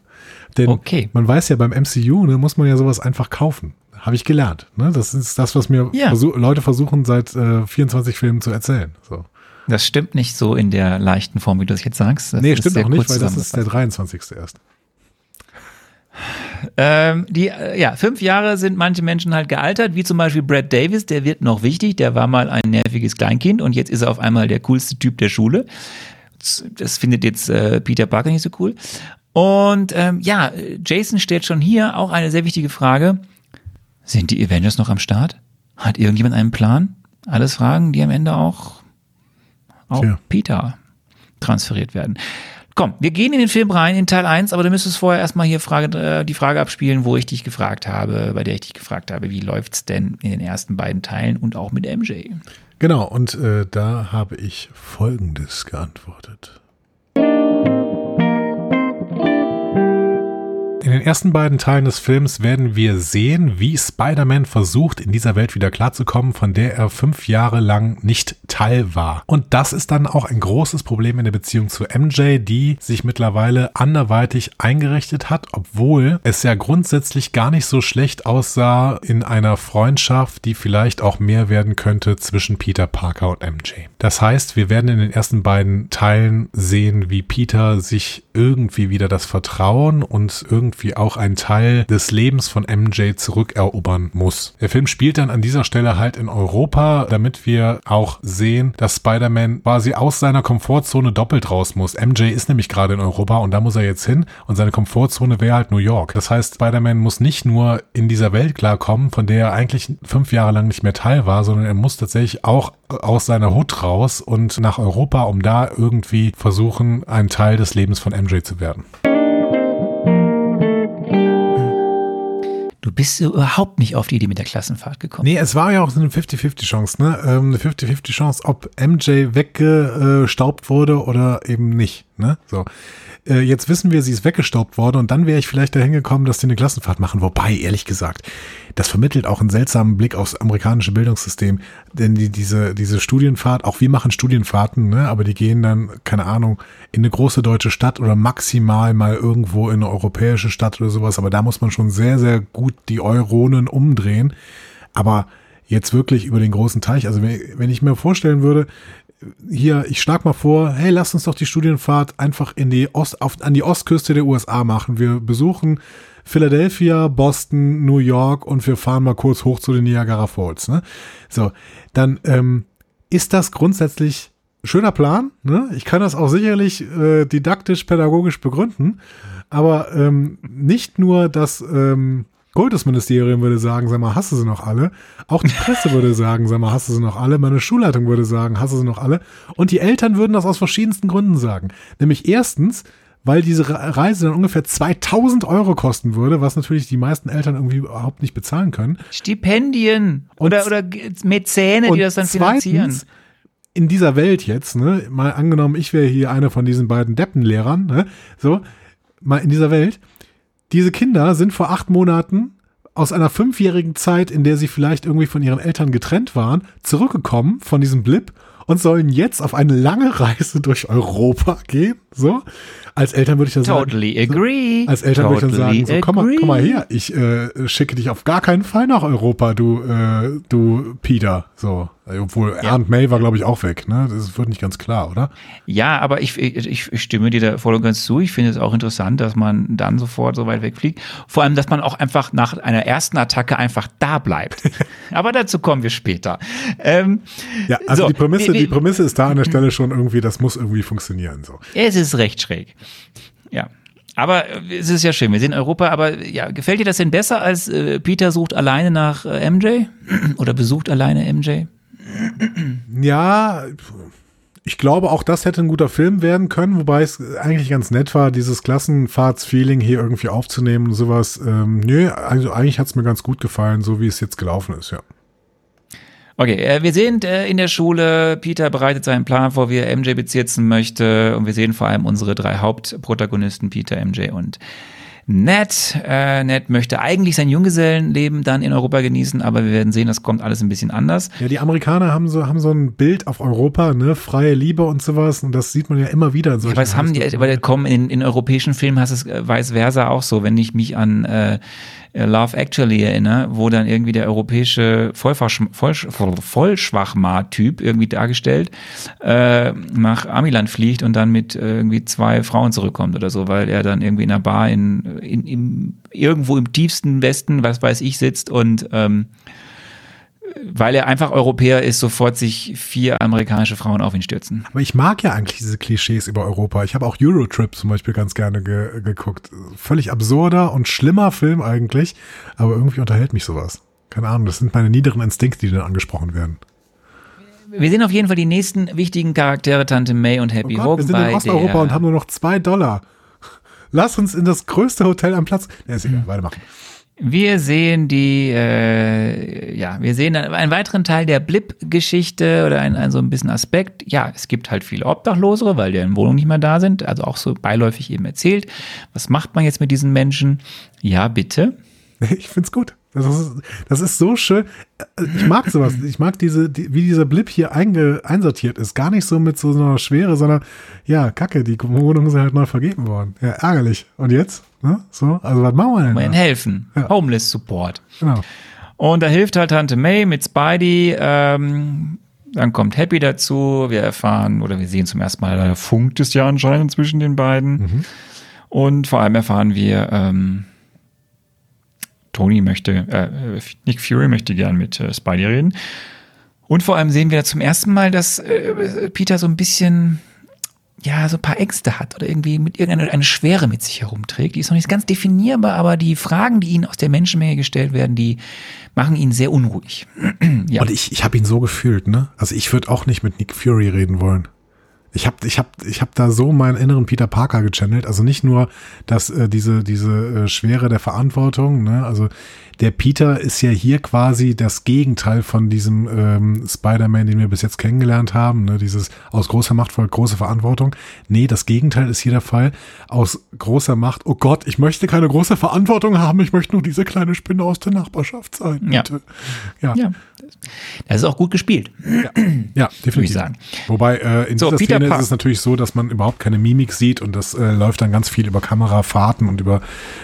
Denn Okay. man weiß ja beim MCU, ne, muss man ja sowas einfach kaufen. Habe ich gelernt. Ne? Das ist das, was mir Ja. versuch, Leute versuchen seit äh, 24 Filmen zu erzählen. So. Das stimmt nicht so in der leichten Form, wie du es jetzt sagst. Das Nee, stimmt auch nicht, weil das ist der zusammengefasst. 23. erst. Ähm, die, äh, ja, fünf Jahre sind manche Menschen halt gealtert, wie zum Beispiel Brad Davis, der wird noch wichtig, der war mal ein nerviges Kleinkind und jetzt ist er auf einmal der coolste Typ der Schule. Das, das findet jetzt äh, Peter Parker nicht so cool. Und ähm, ja, Jason stellt schon hier auch eine sehr wichtige Frage. Sind die Avengers noch am Start? Hat irgendjemand einen Plan? Alles Fragen, die am Ende auch auf Tja. Peter transferiert werden. Komm, wir gehen in den Film rein, in Teil 1, aber du müsstest vorher erstmal hier Frage, äh, die Frage abspielen, wo ich dich gefragt habe, bei der ich dich gefragt habe, wie läuft's denn in den ersten beiden Teilen und auch mit MJ? Genau, und äh, da habe ich Folgendes geantwortet. In den ersten beiden Teilen des Films werden wir sehen, wie Spider-Man versucht, in dieser Welt wieder klarzukommen, von der er fünf Jahre lang nicht Teil war. Und das ist dann auch ein großes Problem in der Beziehung zu MJ, die sich mittlerweile anderweitig eingerichtet hat, obwohl es ja grundsätzlich gar nicht so schlecht aussah in einer Freundschaft, die vielleicht auch mehr werden könnte zwischen Peter Parker und MJ. Das heißt, wir werden in den ersten beiden Teilen sehen, wie Peter sich irgendwie wieder das Vertrauen und irgendwie auch einen Teil des Lebens von MJ zurückerobern muss. Der Film spielt dann an dieser Stelle halt in Europa, damit wir auch sehen, dass Spider-Man quasi aus seiner Komfortzone doppelt raus muss. MJ ist nämlich gerade in Europa und da muss er jetzt hin und seine Komfortzone wäre halt New York. Das heißt, Spider-Man muss nicht nur in dieser Welt klarkommen, von der er eigentlich fünf Jahre lang nicht mehr Teil war, sondern er muss tatsächlich auch aus seiner Hut raus und nach Europa, um da irgendwie versuchen, ein Teil des Lebens von MJ zu werden. Du bist überhaupt nicht auf die Idee mit der Klassenfahrt gekommen. Nee, es war ja auch so eine 50-50-Chance, ne? Ähm, eine 50-50-Chance, ob MJ weggestaubt wurde oder eben nicht, ne? So äh, jetzt wissen wir, sie ist weggestaubt worden und dann wäre ich vielleicht dahin gekommen, dass die eine Klassenfahrt machen. Wobei, ehrlich gesagt, das vermittelt auch einen seltsamen Blick aufs amerikanische Bildungssystem. Denn die, diese, diese Studienfahrt, auch wir machen Studienfahrten, ne, aber die gehen dann, keine Ahnung, in eine große deutsche Stadt oder maximal mal irgendwo in eine europäische Stadt oder sowas. Aber da muss man schon sehr, sehr gut die Euronen umdrehen. Aber jetzt wirklich über den großen Teich. Also wenn, wenn ich mir vorstellen würde, hier, ich schlag mal vor, hey, lass uns doch die Studienfahrt einfach in die Ost, auf, an die Ostküste der USA machen. Wir besuchen Philadelphia, Boston, New York und wir fahren mal kurz hoch zu den Niagara Falls. Ne? So, dann ähm, ist das grundsätzlich schöner Plan. Ne? Ich kann das auch sicherlich äh, didaktisch, pädagogisch begründen. Aber ähm, nicht nur, dass ähm, Kultusministerium würde sagen, sag mal, hast du sie noch alle? Auch die Presse würde sagen, sag mal, hast du sie noch alle? Meine Schulleitung würde sagen, hast du sie noch alle? Und die Eltern würden das aus verschiedensten Gründen sagen. Nämlich erstens, weil diese Reise dann ungefähr 2000 Euro kosten würde, was natürlich die meisten Eltern irgendwie überhaupt nicht bezahlen können. Stipendien oder, oder Mäzene, die das dann finanzieren. Zweitens, in dieser Welt jetzt, ne, mal angenommen, ich wäre hier einer von diesen beiden Deppenlehrern, ne, so, mal in dieser Welt, diese Kinder sind vor acht Monaten aus einer fünfjährigen Zeit, in der sie vielleicht irgendwie von ihren Eltern getrennt waren, zurückgekommen von diesem Blip und sollen jetzt auf eine lange Reise durch Europa gehen. So, als Eltern würde ich dann totally sagen. agree. So, als Eltern totally würde ich dann sagen, so, komm mal, komm mal her, ich äh, schicke dich auf gar keinen Fall nach Europa, du, äh, du Peter. So, obwohl ja. Aunt May war, glaube ich, auch weg. Ne? Das wird nicht ganz klar, oder? Ja, aber ich, ich, ich stimme dir da voll und ganz zu. Ich finde es auch interessant, dass man dann sofort so weit wegfliegt. Vor allem, dass man auch einfach nach einer ersten Attacke einfach da bleibt. <laughs> aber dazu kommen wir später. Ähm, ja, also so, die Prämisse, die Prämisse ist da an der Stelle schon irgendwie, das muss irgendwie funktionieren. So. Es ist recht schräg. Ja. Aber es ist ja schön, wir in Europa, aber ja, gefällt dir das denn besser als äh, Peter sucht alleine nach äh, MJ? <clears throat> Oder besucht alleine MJ? Ja, ich glaube, auch das hätte ein guter Film werden können, wobei es eigentlich ganz nett war, dieses Klassenfahrtsfeeling hier irgendwie aufzunehmen und sowas. Ähm, nö, also eigentlich hat es mir ganz gut gefallen, so wie es jetzt gelaufen ist, ja. Okay, äh, wir sind äh, in der Schule. Peter bereitet seinen Plan vor, wie er MJ bezirzen möchte. Und wir sehen vor allem unsere drei Hauptprotagonisten, Peter, MJ und Ned. Äh, Ned möchte eigentlich sein Junggesellenleben dann in Europa genießen, aber wir werden sehen, das kommt alles ein bisschen anders. Ja, die Amerikaner haben so, haben so ein Bild auf Europa, ne, freie Liebe und sowas, und das sieht man ja immer wieder in solchen Aber es haben die, weil kommen in, in europäischen Filmen hast es äh, vice versa auch so, wenn ich mich an äh, Love Actually erinnere, wo dann irgendwie der europäische Vollschwachmat-Typ irgendwie dargestellt äh, nach Amiland fliegt und dann mit äh, irgendwie zwei Frauen zurückkommt oder so, weil er dann irgendwie in einer Bar in, in, in irgendwo im tiefsten Westen, was weiß ich, sitzt und ähm, weil er einfach Europäer ist, sofort sich vier amerikanische Frauen auf ihn stürzen. Aber ich mag ja eigentlich diese Klischees über Europa. Ich habe auch Eurotrip zum Beispiel ganz gerne ge geguckt. Völlig absurder und schlimmer Film eigentlich, aber irgendwie unterhält mich sowas. Keine Ahnung, das sind meine niederen Instinkte, die dann angesprochen werden. Wir sehen auf jeden Fall die nächsten wichtigen Charaktere, Tante May und Happy oh Gott, Wir sind in Osteuropa und haben nur noch zwei Dollar. Lass uns in das größte Hotel am Platz. Ja, ist egal, weitermachen. Wir sehen die, äh, ja, wir sehen einen weiteren Teil der Blip-Geschichte oder einen, einen so ein bisschen Aspekt. Ja, es gibt halt viele Obdachlosere, weil die in Wohnung nicht mehr da sind. Also auch so beiläufig eben erzählt. Was macht man jetzt mit diesen Menschen? Ja, bitte. Ich find's gut. Das ist, das ist so schön. Ich mag sowas. Ich mag diese, die, wie dieser Blip hier einge, einsortiert ist. Gar nicht so mit so einer Schwere, sondern ja, Kacke, die Wohnungen sind halt neu vergeben worden. Ja, ärgerlich. Und jetzt? Ne? So, also was machen wir denn? Ihnen helfen. Ja. Homeless Support. Genau. Und da hilft halt Tante May mit Spidey. Ähm, dann kommt Happy dazu. Wir erfahren oder wir sehen zum ersten Mal, da funkt es ja anscheinend zwischen den beiden. Und vor allem erfahren wir, ähm, Tony möchte, äh, Nick Fury möchte gern mit äh, Spidey reden. Und vor allem sehen wir zum ersten Mal, dass äh, Peter so ein bisschen, ja, so ein paar Ängste hat oder irgendwie mit irgendeiner eine Schwere mit sich herumträgt. Die ist noch nicht ganz definierbar, aber die Fragen, die ihnen aus der Menschenmenge gestellt werden, die machen ihn sehr unruhig. <clears throat> ja. Und ich, ich habe ihn so gefühlt, ne? Also ich würde auch nicht mit Nick Fury reden wollen. Ich habe ich hab, ich hab da so meinen inneren Peter Parker gechannelt. Also nicht nur, dass äh, diese, diese äh, Schwere der Verantwortung, ne? Also der Peter ist ja hier quasi das Gegenteil von diesem ähm, Spider-Man, den wir bis jetzt kennengelernt haben. Ne? Dieses aus großer Macht folgt große Verantwortung. Nee, das Gegenteil ist hier der Fall. Aus großer Macht, oh Gott, ich möchte keine große Verantwortung haben, ich möchte nur diese kleine Spinne aus der Nachbarschaft sein. Ja. Bitte. Ja. ja. Das ist auch gut gespielt. Ja, definitiv. Würde ich sagen. Wobei äh, in So, dieser Peter Szene Park- ist es natürlich so, dass man überhaupt keine Mimik sieht und das äh, läuft dann ganz viel über Kamerafahrten und über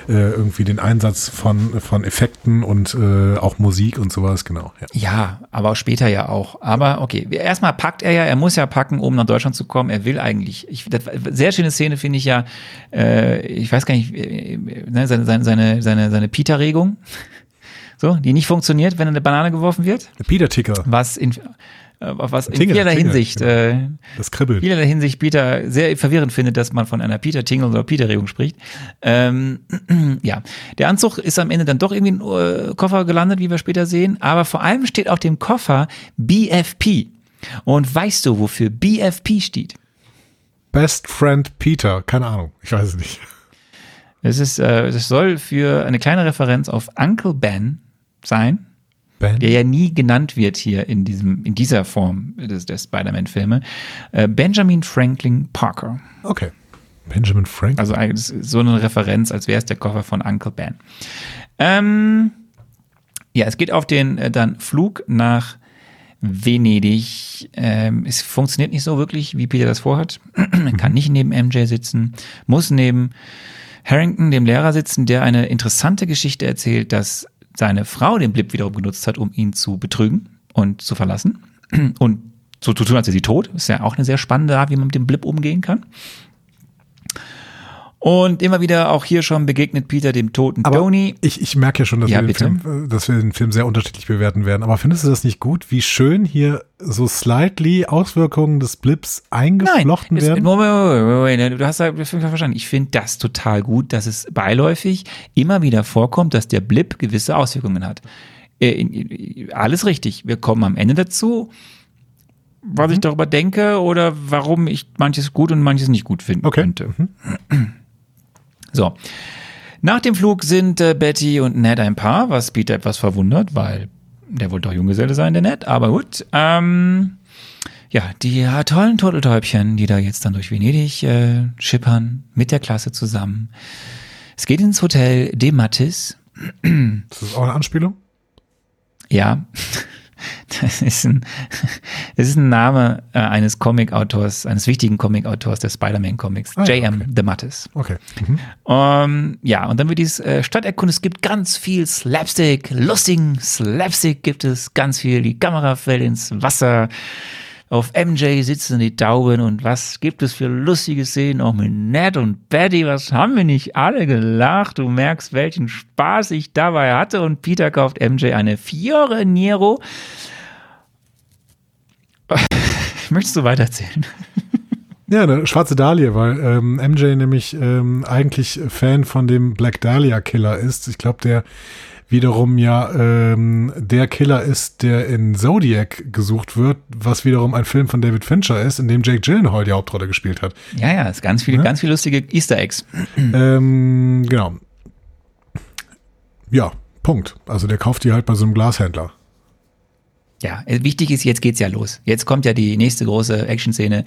äh, irgendwie den Einsatz von, von Effekten und äh, auch Musik und sowas, genau. Ja. Ja, aber auch später ja auch. Aber okay, erstmal packt er ja, er muss ja packen, um nach Deutschland zu kommen. Er will eigentlich. Ich, das, sehr schöne Szene finde ich ja, äh, ich weiß gar nicht, äh, ne, seine, seine, seine, seine, seine Peter-Regung, so, die nicht funktioniert, wenn eine Banane geworfen wird. Peter Ticker, Was in, äh, was in Tingle, vielerlei Tingle, Hinsicht, genau. äh, das kribbelt. vielerlei Hinsicht Peter sehr verwirrend findet, dass man von einer Peter-Tingle oder Peter-Regung spricht. Ähm, <clears throat> ja, der Anzug ist am Ende dann doch irgendwie im äh, Koffer gelandet, wie wir später sehen. Aber vor allem steht auf dem Koffer BFP. Und weißt du, wofür BFP steht? Best Friend Peter, keine Ahnung, ich weiß es nicht. Es ist, äh, es soll für eine kleine Referenz auf Uncle Ben sein, Ben? der ja nie genannt wird hier in diesem, in dieser Form des, der Spider-Man-Filme. Äh, Benjamin Franklin Parker. Okay. Benjamin Frank. Also so eine Referenz, als wäre es der Koffer von Uncle Ben. Ähm, ja, es geht auf den äh, dann Flug nach Venedig. Ähm, es funktioniert nicht so wirklich, wie Peter das vorhat. <clears throat> kann nicht neben MJ sitzen, muss neben Harrington, dem Lehrer, sitzen, der eine interessante Geschichte erzählt, dass seine Frau den Blip wiederum genutzt hat, um ihn zu betrügen und zu verlassen. Und so zu tun, als wäre sie tot. Ist ja auch eine sehr spannende Art, wie man mit dem Blip umgehen kann. Und immer wieder auch hier schon begegnet Peter dem toten Aber Tony. ich, ich merke ja schon, dass, Ja, wir. Film, dass wir den Film sehr unterschiedlich bewerten werden. Aber findest du das nicht gut, wie schön hier so slightly Auswirkungen des Blips eingeflochten das, werden? Moment, Moment, Moment, du hast ja verstanden. Ich finde das total gut, dass es beiläufig immer wieder vorkommt, dass der Blip gewisse Auswirkungen hat. Äh, Alles richtig. Wir kommen am Ende dazu, was Mhm. ich darüber denke oder warum ich manches gut und manches nicht gut finden Okay. könnte. So. Nach dem Flug sind äh, Betty und Ned ein Paar, was Peter etwas verwundert, weil der wollte doch Junggeselle sein, der Ned, aber gut. Ähm, ja, die tollen Turteltäubchen, die da jetzt dann durch Venedig äh, schippern, mit der Klasse zusammen. Es geht ins Hotel De Mattis. Das ist auch eine Anspielung? Ja, das ist ein, <laughs> das ist ein Name äh, eines Comic-Autors, eines wichtigen Comic-Autors der Spider-Man-Comics, Ah J.M. okay. De Mattis. Okay. Mhm. Ähm, ja, und dann wird dieses äh, Stadt erkundet. Es gibt ganz viel Slapstick, lustigen Slapstick gibt es, ganz viel. Die Kamera fällt ins Wasser. Auf MJ sitzen die Tauben und was gibt es für lustige Szenen auch mit Ned und Betty? Was haben wir nicht alle gelacht? Du merkst, welchen Spaß ich dabei hatte. Und Peter kauft MJ eine Fiore Nero. <laughs> Möchtest du weitererzählen? Ja, eine schwarze Dahlia, weil ähm, MJ nämlich ähm, eigentlich Fan von dem Black Dahlia Killer ist. Ich glaube, der wiederum ja ähm, der Killer ist, der in Zodiac gesucht wird, was wiederum ein Film von David Fincher ist, in dem Jake Gyllenhaal die Hauptrolle gespielt hat. Ja, ja, es ist ganz viele, ganz viele lustige Easter Eggs. <clears throat> ähm, genau. Ja, Punkt. Also der kauft die halt bei so einem Glashändler. Ja, äh, wichtig ist, jetzt geht's ja los. Jetzt kommt ja die nächste große Action-Szene.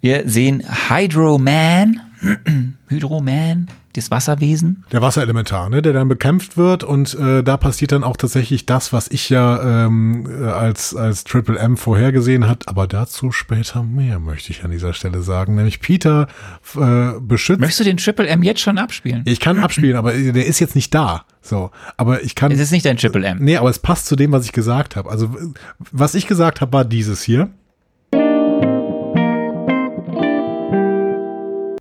Wir sehen Hydro Man, <clears throat> Hydro Man, das Wasserwesen. Der Wasserelementar, ne, der dann bekämpft wird und äh, da passiert dann auch tatsächlich das, was ich ja ähm, äh, als, als Triple M vorhergesehen hat, aber dazu später mehr, möchte ich an dieser Stelle sagen. Nämlich Peter äh, beschützt. Möchtest du den Triple M jetzt schon abspielen? Ich kann abspielen, aber der ist jetzt nicht da. So, aber ich kann. Es ist nicht dein Triple M. Nee, aber es passt zu dem, was ich gesagt habe. Also, was ich gesagt habe, war dieses hier.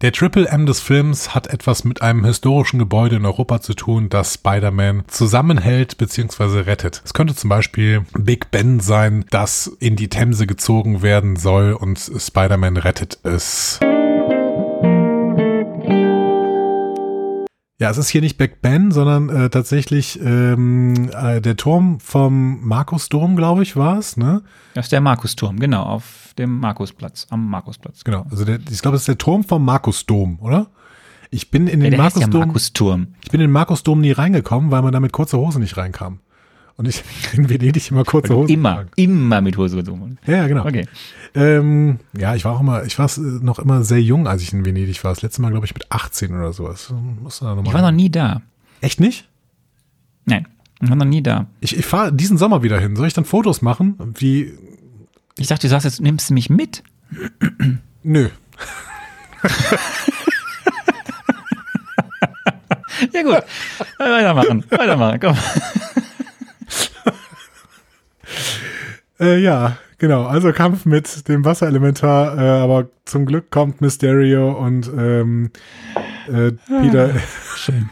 Der Triple M des Films hat etwas mit einem historischen Gebäude in Europa zu tun, das Spider-Man zusammenhält bzw. rettet. Es könnte zum Beispiel Big Ben sein, das in die Themse gezogen werden soll und Spider-Man rettet es. Ja, es ist hier nicht Big Ben, sondern äh, tatsächlich ähm, äh, der Turm vom Markusdom, glaube ich, war es, ne? Das ist der Markusturm, genau, auf dem Markusplatz, am Markusplatz. Genau, also der, ich glaube, es ist der Turm vom Markusdom, oder? Ich bin in den Ja, heißt ja Markusdom, Markusturm. ich bin in den Markusdom nie reingekommen, weil man da mit kurzer Hose nicht reinkam. Und ich <laughs> in Venedig immer kurze Hose. Immer, immer mit Hose gezogen. Ja, ja, genau. Okay. Ähm, ja, ich war auch immer, ich war noch immer sehr jung, als ich in Venedig war. Das letzte Mal, glaube ich, mit 18 oder sowas. Muss da noch Ich war noch nie da. Echt nicht? Nein, ich war noch nie da. Ich, ich fahre diesen Sommer wieder hin. Soll ich dann Fotos machen? Wie, Ich dachte, du sagst, jetzt nimmst du mich mit. nö. Ja gut, weitermachen, weitermachen, komm. Äh, ja, genau. Also Kampf mit dem Wasserelementar, äh, aber zum Glück kommt Mysterio und ähm, äh, Peter, <laughs> Schön.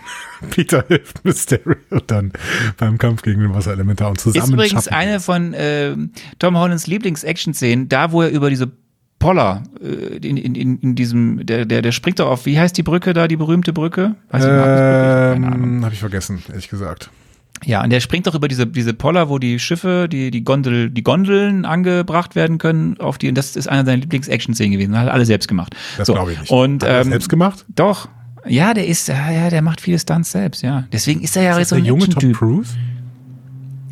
Peter hilft Mysterio dann beim Kampf gegen den Wasserelementar und Ist zusammen übrigens schaffen eine von äh, Tom Hollands Lieblings-Action-Szenen, da wo er über diese Poller äh, in, in, in, in diesem, der, der, der springt doch auf, wie heißt die Brücke da, die berühmte Brücke? Weiß ich ähm, Habe ich vergessen, ehrlich gesagt. Ja, und der springt doch über diese, diese Poller, wo die Schiffe, die, die Gondel, die Gondeln angebracht werden können auf die, und das ist einer seiner Lieblings-Action-Szenen gewesen. Hat alle selbst gemacht. Das So. glaube ich nicht. Und, Hat er das ähm, selbst gemacht? Doch. Ja, der ist, ja, der macht viele Stunts selbst, ja. Deswegen ist er ja Ist so der ein junge Tom. Cruise?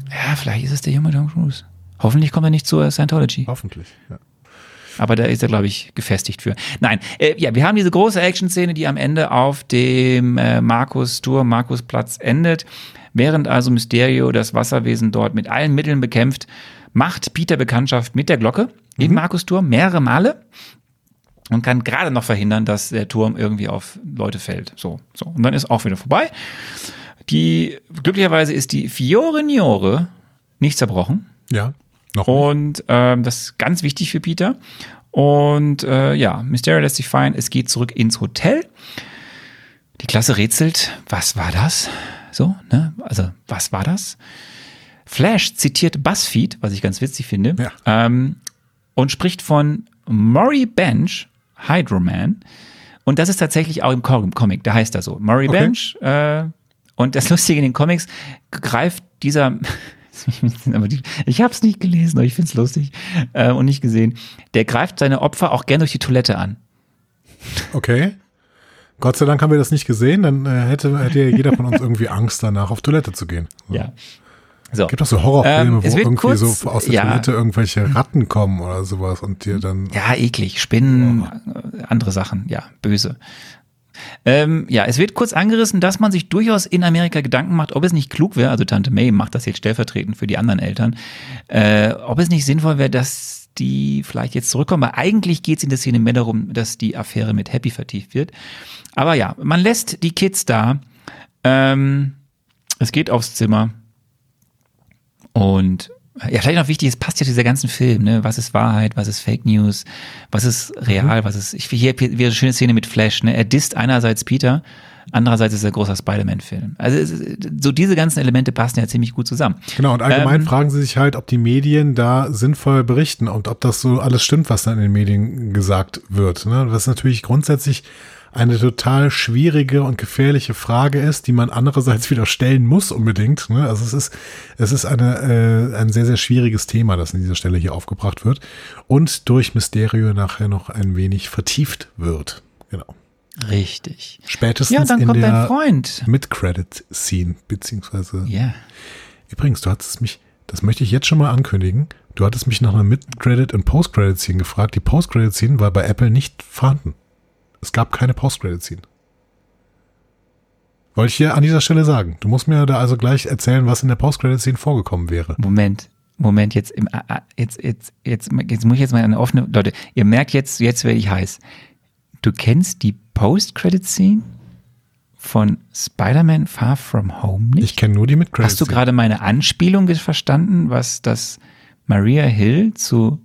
Ja, vielleicht ist es der junge Tom Cruise. Hoffentlich kommt er nicht zur Scientology. Hoffentlich. Ja. Aber da ist er, glaube ich, gefestigt für. Nein, äh, ja, wir haben diese große Action-Szene, die am Ende auf dem äh, Markus-Tour, Markusplatz endet. Während also Mysterio das Wasserwesen dort mit allen Mitteln bekämpft, macht Peter Bekanntschaft mit der Glocke im Markusturm mehrere Male und kann gerade noch verhindern, dass der Turm irgendwie auf Leute fällt. So, so. Und dann ist auch wieder vorbei. Die, glücklicherweise ist die Fiore Niore nicht zerbrochen. Ja, noch. Und ähm, das ist ganz wichtig für Peter. Und äh, ja, Mysterio lässt sich fallen. Es geht zurück ins Hotel. Die Klasse rätselt, was war das? So, ne? Also, was war das? Flash zitiert BuzzFeed, was ich ganz witzig finde, Ja. ähm, und spricht von Murray Bench, Hydroman. Und das ist tatsächlich auch im Com- Comic, da heißt er so. Murray Okay. Bench. Äh, und das Lustige in den Comics greift dieser. <laughs> aber die- ich habe es nicht gelesen, aber ich finde es lustig äh, und nicht gesehen. Der greift seine Opfer auch gern durch die Toilette an. Okay. Gott sei Dank haben wir das nicht gesehen, dann äh, hätte, hätte jeder von uns irgendwie Angst danach, auf Toilette zu gehen. Ja. So. Gibt doch so Horrorfilme, Ähm, wo irgendwie kurz- so aus der ja. Toilette irgendwelche Ratten kommen oder sowas und dir dann. Ja, eklig. Spinnen, äh, andere Sachen. Ja, böse. Ähm, ja, es wird kurz angerissen, dass man sich durchaus in Amerika Gedanken macht, ob es nicht klug wäre, also Tante May macht das jetzt stellvertretend für die anderen Eltern, äh, ob es nicht sinnvoll wäre, dass die vielleicht jetzt zurückkommen, weil eigentlich geht es in der Szene mehr darum, dass die Affäre mit Happy vertieft wird. Aber ja, man lässt die Kids da. Ähm, es geht aufs Zimmer. Und ja, vielleicht noch wichtig, es passt ja zu dieser ganzen Film, ne? Was ist Wahrheit, was ist Fake News, was ist real, was ist. Ich hier wieder eine schöne Szene mit Flash, ne? Er disst einerseits Peter, andererseits ist er ein großer Spider-Man-Film. Also ist- so diese ganzen Elemente passen ja ziemlich gut zusammen. Genau, und allgemein Ähm, fragen sie sich halt, ob die Medien da sinnvoll berichten und ob das so alles stimmt, was da in den Medien gesagt wird. Ne? Was natürlich grundsätzlich eine total schwierige und gefährliche Frage ist, die man andererseits <laughs> wieder stellen muss unbedingt. Ne? Also es ist, es ist eine, äh, ein sehr, sehr schwieriges Thema, das an dieser Stelle hier aufgebracht wird und durch Mysterio nachher noch ein wenig vertieft wird. Genau. Richtig. Spätestens Ja, dann in kommt dein der Freund. Mid-Credit-Scene, beziehungsweise. Ja. Übrigens, du hattest mich, das möchte ich jetzt schon mal ankündigen, du hattest mich nach einer Mid-Credit- und Post-Credit-Scene gefragt. Die Post-Credit-Scene war bei Apple nicht vorhanden. Es gab keine Post-Credit-Scene. Wollte ich hier an dieser Stelle sagen. Du musst mir da also gleich erzählen, was in der Post-Credit-Scene vorgekommen wäre. Moment, Moment, jetzt, im, ah, ah, jetzt, jetzt, jetzt, jetzt muss ich jetzt mal eine offene, Leute, ihr merkt jetzt, jetzt werde ich heiß. Du kennst die Post-Credit-Scene von Spider-Man Far From Home nicht? Ich kenne nur die Mid-Credit-Scene. Hast du gerade meine Anspielung verstanden, was das Maria Hill zu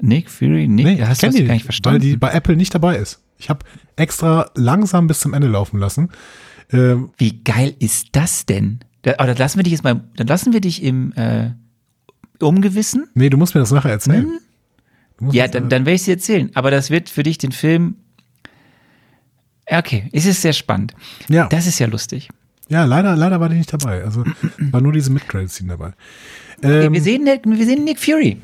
Nick Fury, Nick, Nee, hast du das gar nicht nicht, verstanden? weil die bei Apple nicht dabei ist. Ich habe extra langsam bis zum Ende laufen lassen. Ähm, Wie geil ist das denn? Da, aber dann lassen wir dich jetzt mal, dann lassen wir dich im äh, Umgewissen. nee, du musst mir das nachher erzählen. Hm? Ja, dann, dann werde ich sie erzählen. Aber das wird für dich den Film. Okay, es ist sehr spannend. ja. Das ist ja lustig. Ja, leider, leider war die nicht dabei. Also war nur diese Mid-Credit-Scene dabei. Ähm, wir, sehen, Nick- wir sehen Nick Fury.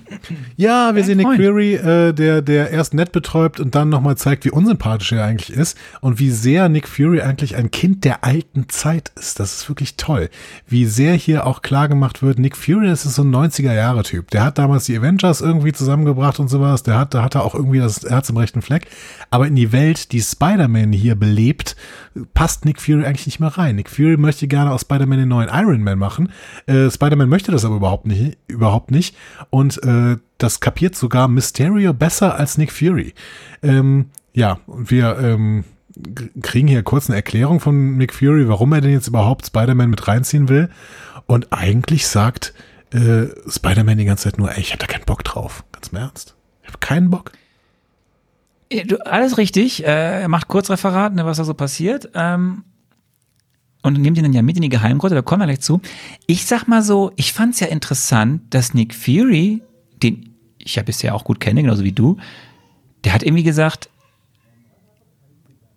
ja, wir sehen Nick. Fury, äh, der, der erst nett betäubt und dann nochmal zeigt, wie unsympathisch er eigentlich ist und wie sehr Nick Fury eigentlich ein Kind der alten Zeit ist. Das ist wirklich toll. Wie sehr hier auch klar gemacht wird, Nick Fury, das ist so ein 90er-Jahre-Typ. Der hat damals die Avengers irgendwie zusammengebracht und sowas. Der hat, da hat er auch irgendwie das Herz im rechten Fleck. Aber in die Welt, die Spider-Man hier belebt, passt Nick Fury eigentlich nicht mehr rein. Nick Fury möchte gerne aus Spider-Man den neuen Iron Man machen. Äh, Spider-Man möchte das aber überhaupt nicht, überhaupt nicht. Und äh, das kapiert sogar Mysterio besser als Nick Fury. Ähm, ja, und wir ähm, kriegen hier kurz eine Erklärung von Nick Fury, warum er denn jetzt überhaupt Spider-Man mit reinziehen will. Und eigentlich sagt äh, Spider-Man die ganze Zeit nur, ey, ich hab da keinen Bock drauf. Ganz im Ernst. Ich hab keinen Bock. Ja, du, alles richtig. Äh, er macht Kurzreferat, ne, was da so passiert. Ähm, und nimmt ihn dann ja mit in die Geheimgrotte, da kommen wir gleich zu. Ich sag mal so, ich fand's ja interessant, dass Nick Fury, den ich ja bisher auch gut kenne, genauso wie du, der hat irgendwie gesagt,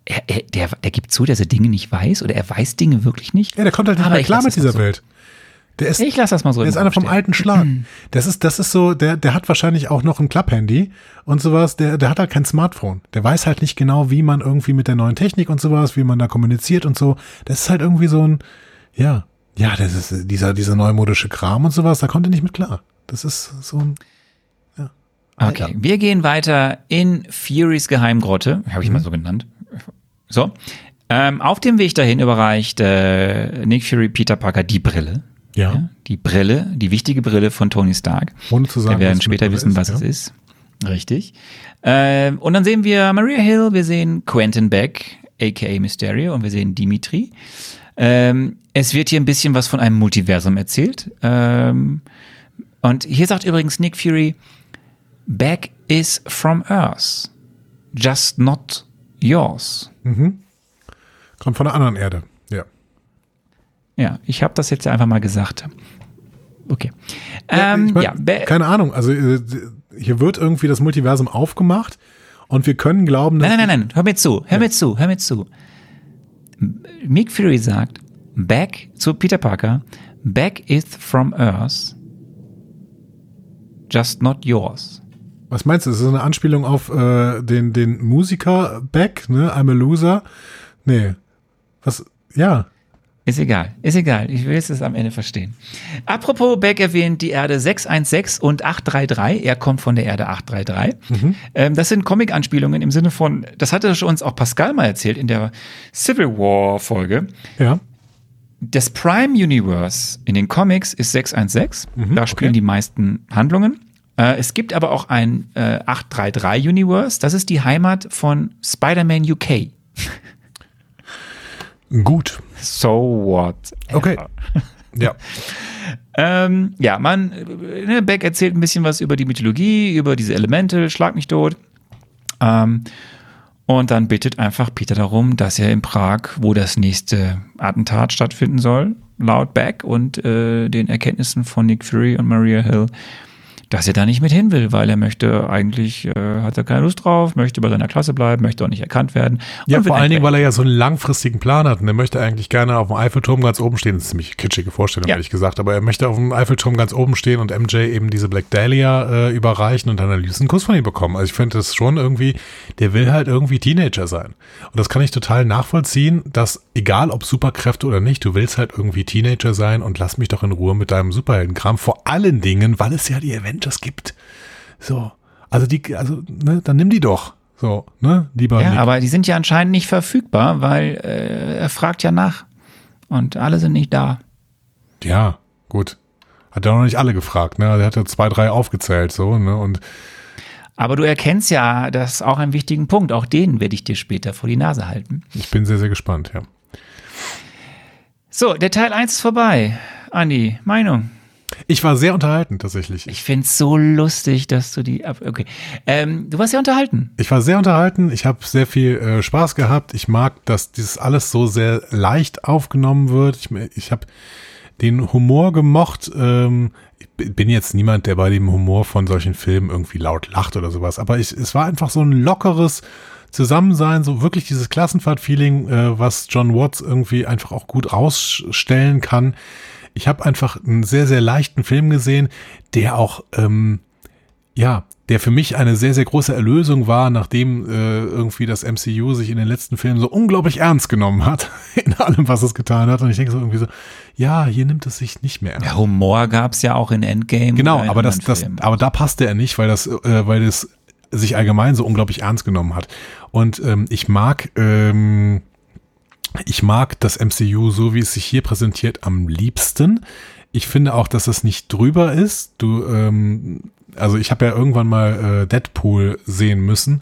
er, er, der, der gibt zu, dass er Dinge nicht weiß oder er weiß Dinge wirklich nicht. Ja, der kommt halt nicht mehr klar mit dieser so. Welt. Der ist, Ich lass das mal so der ist einer vom stehen. alten Schlag. Das ist, das ist so, der, der hat wahrscheinlich auch noch ein Klapphandy und sowas. Der, der hat halt kein Smartphone. Der weiß halt nicht genau, wie man irgendwie mit der neuen Technik und sowas, wie man da kommuniziert und so. Das ist halt irgendwie so ein, ja, ja, das ist dieser, dieser neumodische Kram und sowas. Da kommt er nicht mit klar. Das ist so ein, Okay, wir gehen weiter in Furys Geheimgrotte, habe ich mal so genannt. So, ähm, auf dem Weg dahin überreicht äh, Nick Fury Peter Parker die Brille. Ja, Die Brille, die wichtige Brille von Tony Stark. ohne zu sagen, Wir werden später wissen, was ja. es ist. Richtig. Ähm, und dann sehen wir Maria Hill, wir sehen Quentin Beck, aka Mysterio, und wir sehen Dimitri. Ähm, es wird hier ein bisschen was von einem Multiversum erzählt. Ähm, und hier sagt übrigens Nick Fury, Beck is from Earth, just not yours. Kommt von einer anderen Erde. Ja. Ja, ich habe das jetzt einfach mal gesagt. Okay. Ja, Ähm, ich mein, ja, keine Ahnung. Also äh, hier wird irgendwie das Multiversum aufgemacht und wir können glauben, dass Nein, nein, nein, nein, hör mir zu, hör mir zu, hör mir zu. Nick Fury sagt, Back zu Peter Parker, Back is from Earth, just not yours. Was meinst du? Ist das eine Anspielung auf äh, den, den Musiker Beck, ne? I'm a Loser? Nee. Was? Ja. Ist egal, ist egal. Ich will es am Ende verstehen. Apropos, Beck erwähnt die Erde 616 und 833. Er kommt von der Erde 833. Ähm, das sind Comic-Anspielungen im Sinne von, das hatte uns auch Pascal mal erzählt in der Civil War-Folge. Ja. Das Prime Universe in den Comics ist 616. da spielen okay. die meisten Handlungen. Äh, es gibt aber auch ein äh, 833 Universe. Das ist die Heimat von Spider-Man UK. Gut. So what? Okay. Ja. <laughs> Ähm, ja, man, äh, ne, Beck erzählt ein bisschen was über die Mythologie, über diese Elemente, schlag mich tot. Ähm, und dann bittet einfach Peter darum, dass er in Prag, wo das nächste Attentat stattfinden soll, laut Beck und äh, den Erkenntnissen von Nick Fury und Maria Hill, dass er da nicht mit hin will, weil er möchte eigentlich, äh, hat er keine Lust drauf, möchte bei seiner Klasse bleiben, möchte auch nicht erkannt werden. Ja, vor allen Dingen, weil er ja so einen langfristigen Plan hat und er möchte eigentlich gerne auf dem Eiffelturm ganz oben stehen. Das ist eine ziemlich kitschige Vorstellung, Ja. ehrlich gesagt, aber er möchte auf dem Eiffelturm ganz oben stehen und MJ eben diese Black Dahlia äh, überreichen und dann einen Kuss von ihm bekommen. Also ich finde das schon irgendwie, der will halt irgendwie Teenager sein. Und das kann ich total nachvollziehen, dass egal ob Superkräfte oder nicht, du willst halt irgendwie Teenager sein und lass mich doch in Ruhe mit deinem Superheldenkram. Vor allen Dingen, weil es ja die Avengers gibt. So. Also die, also, ne, dann nimm die doch. So, ne, lieber Ja, Nick. aber die sind ja anscheinend nicht verfügbar, weil äh, er fragt ja nach. Und alle sind nicht da. Ja, gut. Hat er noch nicht alle gefragt, ne? Er hat ja zwei, drei aufgezählt, so, ne? Und Aber du erkennst ja, das ist auch einen wichtigen Punkt. Auch den werde ich dir später vor die Nase halten. ich bin sehr, sehr gespannt, ja. So, der Teil 1 ist vorbei. Andi, Meinung? Ich war sehr unterhalten, tatsächlich. Ich find's so lustig, dass du die ab. Okay. Ähm, du warst ja unterhalten. Ich war sehr unterhalten, ich habe sehr viel äh, Spaß gehabt. Ich mag, dass dieses alles so sehr leicht aufgenommen wird. Ich, ich habe den Humor gemocht. Ähm, ich bin jetzt niemand, der bei dem Humor von solchen Filmen irgendwie laut lacht oder sowas, aber ich, es war einfach so ein lockeres Zusammensein, so wirklich dieses Klassenfahrt-Feeling, äh, was John Watts irgendwie einfach auch gut rausstellen kann. Ich habe einfach einen sehr, sehr leichten Film gesehen, der auch ähm, ja, der für mich eine sehr, sehr große Erlösung war, nachdem äh, irgendwie das MCU sich in den letzten Filmen so unglaublich ernst genommen hat, <laughs> in allem, was es getan hat. Und ich denke so irgendwie so, ja, hier nimmt es sich nicht mehr ernst. Ja, Humor gab's ja auch in Endgame. Genau, aber das, das, aber da passte er nicht, weil das, äh, weil das sich allgemein so unglaublich ernst genommen hat. Und ähm, ich mag, ähm, ich mag das MCU so, wie es sich hier präsentiert, am liebsten. Ich finde auch, dass es nicht drüber ist. Du, ähm, also ich habe ja irgendwann mal äh, Deadpool sehen müssen.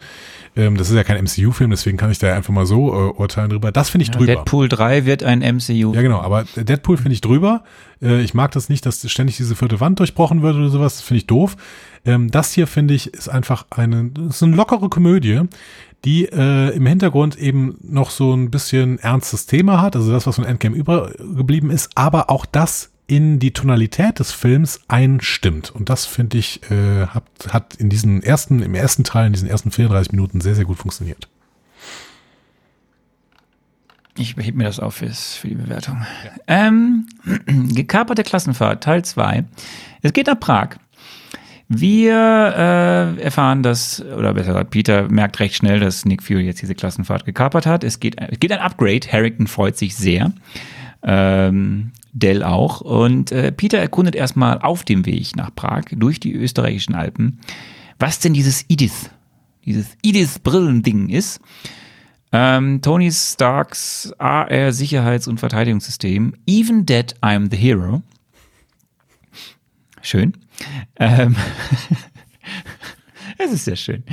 Ähm, das ist ja kein MCU-Film, deswegen kann ich da einfach mal so äh, urteilen drüber. Das finde ich drüber. Deadpool 3 wird ein MCU. Ja, genau, aber Deadpool finde ich drüber. Äh, ich mag das nicht, dass ständig diese vierte Wand durchbrochen wird oder sowas. Das finde ich doof. Ähm, das hier, finde ich, ist einfach eine, ist eine lockere Komödie, die äh, im Hintergrund eben noch so ein bisschen ernstes Thema hat. Also das, was von Endgame übergeblieben ist, aber auch das in die Tonalität des Films einstimmt. Und das, finde ich, äh, hat, hat in diesen ersten, im ersten Teil, in diesen ersten 34 Minuten sehr, sehr gut funktioniert. Ich heb mir das auf fürs, für die Bewertung. Ähm, <clears throat> gekaperte Klassenfahrt, Teil 2. Es geht nach Prag. Wir äh, erfahren, dass, oder besser gesagt, Peter merkt recht schnell, dass Nick Fury jetzt diese Klassenfahrt gekapert hat. Es geht, es geht ein Upgrade. Harrington freut sich sehr. Ähm, Dell auch. Und äh, Peter erkundet erstmal auf dem Weg nach Prag durch die österreichischen Alpen, was denn dieses Edith, dieses Edith-Brillending ist. Ähm, Tony Starks AR-Sicherheits- und Verteidigungssystem. Even Dead, I'm the Hero. Schön. Ähm, <laughs> es ist sehr schön.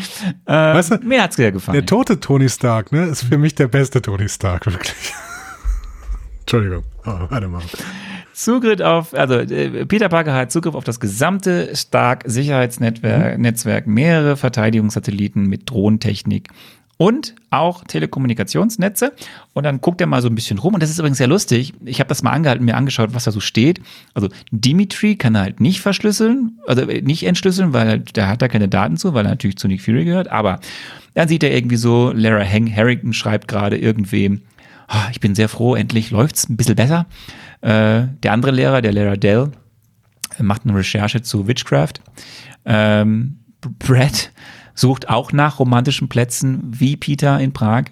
Ähm, Weißt du, mir hat's sehr gefallen. Der tote Tony Stark, ne, ist für mich der beste Tony Stark, wirklich. <laughs> Entschuldigung. Oh, warte mal. Zugriff auf, also äh, Peter Parker hat Zugriff auf das gesamte Stark-Sicherheitsnetzwerk, Netzwerk, mehrere Verteidigungssatelliten mit Drohnentechnik und auch Telekommunikationsnetze. Und dann guckt er mal so ein bisschen rum. Und das ist übrigens sehr lustig. Ich habe das mal angehalten, mir angeschaut, was da so steht. Also Dimitri kann er halt nicht verschlüsseln, also äh, nicht entschlüsseln, weil er, der hat da keine Daten zu, weil er natürlich zu Nick Fury gehört. Aber dann sieht er irgendwie so, Lara Harrington schreibt gerade irgendwem, "Ah, ich bin sehr froh, endlich läuft's ein bisschen besser. Äh, der andere Lehrer, der Lehrer Dell, macht eine Recherche zu Witchcraft. Ähm, Brad sucht auch nach romantischen Plätzen wie Peter in Prag.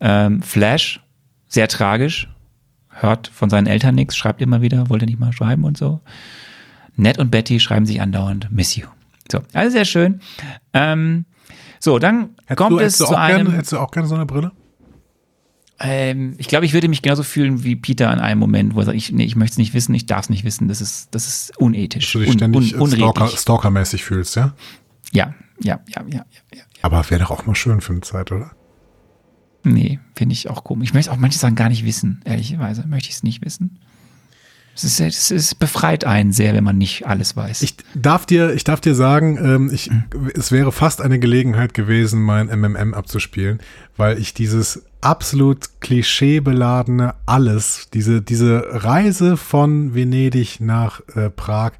Ähm, Flash, sehr tragisch, hört von seinen Eltern nichts, schreibt immer wieder, wollte nicht mal schreiben und so. Ned und Betty schreiben sich andauernd, miss you. So, also sehr schön. Ähm, so, dann Hättest kommt du, es zu auch einem. gerne, hättest du auch gerne so eine Brille? Ähm, ich glaube, ich würde mich genauso fühlen wie Peter in einem Moment, wo er sagt, ich, nee, ich möchte es nicht wissen, ich darf es nicht wissen, das ist, das ist unethisch. Dass du dich un, ständig un, Stalker. Stalker-mäßig fühlst, ja? Ja, ja, ja, ja, ja, ja. Aber wäre doch auch mal schön für eine Zeit, oder? Nee, finde ich auch komisch. Ich möchte auch manche Sachen gar nicht wissen, ehrlicherweise. Möchte ich es nicht wissen. Es ist, es ist befreit einen sehr, wenn man nicht alles weiß. Ich darf dir, ich darf dir sagen, ähm, ich, es wäre fast eine Gelegenheit gewesen, mein MMM abzuspielen, weil ich dieses absolut klischeebeladene alles, diese, diese Reise von Venedig nach äh, Prag,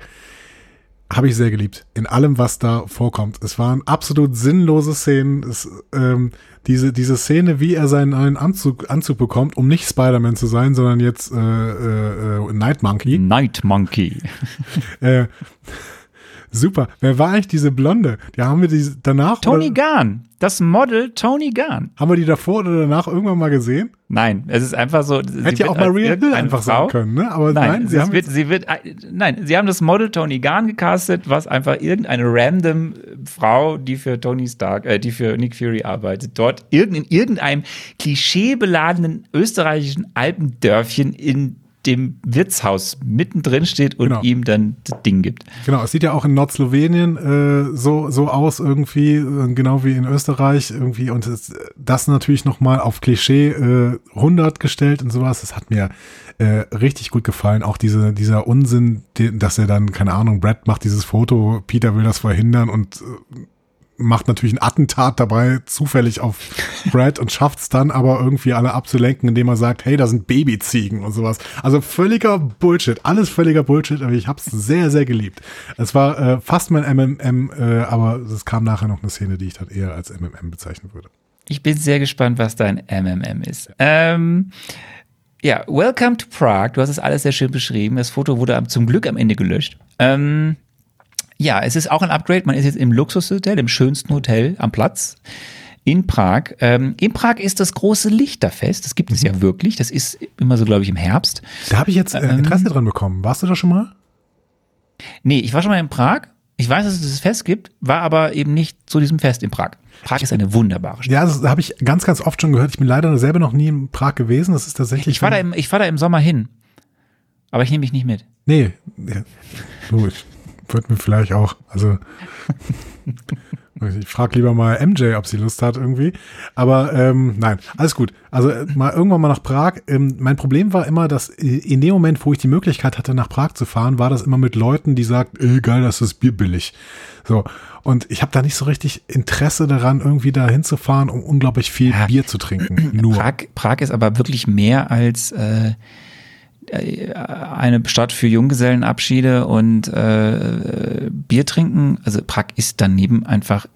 habe ich sehr geliebt. In allem, was da vorkommt. Es waren absolut sinnlose Szenen. Es, ähm, diese, diese Szene, wie er seinen neuen Anzug, Anzug bekommt, um nicht Spider-Man zu sein, sondern jetzt äh, äh, äh Night Monkey. Night Monkey. äh, <laughs> super. Wer war eigentlich diese Blonde? Die haben wir die danach. Tony Garn. Das Model Tony Gunn. Haben wir die davor oder danach irgendwann mal gesehen? Nein, es ist einfach so. Hätte ja auch Maria Hill einfach Frau, sein können, ne? Aber nein, nein sie, haben wird, sie wird, nein, sie haben das Model Tony Gunn gecastet, was einfach irgendeine random Frau, die für Tony Stark, äh, die für Nick Fury arbeitet, dort in irgendeinem klischeebeladenen österreichischen Alpendörfchen in dem Wirtshaus mittendrin steht und genau. ihm dann das Ding gibt. Genau, es sieht ja auch in Nordslowenien äh, so, so aus irgendwie, äh, genau wie in Österreich irgendwie und das, das natürlich nochmal auf Klischee äh, 100 gestellt und sowas, das hat mir äh, richtig gut gefallen. Auch diese, dieser Unsinn, dass er dann, keine Ahnung, Brad macht dieses Foto, Peter will das verhindern und äh, macht natürlich ein Attentat dabei zufällig auf <laughs> Brad und schafft es dann aber irgendwie alle abzulenken, indem er sagt, hey, da sind Babyziegen und sowas. Also völliger Bullshit, alles völliger Bullshit, aber ich habe es sehr, sehr geliebt. Es war äh, fast mein MMM, äh, aber es kam nachher noch eine Szene, die ich dann eher als MMM bezeichnen würde. Ich bin sehr gespannt, was dein MMM ist. Ähm, ja, Welcome to Prague. Du hast es alles sehr schön beschrieben. Das Foto wurde zum Glück am Ende gelöscht. Ähm, ja, es ist auch ein Upgrade. Man ist jetzt im Luxushotel, im schönsten Hotel am Platz in Prag. Ähm, in Prag ist das große Lichterfest. Das gibt es ja wirklich. Das ist immer so, glaube ich, im Herbst. Da habe ich jetzt äh, ähm, Interesse ähm, dran bekommen. Warst du da schon mal? Nee, ich war schon mal in Prag. Ich weiß, dass es das Fest gibt, war aber eben nicht zu diesem Fest in Prag. Prag ist eine wunderbare Stadt. Ja, das habe ich ganz, ganz oft schon gehört. Ich bin leider selber noch nie in Prag gewesen. Das ist tatsächlich. Ich fahre da, im, fahr da im Sommer hin. Aber ich nehme mich nicht mit. Nee. Ja, gut wird mir vielleicht auch, also ich frage lieber mal MJ, ob sie Lust hat irgendwie. Aber ähm, nein, alles gut. Also äh, mal irgendwann mal nach Prag. Ähm, mein Problem war immer, dass äh, in dem Moment, wo ich die Möglichkeit hatte, nach Prag zu fahren, war das immer mit Leuten, die sagten, ey, geil, das ist Bier billig. So. Und ich habe da nicht so richtig Interesse daran, irgendwie da hinzufahren, um unglaublich viel ja. Bier zu trinken. <clears throat> Nur. Prag, Prag ist aber wirklich mehr als äh, äh, eine Stadt für Junggesellenabschiede und äh, Bier trinken. Also Prag ist daneben einfach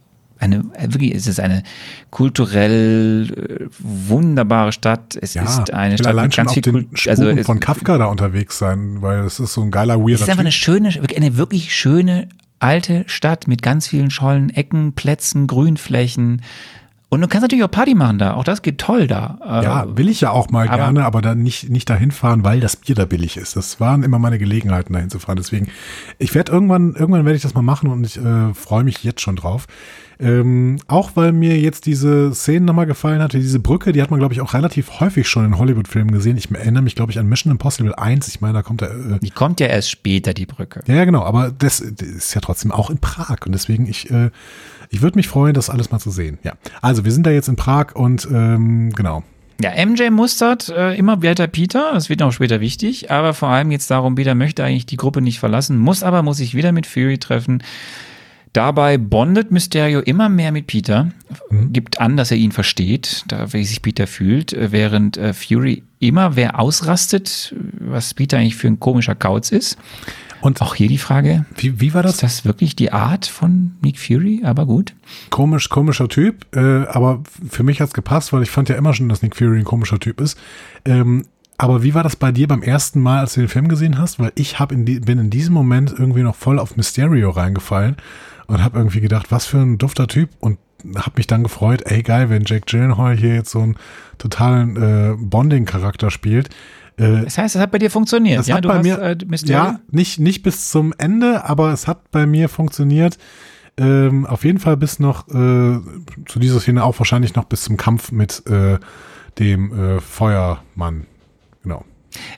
eine, wirklich ist es eine kulturell äh, wunderbare Stadt. Es ja, ist eine Stadt mit ganz viel Kultur. Also es, von Kafka da unterwegs sein, weil es ist so ein geiler weirder. Es ist einfach eine schöne, eine wirklich schöne alte Stadt mit ganz vielen Schollen, Ecken, Plätzen, Grünflächen. Und du kannst natürlich auch Party machen da. Auch das geht toll da. Ja, will ich ja auch mal aber, gerne, aber dann nicht, nicht dahin fahren, weil das Bier da billig ist. Das waren immer meine Gelegenheiten, dahin zu fahren. Deswegen, ich werde irgendwann, irgendwann werde ich das mal machen und ich äh, freue mich jetzt schon drauf. Ähm, auch weil mir jetzt diese Szene nochmal gefallen hatte, diese Brücke, die hat man, glaube ich, auch relativ häufig schon in Hollywood-Filmen gesehen. Ich erinnere mich, glaube ich, an Mission Impossible 1. Ich meine, da kommt der. Äh, die kommt ja erst später, die Brücke. Ja, genau, aber das, das ist ja trotzdem auch in Prag. Und deswegen, ich, äh, ich würde mich freuen, das alles mal zu sehen. Ja. Also, wir sind da jetzt in Prag und ähm, genau. Ja, MJ mustert äh, immer weiter Peter, das wird auch später wichtig, aber vor allem jetzt darum, Peter möchte eigentlich die Gruppe nicht verlassen, muss aber, muss sich wieder mit Fury treffen. Dabei bondet Mysterio immer mehr mit Peter, mhm. gibt an, dass er ihn versteht, da wie sich Peter fühlt, äh, während äh, Fury immer wer ausrastet, was Peter eigentlich für ein komischer Kauz ist. Und auch hier die Frage, wie, wie war das? Ist das wirklich die Art von Nick Fury? Aber gut. Komisch, komischer Typ, äh, aber für mich hat's gepasst, weil ich fand ja immer schon, dass Nick Fury ein komischer Typ ist. Ähm, aber wie war das bei dir beim ersten Mal, als du den Film gesehen hast? Weil ich hab in die, bin in diesem Moment irgendwie noch voll auf Mysterio reingefallen und habe irgendwie gedacht, was für ein dufter Typ und habe mich dann gefreut, ey geil, wenn Jack Gyllenhaal hier jetzt so einen totalen äh, Bonding-Charakter spielt. Äh, das heißt, es hat bei dir funktioniert. Das ja, hat bei hast, mir, äh, ja, nicht, nicht bis zum Ende, aber es hat bei mir funktioniert. Ähm, auf jeden Fall bis noch äh, zu dieser Szene auch wahrscheinlich noch bis zum Kampf mit äh, dem äh, Feuermann.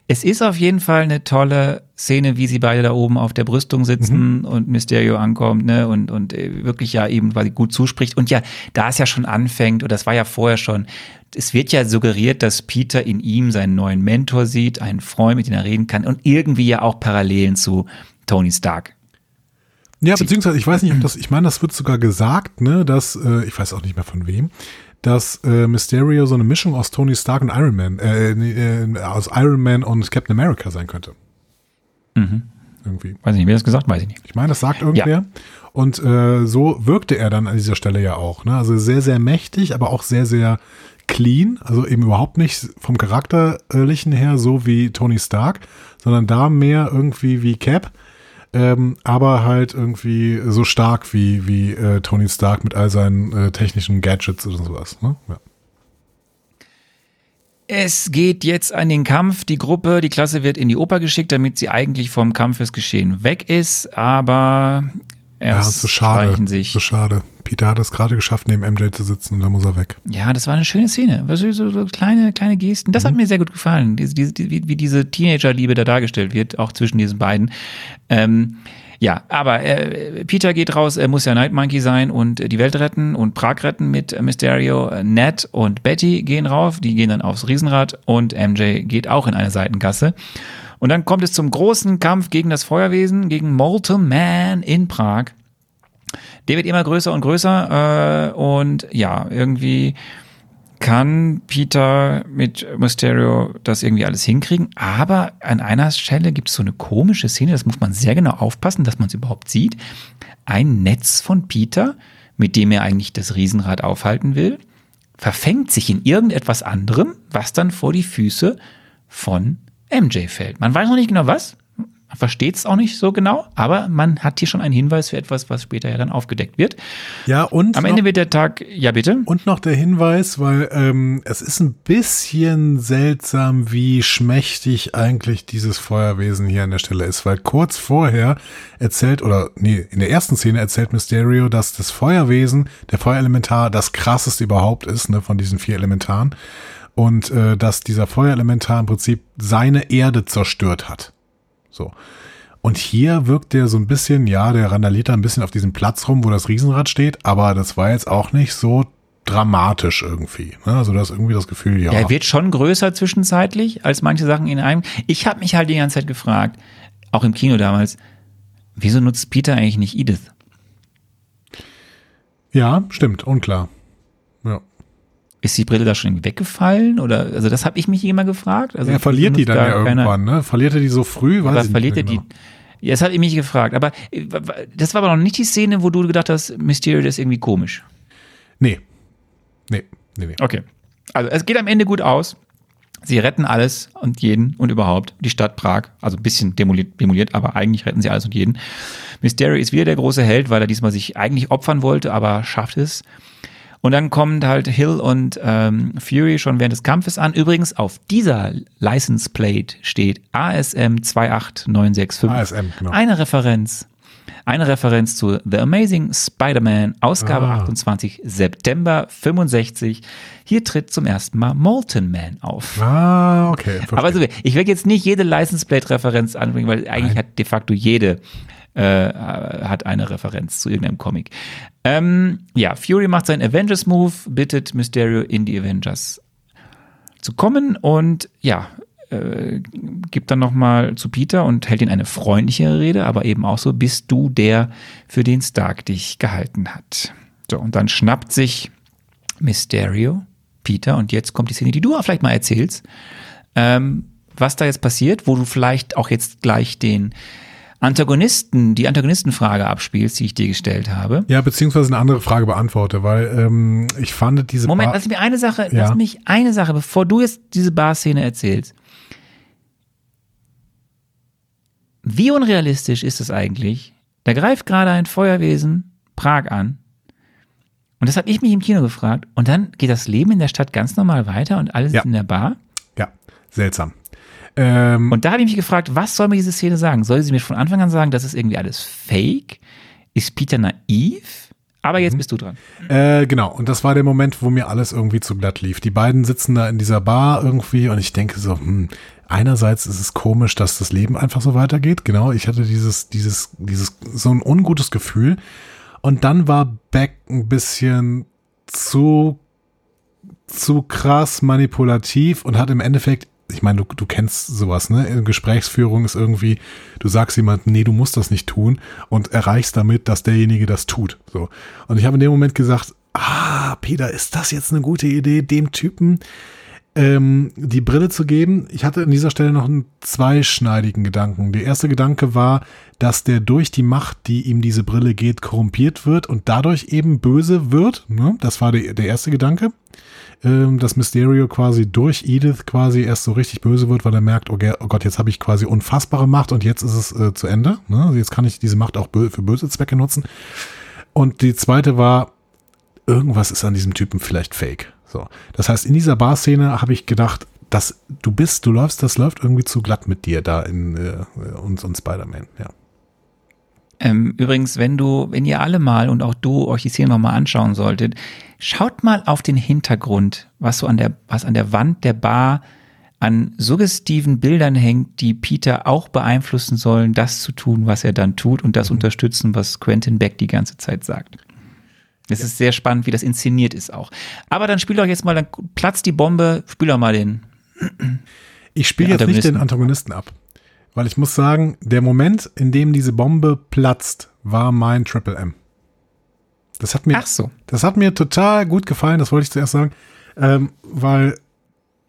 Es ist auf jeden Fall eine tolle Szene, wie sie beide da oben auf der Brüstung sitzen mhm. und Mysterio ankommt, ne, und, und äh, wirklich ja eben, weil sie gut zuspricht. Und ja, da es ja schon anfängt, und das war ja vorher schon, es wird ja suggeriert, dass Peter in ihm seinen neuen Mentor sieht, einen Freund, mit dem er reden kann und irgendwie ja auch Parallelen zu Tony Stark. Ja, beziehungsweise ich weiß nicht, ob das, ich meine, das wird sogar gesagt, ne, dass, äh, ich weiß auch nicht mehr von wem, dass äh, Mysterio so eine Mischung aus Tony Stark und Iron Man, äh, äh, aus Iron Man und Captain America sein könnte. Mhm. Irgendwie. Weiß ich nicht, wer das gesagt, weiß ich nicht. Ich meine, das sagt irgendwer. Ja. Und äh, so wirkte er dann an dieser Stelle ja auch. Ne? Also sehr, sehr mächtig, aber auch sehr, sehr clean. Also eben überhaupt nicht vom Charakterlichen her so wie Tony Stark, sondern da mehr irgendwie wie Cap. Ähm, aber halt irgendwie so stark wie, wie äh, Tony Stark mit all seinen äh, technischen Gadgets oder sowas. Ne? Ja. Es geht jetzt an den Kampf. Die Gruppe, die Klasse wird in die Oper geschickt, damit sie eigentlich vom Kampfesgeschehen weg ist. Aber erst ja, so schade, sich. So schade. Peter hat es gerade geschafft, neben MJ zu sitzen und da muss er weg. Ja, das war eine schöne Szene. So, so, so kleine, kleine Gesten. Das mhm. hat mir sehr gut gefallen. Diese, diese, wie, wie diese Teenager-Liebe da dargestellt wird, auch zwischen diesen beiden. Ähm, ja, aber äh, Peter geht raus, er muss ja Night Monkey sein und die Welt retten und Prag retten mit Mysterio. Ned und Betty gehen rauf, die gehen dann aufs Riesenrad und MJ geht auch in eine Seitengasse. Und dann kommt es zum großen Kampf gegen das Feuerwesen, gegen Molten Man in Prag. Der wird immer größer und größer äh, und ja, irgendwie kann Peter mit Mysterio das irgendwie alles hinkriegen. Aber an einer Stelle gibt es so eine komische Szene, das muss man sehr genau aufpassen, dass man es überhaupt sieht. Ein Netz von Peter, mit dem er eigentlich das Riesenrad aufhalten will, verfängt sich in irgendetwas anderem, was dann vor die Füße von MJ fällt. Man weiß noch nicht genau was, man versteht es auch nicht so genau, aber man hat hier schon einen Hinweis für etwas, was später ja dann aufgedeckt wird. Ja, und. Am Ende wird der Tag, ja bitte. Und noch der Hinweis, weil ähm, es ist ein bisschen seltsam, wie schmächtig eigentlich dieses Feuerwesen hier an der Stelle ist, weil kurz vorher erzählt, oder nee, in der ersten Szene erzählt Mysterio, dass das Feuerwesen, der Feuerelementar, das krasseste überhaupt ist, ne, von diesen vier Elementaren. Und äh, dass dieser Feuerelementar im Prinzip seine Erde zerstört hat. So. Und hier wirkt der so ein bisschen, ja, der randaliert da ein bisschen auf diesem Platz rum, wo das Riesenrad steht, aber das war jetzt auch nicht so dramatisch irgendwie. Ne? Also das ist irgendwie das Gefühl, ja. Er wird schon größer zwischenzeitlich als manche Sachen in einem. Ich habe mich halt die ganze Zeit gefragt, auch im Kino damals, wieso nutzt Peter eigentlich nicht Edith? Ja, stimmt, unklar. Ja. Ist die Brille da schon weggefallen? Oder also das habe ich mich immer gefragt. Also er verliert die dann ja irgendwann, ne? Verliert er die so früh? Weiß was verliert er genau. die? Ja, das habe ich mich gefragt. Aber äh, das war aber noch nicht die Szene, wo du gedacht hast, Mysterio ist irgendwie komisch. Nee. Nee, nee, nee. Okay. Also es geht am Ende gut aus. Sie retten alles und jeden und überhaupt. Die Stadt Prag, also ein bisschen demoliert, demoliert, aber eigentlich retten sie alles und jeden. Mysterio ist wieder der große Held, weil er diesmal sich eigentlich opfern wollte, aber schafft es. Und dann kommen halt Hill und ähm, Fury schon während des Kampfes an. Übrigens auf dieser License Plate steht ASM 28965. ASM, genau. Eine Referenz. Eine Referenz zu The Amazing Spider-Man, Ausgabe ah. 28, September 65. Hier tritt zum ersten Mal Molten Man auf. Ah, okay. Verstehe. Aber also, ich werde jetzt nicht jede License Plate Referenz anbringen, weil eigentlich Nein. hat de facto jede äh, hat eine Referenz zu irgendeinem Comic. Ähm, ja, Fury macht seinen Avengers-Move, bittet Mysterio in die Avengers zu kommen und ja, äh, gibt dann nochmal zu Peter und hält ihn eine freundliche Rede, aber eben auch so, bist du der, für den Stark dich gehalten hat. So, und dann schnappt sich Mysterio Peter und jetzt kommt die Szene, die du vielleicht mal erzählst, ähm, was da jetzt passiert, wo du vielleicht auch jetzt gleich den Antagonisten, die Antagonistenfrage abspielst, die ich dir gestellt habe. Ja, beziehungsweise eine andere Frage beantworte, weil ähm, ich fand diese Moment, Bar lass mich eine Sache, ja. lass mich eine Sache, bevor du jetzt diese Bar-Szene erzählst. Wie unrealistisch ist es eigentlich? Da greift gerade ein Feuerwesen Prag an. Und das habe ich mich im Kino gefragt. Und dann geht das Leben in der Stadt ganz normal weiter und alles ja. in der Bar. Ja, seltsam. Ähm, und da habe ich mich gefragt, was soll mir diese Szene sagen? Soll sie mir von Anfang an sagen, das ist irgendwie alles fake? Ist Peter naiv? Aber jetzt mhm. bist du dran. Äh, genau, und das war der Moment, wo mir alles irgendwie zu glatt lief. Die beiden sitzen da in dieser Bar irgendwie und ich denke so, hm, einerseits ist es komisch, dass das Leben einfach so weitergeht. Genau, ich hatte dieses, dieses, dieses, so ein ungutes Gefühl. Und dann war Beck ein bisschen zu, zu krass manipulativ und hat im Endeffekt ich meine, du, du kennst sowas, ne? In Gesprächsführung ist irgendwie, du sagst jemandem, nee, du musst das nicht tun und erreichst damit, dass derjenige das tut. So. Und ich habe in dem Moment gesagt, ah, Peter, ist das jetzt eine gute Idee, dem Typen ähm, die Brille zu geben. Ich hatte an dieser Stelle noch einen zweischneidigen Gedanken. Der erste Gedanke war, dass der durch die Macht, die ihm diese Brille geht, korrumpiert wird und dadurch eben böse wird. Ne? Das war der, der erste Gedanke. Ähm, dass Mysterio quasi durch Edith quasi erst so richtig böse wird, weil er merkt, okay, oh Gott, jetzt habe ich quasi unfassbare Macht und jetzt ist es äh, zu Ende. Ne? Also jetzt kann ich diese Macht auch bö für böse Zwecke nutzen. Und die zweite war, irgendwas ist an diesem Typen vielleicht fake. So. Das heißt, in dieser Bar-Szene habe ich gedacht, dass du bist, du läufst, das läuft irgendwie zu glatt mit dir da in äh, uns und Spider-Man, ja. Ähm, übrigens, wenn du, wenn ihr alle mal und auch du euch die Szene nochmal anschauen solltet, schaut mal auf den Hintergrund, was so an der, was an der Wand der Bar an suggestiven Bildern hängt, die Peter auch beeinflussen sollen, das zu tun, was er dann tut und das mhm. unterstützen, was Quentin Beck die ganze Zeit sagt. Es ja. ist sehr spannend, wie das inszeniert ist auch. Aber dann spiel doch jetzt mal, dann platzt die Bombe, spiel doch mal den. Ich spiele jetzt nicht den Antagonisten ab. Weil ich muss sagen, der Moment, in dem diese Bombe platzt, war mein Triple M. Das hat mir, Ach so. das hat mir total gut gefallen, das wollte ich zuerst sagen, ähm, weil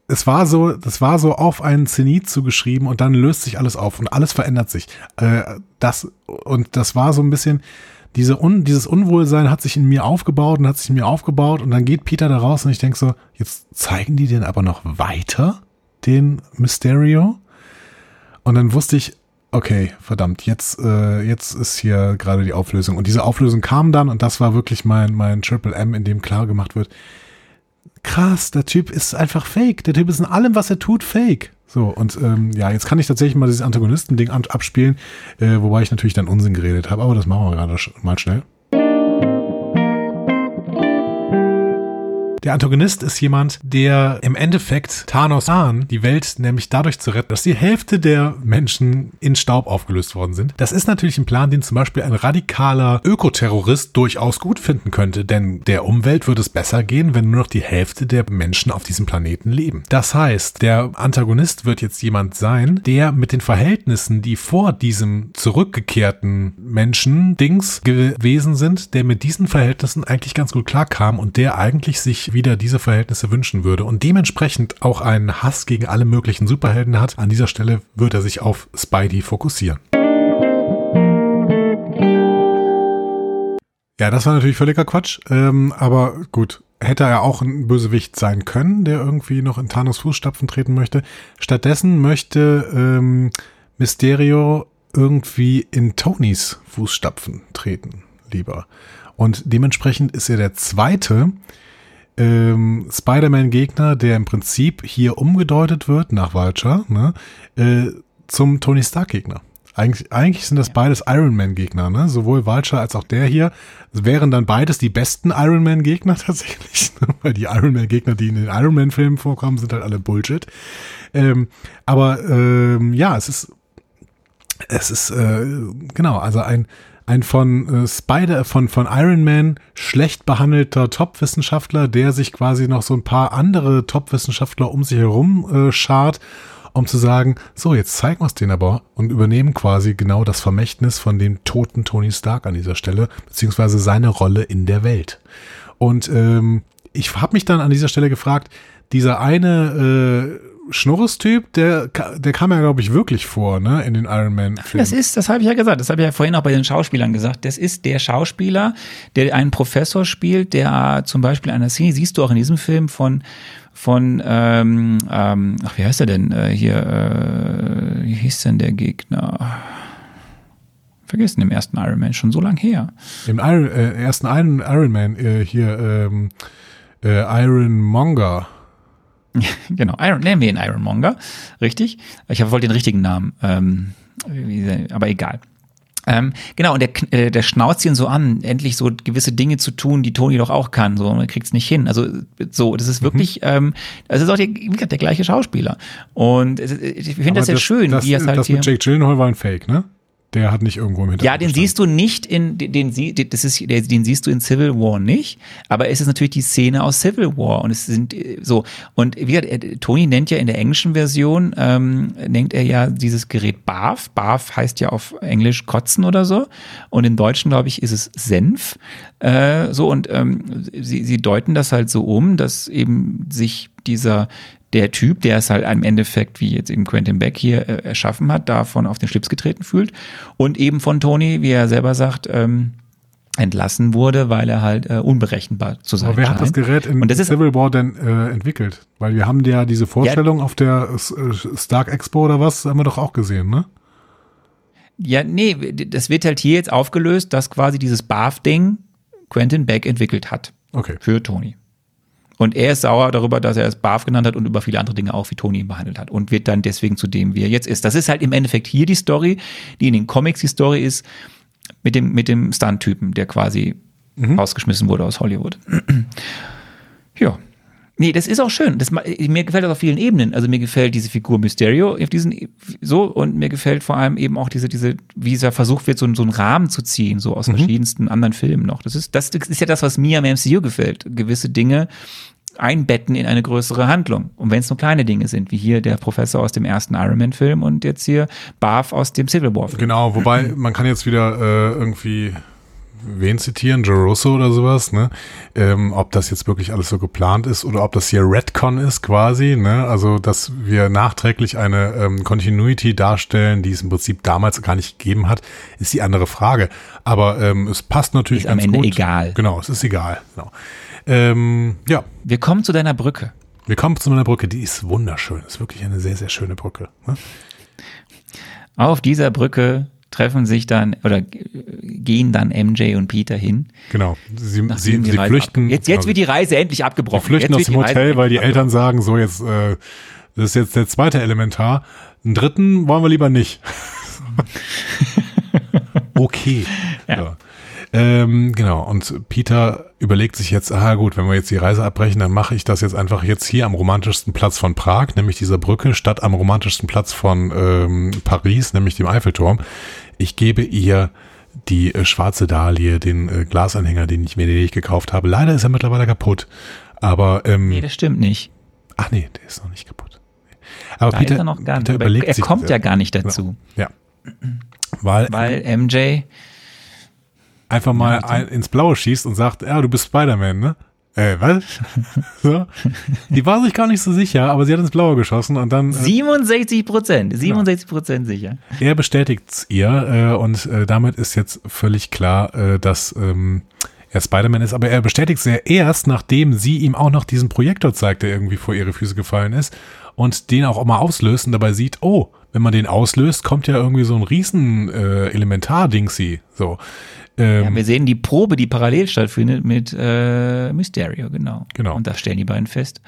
es war so, das war so auf einen Zenit zugeschrieben und dann löst sich alles auf und alles verändert sich. Äh, das, und das war so ein bisschen, diese Un, dieses Unwohlsein hat sich in mir aufgebaut und hat sich in mir aufgebaut und dann geht Peter da raus und ich denke so, jetzt zeigen die den aber noch weiter, den Mysterio. Und dann wusste ich, okay, verdammt, jetzt, äh, jetzt ist hier gerade die Auflösung. Und diese Auflösung kam dann und das war wirklich mein, mein Triple M, in dem klar gemacht wird, krass, der Typ ist einfach fake. Der Typ ist in allem, was er tut, fake. So, und ähm, ja, jetzt kann ich tatsächlich mal dieses Antagonisten-Ding abspielen, äh, wobei ich natürlich dann Unsinn geredet habe, aber das machen wir gerade mal schnell. Der Antagonist ist jemand, der im Endeffekt Thanos an, die Welt nämlich dadurch zu retten, dass die Hälfte der Menschen in Staub aufgelöst worden sind. Das ist natürlich ein Plan, den zum Beispiel ein radikaler Ökoterrorist durchaus gut finden könnte, denn der Umwelt würde es besser gehen, wenn nur noch die Hälfte der Menschen auf diesem Planeten leben. Das heißt, der Antagonist wird jetzt jemand sein, der mit den Verhältnissen, die vor diesem zurückgekehrten Menschen-Dings gewesen sind, der mit diesen Verhältnissen eigentlich ganz gut klarkam und der eigentlich sich wieder diese Verhältnisse wünschen würde und dementsprechend auch einen Hass gegen alle möglichen Superhelden hat. An dieser Stelle wird er sich auf Spidey fokussieren. Ja, das war natürlich völliger Quatsch, ähm, aber gut, hätte er auch ein Bösewicht sein können, der irgendwie noch in Thanos Fußstapfen treten möchte. Stattdessen möchte ähm, Mysterio irgendwie in Tonys Fußstapfen treten, lieber. Und dementsprechend ist er der zweite, ähm, Spider-Man-Gegner, der im Prinzip hier umgedeutet wird nach Vulture, ne, äh, zum Tony Stark-Gegner. Eigentlich, eigentlich sind das beides Iron Man-Gegner, ne? Sowohl Vulture als auch der hier wären dann beides die besten Iron Man-Gegner <laughs> tatsächlich, ne? weil die Iron Man-Gegner, die in den Iron Man-Filmen vorkommen, sind halt alle Bullshit. Ähm, aber ähm, ja, es ist es ist äh, genau, also ein ein von äh, Spider, von, von Iron Man schlecht behandelter Top-Wissenschaftler, der sich quasi noch so ein paar andere Top-Wissenschaftler um sich herum äh, schart, um zu sagen, so, jetzt zeigen wir es denen aber und übernehmen quasi genau das Vermächtnis von dem toten Tony Stark an dieser Stelle, beziehungsweise seine Rolle in der Welt. Und ähm, ich habe mich dann an dieser Stelle gefragt, dieser eine äh, Schnurres-Typ, der, der kam ja, glaube ich, wirklich vor, ne, in den Iron Man-Filmen. Das ist, das habe ich ja gesagt, das habe ich ja vorhin auch bei den Schauspielern gesagt. Das ist der Schauspieler, der einen Professor spielt, der zum Beispiel einer Szene, siehst du auch in diesem Film von, von, ähm, ähm, ach, wie heißt er denn äh, hier, äh, wie hieß denn der Gegner? Vergessen im ersten Iron Man, schon so lang her. Im Iron, äh, ersten Iron, Iron Man, äh, hier, ähm, äh, Iron Monger. <laughs> genau, Iron, nennen wir ihn Ironmonger, richtig? Ich wollte den richtigen Namen, ähm, aber egal. Ähm, genau, und der, äh, der schnauzt ihn so an, endlich so gewisse Dinge zu tun, die Toni doch auch kann, so, und er kriegt es nicht hin. Also, so, das ist mhm. wirklich, mhm. ähm, das ist auch der, der gleiche Schauspieler. Und ich finde das sehr schön, das, wie er es halt Das mit Jake Gyllenhaal war ein Fake, ne? Der hat nicht irgendwo im Hintergrund. Ja, den gestanden. siehst du nicht in den, den das ist den siehst du in Civil War nicht, aber es ist natürlich die Szene aus Civil War und es sind äh, so und wie gesagt, Tony nennt ja in der englischen Version ähm, nennt er ja dieses Gerät BAF. BAF heißt ja auf Englisch kotzen oder so und im Deutschen glaube ich ist es Senf. Äh, so und ähm, sie, sie deuten das halt so um, dass eben sich dieser der Typ, der es halt im Endeffekt, wie jetzt eben Quentin Beck hier äh, erschaffen hat, davon auf den Schlips getreten fühlt. Und eben von Tony, wie er selber sagt, ähm, entlassen wurde, weil er halt äh, unberechenbar zu sein Aber wer scheint. hat das Gerät in das Civil War denn äh, entwickelt? Weil wir haben ja diese Vorstellung auf der äh, Stark Expo oder was, haben wir doch auch gesehen, ne? Ja, nee, das wird halt hier jetzt aufgelöst, dass quasi dieses BAF-Ding Quentin Beck entwickelt hat Okay. für Tony. Und er ist sauer darüber, dass er es BAF genannt hat und über viele andere Dinge auch, wie Tony ihn behandelt hat. Und wird dann deswegen zu dem, wie er jetzt ist. Das ist halt im Endeffekt hier die Story, die in den Comics die Story ist, mit dem, mit dem Stunt-Typen, der quasi rausgeschmissen wurde aus Hollywood. <clears throat> ja. Nee, das ist auch schön. Das, mir gefällt das auf vielen Ebenen. Also mir gefällt diese Figur Mysterio auf diesen so und mir gefällt vor allem eben auch diese diese wie es versucht wird so, so einen Rahmen zu ziehen so aus verschiedensten anderen Filmen noch. Das ist das ist ja das was mir am MCU gefällt. Gewisse Dinge einbetten in eine größere Handlung. Und wenn es nur kleine Dinge sind, wie hier der Professor aus dem ersten Iron Man Film und jetzt hier Barf aus dem Civil War Film. Genau, wobei man kann jetzt wieder äh, irgendwie wen zitieren, Joe Russo oder sowas, ne? Ähm, ob das jetzt wirklich alles so geplant ist oder ob das hier Redcon ist quasi, ne? Also, dass wir nachträglich eine ähm, Continuity darstellen, die es im Prinzip damals gar nicht gegeben hat, ist die andere Frage. Aber ähm, es passt natürlich Ist am ganz Ende gut. egal. Genau, es ist egal. Genau. Ähm, ja, Wir kommen zu deiner Brücke. wir kommen zu meiner Brücke. Die ist wunderschön. Ist wirklich eine sehr, sehr schöne Brücke. Ne? Auf dieser Brücke treffen sich dann oder gehen dann MJ und Peter hin. Genau. Sie, sie, sie flüchten. Jetzt, jetzt genau, wird die Reise endlich Die abgebrochen. flüchten jetzt aus dem Reise Hotel, weil die Eltern sagen, so jetzt, äh, das ist jetzt der zweite Elementar. Einen dritten wollen wir lieber nicht. <laughs> okay. Ja. Ja. Ähm, genau. Und Peter überlegt sich jetzt, ah gut, wenn wir jetzt die Reise abbrechen, dann mache ich das jetzt einfach jetzt hier am romantischsten Platz von Prag, nämlich dieser Brücke, statt am romantischsten Platz von ähm, Paris, nämlich dem Eiffelturm. Ich gebe ihr die äh, schwarze Dahlie, den äh, Glasanhänger, den ich mir den ich gekauft habe. Leider ist er mittlerweile kaputt. Aber ähm, Nee, das stimmt nicht. Ach nee, der ist noch nicht kaputt. Aber Da Peter, ist er noch gar nicht. Peter überlegt er kommt ja gar nicht dazu, Ja. Weil, weil MJ einfach mal ein, ins Blaue schießt und sagt, ja, du bist Spider-Man, ne? Äh, was? <laughs> so. Die war sich gar nicht so sicher, aber sie hat ins Blaue geschossen und dann, äh, 67 Prozent, 67 Prozent sicher. er bestätigt's ihr äh, und äh, damit ist jetzt völlig klar, äh, dass ähm, er Spider-Man ist, aber er bestätigt es ja erst, nachdem sie ihm auch noch diesen Projektor zeigt, der irgendwie vor ihre Füße gefallen ist und den auch mal auslöst und dabei sieht, oh, wenn man den auslöst, kommt ja irgendwie so ein riesen äh, Elementar-Dingsy, so. Ähm, Ja, wir sehen die Probe, die parallel stattfindet mit äh, Mysterio, genau. Genau. Und da stellen die beiden fest.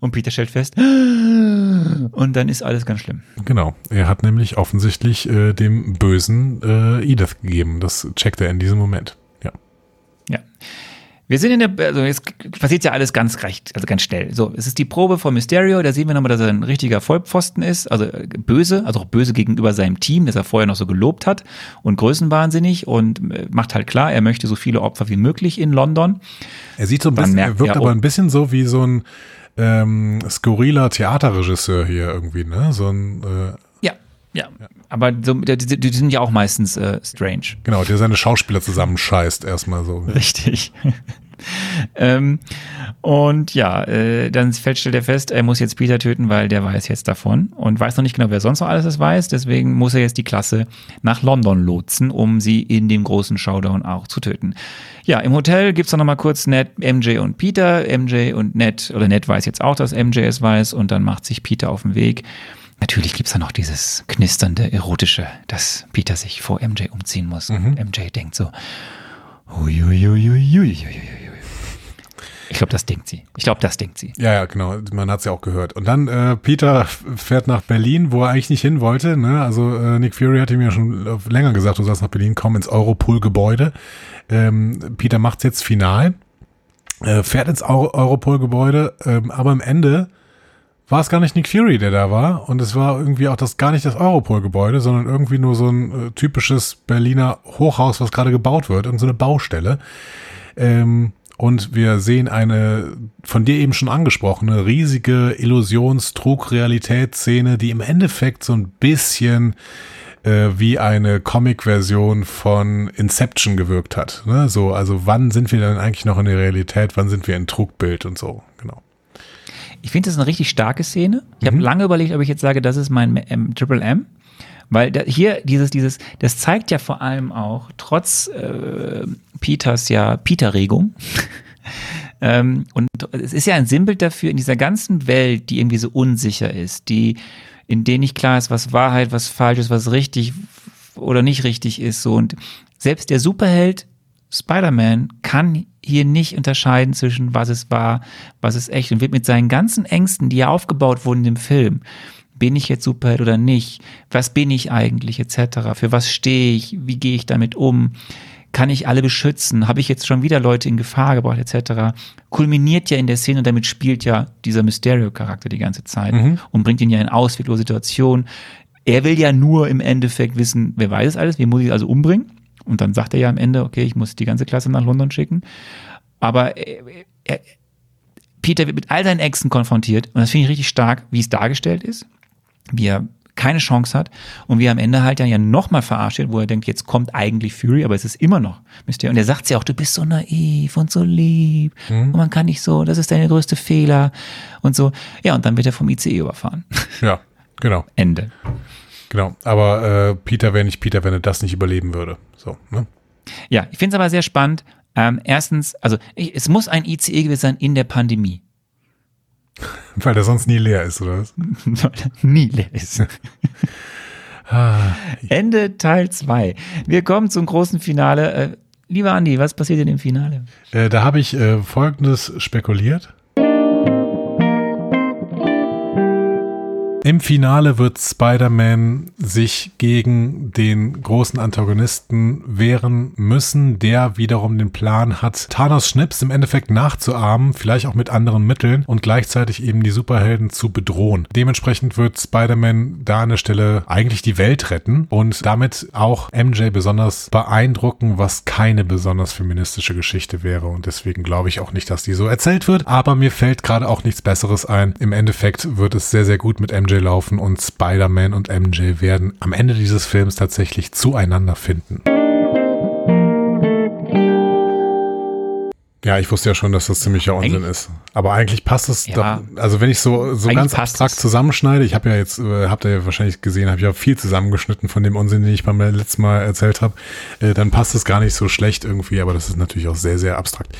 Und Peter stellt fest. Und dann ist alles ganz schlimm. Genau, er hat nämlich offensichtlich äh, dem Bösen äh, Edith gegeben. Das checkt er in diesem Moment. Wir sind in der, also jetzt passiert ja alles ganz recht, also ganz schnell. So, es ist die Probe von Mysterio, da sehen wir nochmal, dass er ein richtiger Vollpfosten ist, also äh, böse, also auch böse gegenüber seinem Team, das er vorher noch so gelobt hat und größenwahnsinnig und äh, macht halt klar, er möchte so viele Opfer wie möglich in London. Er sieht so ein bisschen, er wirkt ja, aber oh. ein bisschen so wie so ein ähm, skurriler Theaterregisseur hier irgendwie, ne? So ein, äh, Ja, ja. Aber so, die, die, sind ja auch meistens äh, strange. genau, der seine Schauspieler zusammenscheißt erstmal so. Richtig. <laughs> ähm, und ja, äh, dann fällt stellt er fest, er muss jetzt Peter töten, weil der weiß jetzt davon und weiß noch nicht genau, wer sonst noch alles das weiß. Deswegen muss er jetzt die Klasse nach London lotsen, um sie in dem großen Showdown auch zu töten. Ja, im Hotel gibt's dann nochmal kurz Ned, MJ und Peter. MJ und Ned, oder Ned weiß jetzt auch, dass MJ es weiß und dann macht sich Peter auf den Weg. Natürlich gibt's da noch dieses knisternde, erotische, dass Peter sich vor MJ umziehen muss. Und MJ denkt so, Uiuiuiuiuiui. Ich glaube, das denkt sie. Ich glaube, das denkt sie. Ja, ja, genau. Man hat's ja auch gehört. Und dann äh, Peter fährt nach Berlin, wo er eigentlich nicht hin wollte. Ne? Also äh, Nick Fury hat ihm ja schon länger gesagt, du sollst nach Berlin kommen, ins Europol-Gebäude. Ähm, Peter macht's jetzt final, äh, fährt ins Euro Europol-Gebäude, ähm, aber am Ende war es gar nicht Nick Fury, der da war. Und es war irgendwie auch das gar nicht das Europol-Gebäude, sondern irgendwie nur so ein äh, typisches Berliner Hochhaus, was gerade gebaut wird, irgend so Baustelle. Ähm, und wir sehen eine von dir eben schon angesprochene riesige Illusions-Trug-Realitätsszene, die im Endeffekt so ein bisschen äh, wie eine Comic-Version von Inception gewirkt hat. Ne? So, also wann sind wir denn eigentlich noch in der Realität, wann sind wir in Trugbild und so. Ich finde das eine richtig starke Szene. Ich habe lange überlegt, ob ich jetzt sage, das ist mein M Triple M. Weil da, hier dieses, dieses, das zeigt ja vor allem auch, trotz äh, Peters ja Peter-Regung, <laughs> ähm, und es ist ja ein Sinnbild dafür, in dieser ganzen Welt, die irgendwie so unsicher ist, die, in denen nicht klar ist, was Wahrheit, was falsch ist, was richtig oder nicht richtig ist, so. Und selbst der Superheld Spider-Man kann hier nicht unterscheiden zwischen was ist wahr, was ist echt und wird mit seinen ganzen Ängsten, die ja aufgebaut wurden im Film, bin ich jetzt Superheld oder nicht? Was bin ich eigentlich etc.? Für was stehe ich? Wie gehe ich damit um? Kann ich alle beschützen? Habe ich jetzt schon wieder Leute in Gefahr gebracht etc.? Kulminiert ja in der Szene und damit spielt ja dieser Mysterio-Charakter die ganze Zeit und bringt ihn ja in ausweglose Situationen. Er will ja nur im Endeffekt wissen, wer weiß es alles, wen muss ich also umbringen? Und dann sagt er ja am Ende, okay, ich muss die ganze Klasse nach London schicken. Aber er, er, Peter wird mit all seinen Ängsten konfrontiert und das finde ich richtig stark, wie es dargestellt ist, wie er keine Chance hat und wie er am Ende halt ja nochmal verarscht wird, wo er denkt, jetzt kommt eigentlich Fury, aber es ist immer noch Mysterio. Und er sagt ja auch, du bist so naiv und so lieb und man kann nicht so, das ist deine größte Fehler und so. Ja, und dann wird er vom ICE überfahren. Ja, genau, Ende. Genau. Aber äh, Peter wäre nicht Peter, wenn er das nicht überleben würde. So, ne? Ja, ich finde es aber sehr spannend. Ähm, erstens, also ich, es muss ein ICE gewesen sein in der Pandemie. <laughs> Weil der sonst nie leer ist, oder was? <laughs> Nie leer ist. <laughs> Ende Teil 2. Wir kommen zum großen Finale. Äh, lieber Andi, was passiert in dem Finale? Äh, da habe ich äh, Folgendes spekuliert. Im Finale wird Spider-Man sich gegen den großen Antagonisten wehren müssen, der wiederum den Plan hat, Thanos Schnips im Endeffekt nachzuahmen, vielleicht auch mit anderen Mitteln und gleichzeitig eben die Superhelden zu bedrohen. Dementsprechend wird Spider-Man da an der Stelle eigentlich die Welt retten und damit auch MJ besonders beeindrucken, was keine besonders feministische Geschichte wäre. Und deswegen glaube ich auch nicht, dass die so erzählt wird. Aber mir fällt gerade auch nichts Besseres ein. Im Endeffekt wird es sehr, sehr gut mit MJ laufen und Spider-Man und MJ werden am Ende dieses Films tatsächlich zueinander finden. Ja, ich wusste ja schon, dass das ziemlicher Unsinn Eigentlich- ist. Aber eigentlich passt es Ja. doch. Also wenn ich so, so ganz abstrakt zusammenschneide, ich habe ja jetzt, äh, habt ihr ja wahrscheinlich gesehen, habe ich ja viel zusammengeschnitten von dem Unsinn, den ich beim letzten Mal erzählt habe, äh, dann passt es gar nicht so schlecht irgendwie, aber das ist natürlich auch sehr, sehr abstrakt.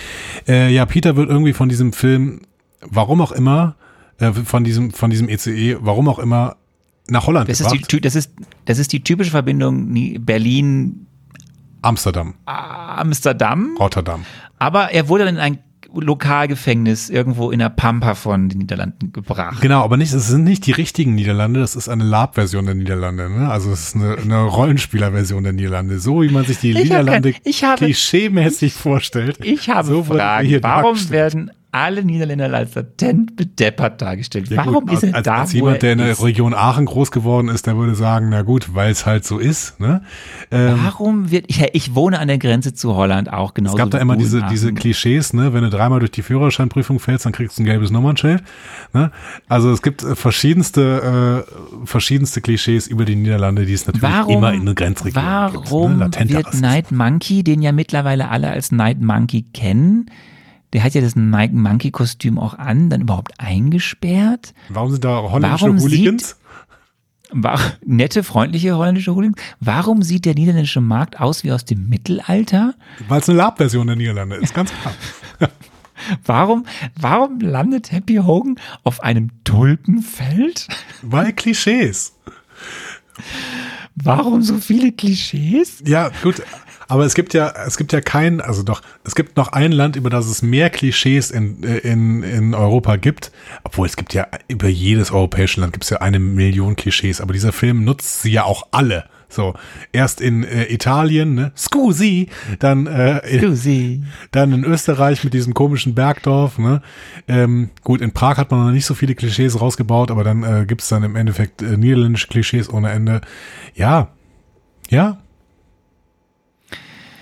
Äh, ja, Peter wird irgendwie von diesem Film, warum auch immer, äh, von diesem, von diesem ECE, warum auch immer, nach Holland Das ist, die, gebracht. das, ist, das ist die typische Verbindung Berlin, Amsterdam, Amsterdam. Rotterdam. Aber er wurde dann in ein Lokalgefängnis irgendwo in der Pampa von den Niederlanden gebracht. Genau, aber nicht, es sind nicht die richtigen Niederlande, das ist eine Lab-Version der Niederlande, ne? Also es ist eine, eine Rollenspieler-Version der Niederlande. So wie man sich die Ich hab Niederlande kein- ich habe- klischee-mäßig vorstellt. Ich habe so Fragen. hier Warum werden alle Niederländer als latent bedeppert dargestellt? Ja, Warum gut, ist er als, da, als jemand, er der in der? Region Aachen groß geworden ist, der würde sagen, na gut, weil es halt so ist. Ne? Ähm, Warum wird, ich, ich wohne an der Grenze zu Holland auch genauso. es gab da immer diese, diese Klischees, ne? wenn du dreimal durch die Führerscheinprüfung fällst, dann kriegst du ein gelbes Nummernschild. Ne? Also es gibt äh, verschiedenste, äh, verschiedenste Klischees über die Niederlande, die es natürlich Warum, immer in den Grenzregionen gibt. warum Ne? Wird Rassismus. Night Monkey, den ja mittlerweile alle als Night Monkey kennen, der hat ja das Night Monkey Kostüm auch an, dann überhaupt eingesperrt? Warum sind da holländische Warum Hooligans? War, nette, freundliche holländische Hooligans. Warum sieht der niederländische Markt aus wie aus dem Mittelalter? Weil es eine Lab-Version der Niederlande ist, ganz klar. <laughs> Warum, warum landet Happy Hogan auf einem Tulpenfeld? Weil Klischees. Warum so viele Klischees? Ja, gut. Aber es gibt ja, es gibt ja kein, also doch, es gibt noch ein Land, über das es mehr Klischees in, äh, in, in Europa gibt. Obwohl es gibt ja, über jedes europäische Land gibt es ja eine Million Klischees. Aber dieser Film nutzt sie ja auch alle. So, erst in äh, Italien, ne? Scusi, dann, äh, in, Susi. dann in Österreich mit diesem komischen Bergdorf, ne? Ähm, gut, in Prag hat man noch nicht so viele Klischees rausgebaut, aber dann äh, gibt es dann im Endeffekt äh, niederländische Klischees ohne Ende. Ja, ja.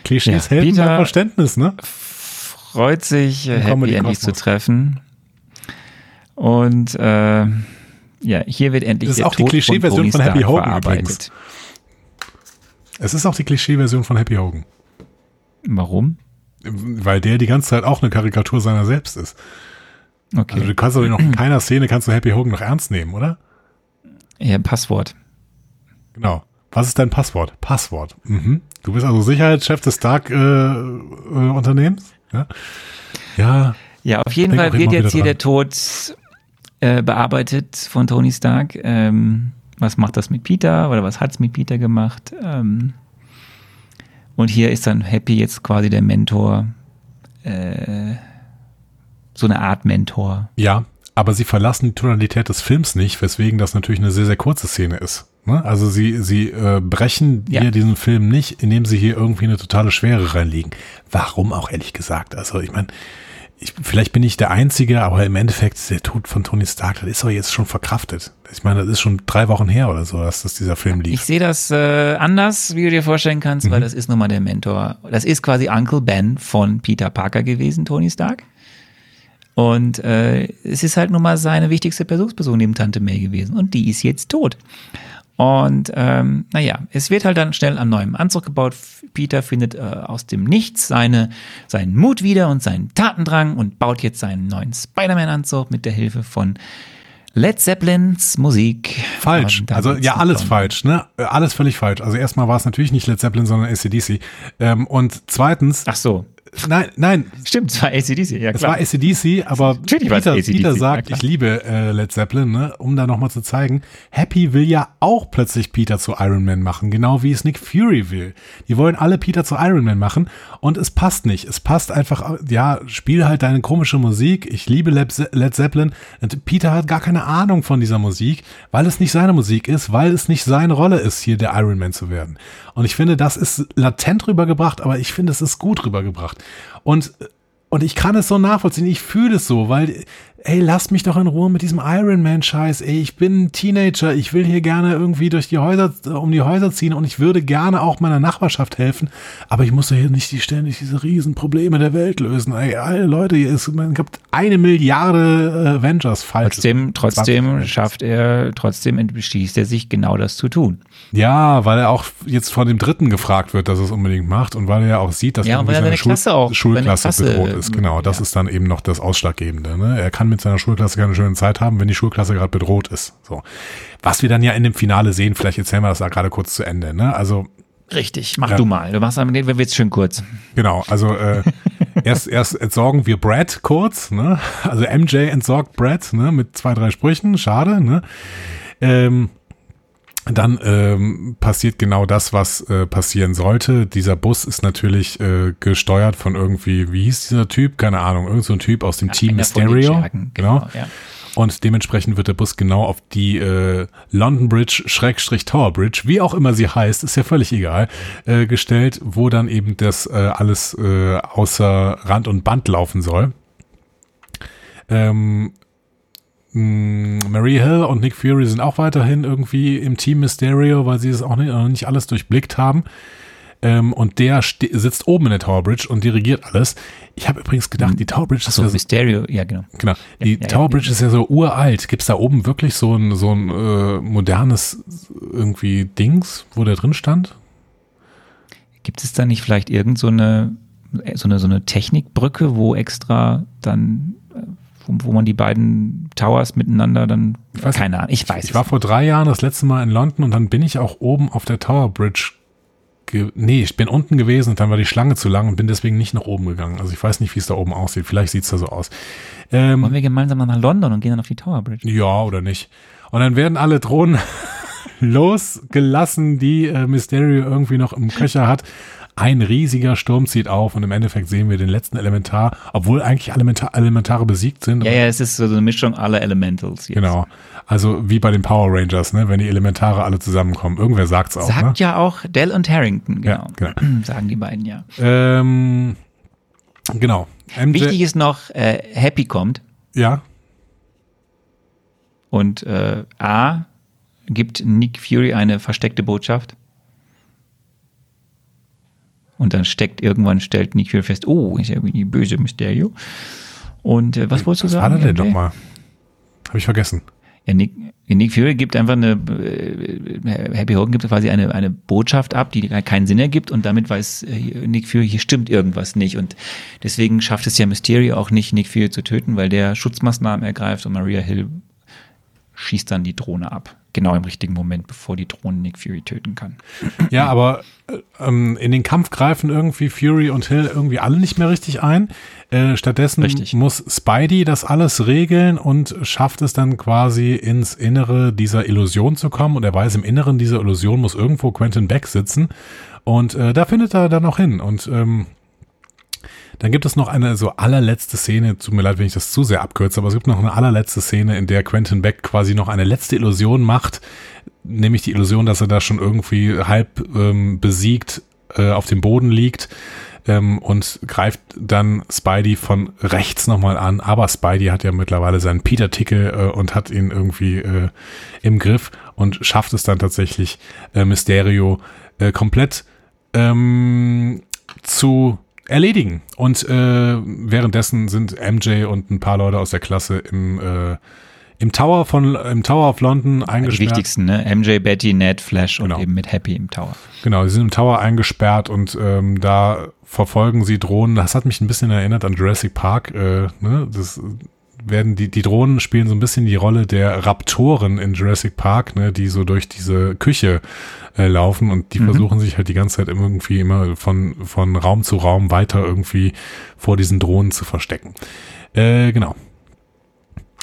Klischees Ja, helfen Peter- beim Verständnis, ne? Freut sich, Happy endlich zu Kosmos. treffen. Und äh, ja, hier wird endlich Das ist der auch die Tod Klischeeversion Tony von Happy Hogan verarbeitet. übrigens. Es ist auch die Klischeeversion von Happy Hogan. Warum? Weil der die ganze Zeit auch eine Karikatur seiner selbst ist. Okay. Also du kannst doch noch in keiner Szene kannst du Happy Hogan noch ernst nehmen, oder? Ja, Passwort. Genau. Was ist dein Passwort? Passwort. Mhm. Du bist also Sicherheitschef des Stark-Unternehmens? Äh, äh, ja. ja. Auf jeden Fall wird jetzt hier wieder der Tod äh, bearbeitet von Tony Stark. Ähm, was macht das mit Peter oder was hat's mit Peter gemacht? Ähm, und hier ist dann Happy jetzt quasi der Mentor, äh, so eine Art Mentor. Ja, aber sie verlassen die Tonalität des Films nicht, weswegen das natürlich eine sehr, sehr kurze Szene ist. Ne? Also sie, sie äh, brechen Ja. hier diesen Film nicht, indem sie hier irgendwie eine totale Schwere reinlegen. Warum auch ehrlich gesagt? Also ich meine, ich, vielleicht bin ich der Einzige, aber im Endeffekt der Tod von Tony Stark, das ist doch jetzt schon verkraftet. Ich meine, das ist schon drei Wochen her oder so, dass das dieser Film lief. Ich sehe das äh, anders, wie du dir vorstellen kannst, weil das ist nun mal der Mentor. Das ist quasi Uncle Ben von Peter Parker gewesen, Tony Stark. Und äh, es ist halt nun mal seine wichtigste Besuchsperson neben Tante May gewesen. Und die ist jetzt tot. Und ähm, naja, es wird halt dann schnell an neuem Anzug gebaut. Peter findet äh, aus dem Nichts seine, seinen Mut wieder und seinen Tatendrang und baut jetzt seinen neuen Spider-Man-Anzug mit der Hilfe von Led Zeppelins Musik. Falsch. Also ja, alles London. falsch, ne? Alles völlig falsch. Also erstmal war es natürlich nicht Led Zeppelin, sondern ACDC. Ähm, und zweitens, Ach so, nein, nein, stimmt, es war ACDC, ja es klar. war ACDC, aber Natürlich es Peter, AC/DC, Peter ja sagt, klar. ich liebe äh, Led Zeppelin, ne? um da nochmal zu zeigen, Happy will ja auch plötzlich Peter zu Iron Man machen, genau wie es Nick Fury will. Die wollen alle Peter zu Iron Man machen und es passt nicht. Es passt einfach, ja, spiel halt deine komische Musik. Ich liebe Led Zeppelin. Und Peter hat gar keine Ahnung von dieser Musik, weil es nicht seine Musik ist, weil es nicht seine Rolle ist, hier der Iron Man zu werden. Und ich finde, das ist latent rübergebracht, aber ich finde, es ist gut rübergebracht. Und und ich kann es so nachvollziehen, ich fühle es so, weil, ey, lasst mich doch in Ruhe mit diesem Iron Man Scheiß, ey, ich bin ein Teenager, ich will hier gerne irgendwie durch die Häuser, um die Häuser ziehen und ich würde gerne auch meiner Nachbarschaft helfen, aber ich muss doch hier nicht die ständig diese riesen Probleme der Welt lösen, ey, alle Leute, hier ist, man gibt eine Milliarde äh, Avengers falsch. Trotzdem, trotzdem schafft er, trotzdem beschließt er sich genau das zu tun. Ja, weil er auch jetzt von dem Dritten gefragt wird, dass er es unbedingt macht und weil er ja auch sieht, dass Ja, er seine seine Klasse auch- Schulklasse Klasse, bedroht ist. Genau, das ja. ist dann eben noch das Ausschlaggebende. Ne? Er kann mit seiner Schulklasse keine schöne Zeit haben, wenn die Schulklasse gerade bedroht ist. So, was wir dann ja in dem Finale sehen, vielleicht erzählen wir das da gerade kurz zu Ende. Ne? Also Richtig, mach Ja. du mal. Du machst am Ende wird's schön kurz. Genau, also äh, <laughs> erst, erst entsorgen wir Brad kurz, ne? Also MJ entsorgt Brad, ne, mit zwei, drei Sprüchen, schade, ne? Ähm, dann ähm, passiert genau das, was äh, passieren sollte. Dieser Bus ist natürlich äh, gesteuert von irgendwie, wie hieß dieser Typ? Keine Ahnung, irgend so ein Typ aus dem Team von den Mysterio. Genau. genau, ja. Und dementsprechend wird der Bus genau auf die äh, London Bridge, Schrägstrich Tower Bridge, wie auch immer sie heißt, ist ja völlig egal, äh, gestellt, wo dann eben das äh, alles äh, außer Rand und Band laufen soll. Ähm, mh, Marie Hill und Nick Fury sind auch weiterhin irgendwie im Team Mysterio, weil sie es auch nicht, noch nicht alles durchblickt haben. Ähm, und der sitzt oben in der Tower Bridge und dirigiert alles. Ich habe übrigens gedacht, die Tower Bridge ist So, ja so, Mysterio, ja, genau. Genau. Die ja, ja. Tower Bridge ist ja so uralt. Gibt's da oben wirklich so ein, so ein äh, modernes irgendwie Dings, wo der drin stand? Gibt es da nicht vielleicht irgend so eine, so eine, so eine Technikbrücke, wo extra dann, äh, wo, wo man die beiden Towers miteinander dann, weiß keine Ahnung, ich weiß Ich es war vor drei Jahren das letzte Mal in London und dann bin ich auch oben auf der Tower Bridge. Ge nee, ich bin unten gewesen und dann war die Schlange zu lang und bin deswegen nicht nach oben gegangen. Also ich weiß nicht, wie es da oben aussieht. Vielleicht sieht's da so aus. Ähm, Wollen wir gemeinsam mal nach London und gehen dann auf die Tower Bridge? Ja, oder nicht. Und dann werden alle Drohnen <laughs> losgelassen, die äh, Mysterio irgendwie noch im Köcher hat. Ein riesiger Sturm zieht auf und im Endeffekt sehen wir den letzten Elementar, obwohl eigentlich Elementar, Elementare besiegt sind. Ja, ja, es ist so eine Mischung aller Elementals. Jetzt. Genau. Also wie bei den Power Rangers, ne, wenn die Elementare alle zusammenkommen. Irgendwer sagt's auch, Sagt ne? ja auch Dell und Harrington, genau. Ja, genau. <clears throat> Sagen die beiden ja. Ähm, genau. MJ, Wichtig ist noch, äh, Happy kommt ja, und äh, A gibt Nick Fury eine versteckte Botschaft. Und dann steckt irgendwann, stellt Nick Fury fest, oh, ist ja die böse Mysterio. Und äh, was wolltest du was war sagen? da denn MJ? nochmal? Habe ich vergessen. Ja, Nick, Nick Fury gibt einfach eine, äh, Happy Hogan gibt quasi eine, eine Botschaft ab, die keinen Sinn ergibt und damit weiß äh, Nick Fury, hier stimmt irgendwas nicht und deswegen schafft es ja Mysterio auch nicht, Nick Fury zu töten, weil der Schutzmaßnahmen ergreift und Maria Hill schießt dann die Drohne ab. Genau im richtigen Moment, bevor die Drohne Nick Fury töten kann. Ja, aber äh, ähm, in den Kampf greifen irgendwie Fury und Hill irgendwie alle nicht mehr richtig ein. Äh, stattdessen Richtig. muss Spidey das alles regeln und schafft es dann quasi ins Innere dieser Illusion zu kommen. Und er weiß, im Inneren dieser Illusion muss irgendwo Quentin Beck sitzen. Und äh, da findet er dann auch hin. Und ähm, dann gibt es noch eine so allerletzte Szene, tut mir leid, wenn ich das zu sehr abkürze, aber es gibt noch eine allerletzte Szene, in der Quentin Beck quasi noch eine letzte Illusion macht, nämlich die Illusion, dass er da schon irgendwie halb ähm, besiegt äh, auf dem Boden liegt ähm, und greift dann Spidey von rechts nochmal an, aber Spidey hat ja mittlerweile seinen Peter-Tickel äh, und hat ihn irgendwie äh, im Griff und schafft es dann tatsächlich, äh, Mysterio äh, komplett ähm, zu erledigen. Und äh, währenddessen sind MJ und ein paar Leute aus der Klasse im, äh, im Tower von im Tower of London Die eingesperrt. wichtigsten, ne? MJ, Betty, Ned, Flash und Genau. eben mit Happy im Tower. Genau, sie sind im Tower eingesperrt und ähm, da verfolgen sie Drohnen. Das hat mich ein bisschen erinnert an Jurassic Park. Äh, ne? Das werden die, die Drohnen spielen so ein bisschen die Rolle der Raptoren in Jurassic Park, ne, die so durch diese Küche äh, laufen und die versuchen sich halt die ganze Zeit irgendwie immer von, von Raum zu Raum weiter irgendwie vor diesen Drohnen zu verstecken. Äh, genau.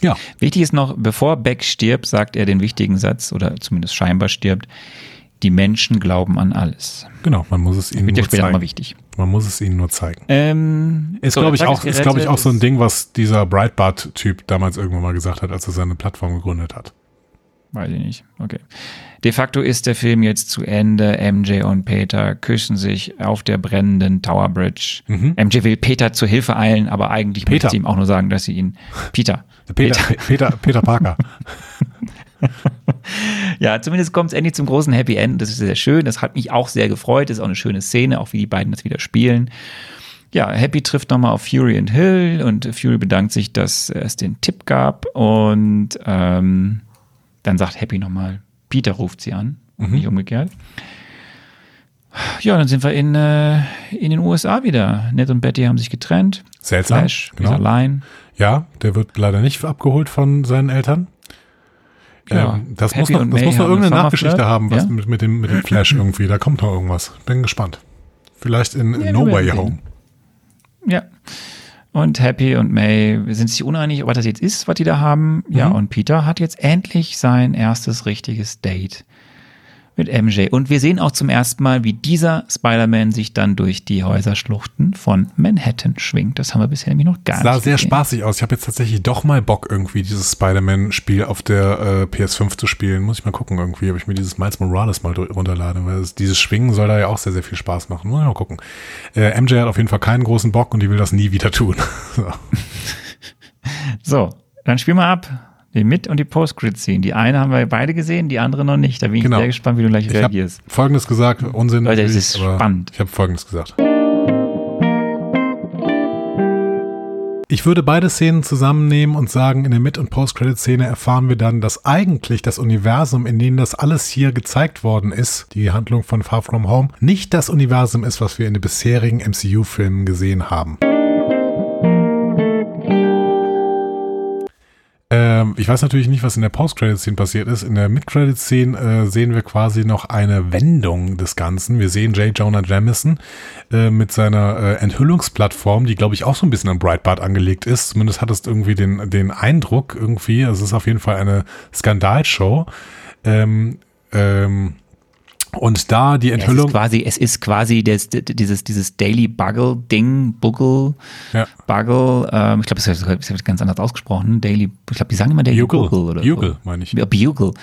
Ja, Wichtig ist noch, bevor Beck stirbt, sagt er den wichtigen Satz, oder zumindest scheinbar stirbt, die Menschen glauben an alles. genau, man muss es ihnen Wird ja nur später nochmal zeigen. wichtig. Man muss es ihnen nur zeigen. Ähm, Ist, so, glaube ich, auch, ist, glaube ich, auch so ein. Ding, was dieser Breitbart-Typ damals irgendwann mal gesagt hat, als er seine Plattform gegründet hat. Weiß ich nicht. Okay. De facto ist der Film jetzt zu Ende. MJ und Peter küssen sich auf der brennenden Tower Bridge. MJ will Peter zur Hilfe eilen, aber eigentlich Mhm. Peter. möchte sie ihm auch nur sagen, dass sie ihn. Peter. Peter, Peter, Peter Parker. <laughs> <laughs> Ja, zumindest kommt es endlich zum großen Happy End. Das ist sehr schön. Das hat mich auch sehr gefreut. Das ist auch eine schöne Szene, auch wie die beiden das wieder spielen. Ja, Happy trifft nochmal auf Fury und Hill und Fury bedankt sich, dass es den Tipp gab und ähm, dann sagt Happy nochmal, Peter ruft sie an, nicht umgekehrt. Ja, dann sind wir in, äh, in den USA wieder. Ned und Betty haben sich getrennt. Seltsam. Flash ist Genau. allein. Ja, der wird leider nicht abgeholt von seinen Eltern. Ja, ähm, das muss noch, das muss noch irgendeine Nachgeschichte haben, was Ja? mit, mit, dem, mit dem Flash irgendwie. Da kommt noch irgendwas. Bin gespannt. Vielleicht in, in Ja, No Way. Home. Ja. Und Happy und May sind sich uneinig, was das jetzt ist, was die da haben. Ja, Mhm. und Peter hat jetzt endlich sein erstes richtiges Date mit MJ. Und wir sehen auch zum ersten Mal, wie dieser Spider-Man sich dann durch die Häuserschluchten von Manhattan schwingt. Das haben wir bisher nämlich noch gar Sah nicht sehr gesehen. spaßig aus. Ich habe jetzt tatsächlich doch mal Bock, irgendwie dieses Spider-Man-Spiel auf der äh, PS5 zu spielen. Muss ich mal gucken, irgendwie, ob ich mir dieses Miles Morales mal runterlade. Weil es, dieses Schwingen soll da ja auch sehr, sehr viel Spaß machen. Muss ich mal gucken. Äh, MJ hat auf jeden Fall keinen großen Bock und die will das nie wieder tun. <laughs> so. So, dann spielen wir ab. Die Mit- und die Post-Credit-Scene. Die eine haben wir beide gesehen, die andere noch nicht. Da bin ich Genau. sehr gespannt, wie du gleich Ich habe reagierst. Folgendes gesagt, Unsinn. Leute, es ist spannend. Ich habe Folgendes gesagt. Ich würde beide Szenen zusammennehmen und sagen, in der Mid- und Post-Credit-Szene erfahren wir dann, dass eigentlich das Universum, in dem das alles hier gezeigt worden ist, die Handlung von Far From Home, nicht das Universum ist, was wir in den bisherigen MCU-Filmen gesehen haben. Ähm, ich weiß natürlich nicht, was in der Post-Credit-Scene passiert ist. In der Mid-Credit-Scene äh, sehen wir quasi noch eine Wendung des Ganzen. Wir sehen J. Jonah Jameson äh, mit seiner äh, Enthüllungsplattform, die, glaube ich, auch so ein bisschen an Breitbart angelegt ist. Zumindest hat es irgendwie den, den Eindruck irgendwie. Es ist auf jeden Fall eine Skandalshow. Ähm, ähm, und da die Ja, es Enthüllung... ist quasi, es ist quasi das, dieses, dieses Daily Buggle Ding, Buggle, Ja. Buggle, ähm, ich glaube, es wird ganz anders ausgesprochen. Daily, ich glaube, die sagen immer Daily Bugle. Bugle oder Bugle, so. meine ich. Bugle.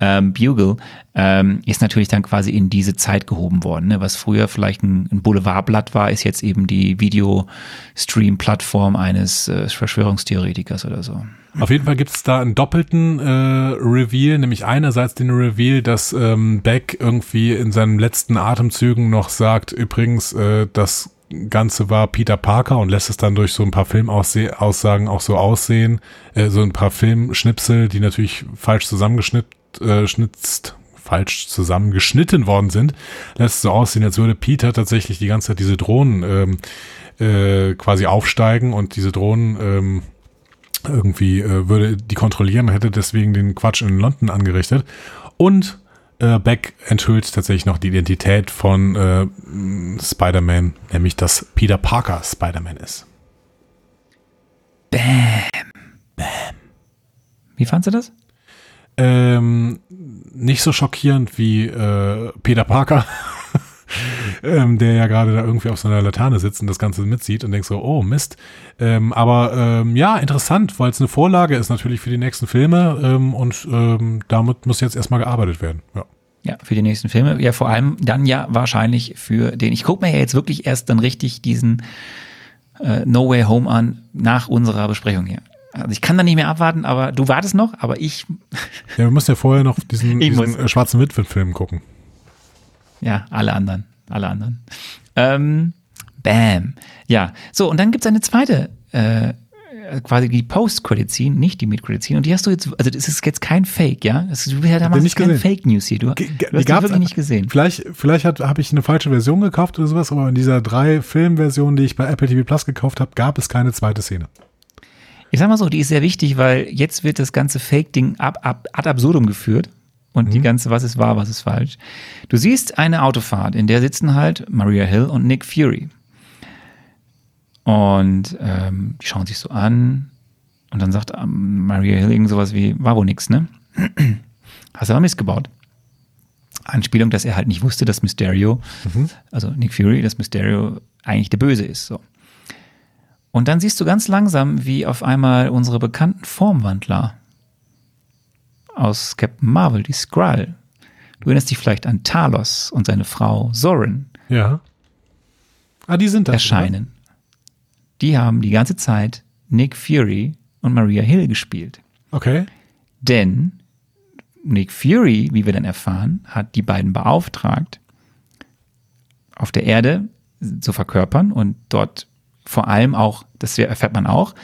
Ähm, Bugle ähm, ist natürlich dann quasi in diese Zeit gehoben worden. Ne? Was früher vielleicht ein, ein Boulevardblatt war, ist jetzt eben die Video-Stream-Plattform eines äh, Verschwörungstheoretikers oder so. Auf jeden Fall gibt es da einen doppelten äh, Reveal, nämlich einerseits den Reveal, dass ähm, Beck irgendwie in seinen letzten Atemzügen noch sagt, übrigens, äh, das Ganze war Peter Parker und lässt es dann durch so ein paar Filmaussagen auch so aussehen, äh, so ein paar Filmschnipsel, die natürlich falsch zusammengeschnitzt, äh, schnitzt, falsch zusammengeschnitten worden sind, lässt es so aussehen, als würde Peter tatsächlich die ganze Zeit diese Drohnen ähm, äh, quasi aufsteigen und diese Drohnen ähm, irgendwie äh, würde die kontrollieren, hätte deswegen den Quatsch in London angerichtet. Und äh, Beck enthüllt tatsächlich noch die Identität von äh, Spider-Man, nämlich dass Peter Parker Spider-Man ist. Bam. Bam. Wie fandst du das? Ähm, nicht so schockierend wie äh, Peter Parker, <laughs> ähm, der ja gerade da irgendwie auf so einer Laterne sitzt und das Ganze mitsieht und denkt so, oh Mist. Ähm, aber ähm, ja, interessant, weil es eine Vorlage ist natürlich für die nächsten Filme ähm, und ähm, damit muss jetzt erstmal gearbeitet werden. Ja. Ja, für die nächsten Filme. Ja, vor allem dann ja wahrscheinlich für den. Ich gucke mir ja jetzt wirklich erst dann richtig diesen äh, No Way Home an nach unserer Besprechung hier. Also ich kann da nicht mehr abwarten, aber du wartest noch, aber ich. Ja, wir müssen ja vorher noch diesen, <laughs> diesen äh, schwarzen Witwen-Film gucken. Ja, alle anderen. Alle anderen. Ähm, bam. Ja, so, und dann gibt's eine zweite, äh, quasi die Post-Credit-Scene, nicht die Mid-Credit-Scene. Und die hast du jetzt, also das ist jetzt kein Fake, ja? Das ist, du da machst nicht kein gesehen. Fake-News hier. Du, du hast die wirklich nicht gesehen. Vielleicht, vielleicht habe ich eine falsche Version gekauft oder sowas, aber in dieser drei Filmversion, die ich bei Apple TV Plus gekauft habe, gab es keine zweite Szene. Ich sag mal so, die ist sehr wichtig, weil jetzt wird das ganze Fake-Ding ab, ab, ad absurdum geführt. Und die ganze, was ist wahr, was ist falsch. Du siehst eine Autofahrt, in der sitzen halt Maria Hill und Nick Fury. Und ähm, die schauen sich so an. Und dann sagt ähm, Maria Hill irgend sowas wie, war wohl nix, ne? <clears throat> Hast du aber Mist gebaut. Anspielung, dass er halt nicht wusste, dass Mysterio, also Nick Fury, dass Mysterio eigentlich der Böse ist. So. Und dann siehst du ganz langsam, wie auf einmal unsere bekannten Formwandler aus Captain Marvel, die Skrull. Du erinnerst dich vielleicht an Talos und seine Frau Sorin Ja. Ah, die sind das. erscheinen. Die haben die ganze Zeit Nick Fury und Maria Hill gespielt. Oder? Okay. Denn Nick Fury, wie wir dann erfahren, hat die beiden beauftragt, auf der Erde zu verkörpern und dort vor allem auch, das erfährt man auch,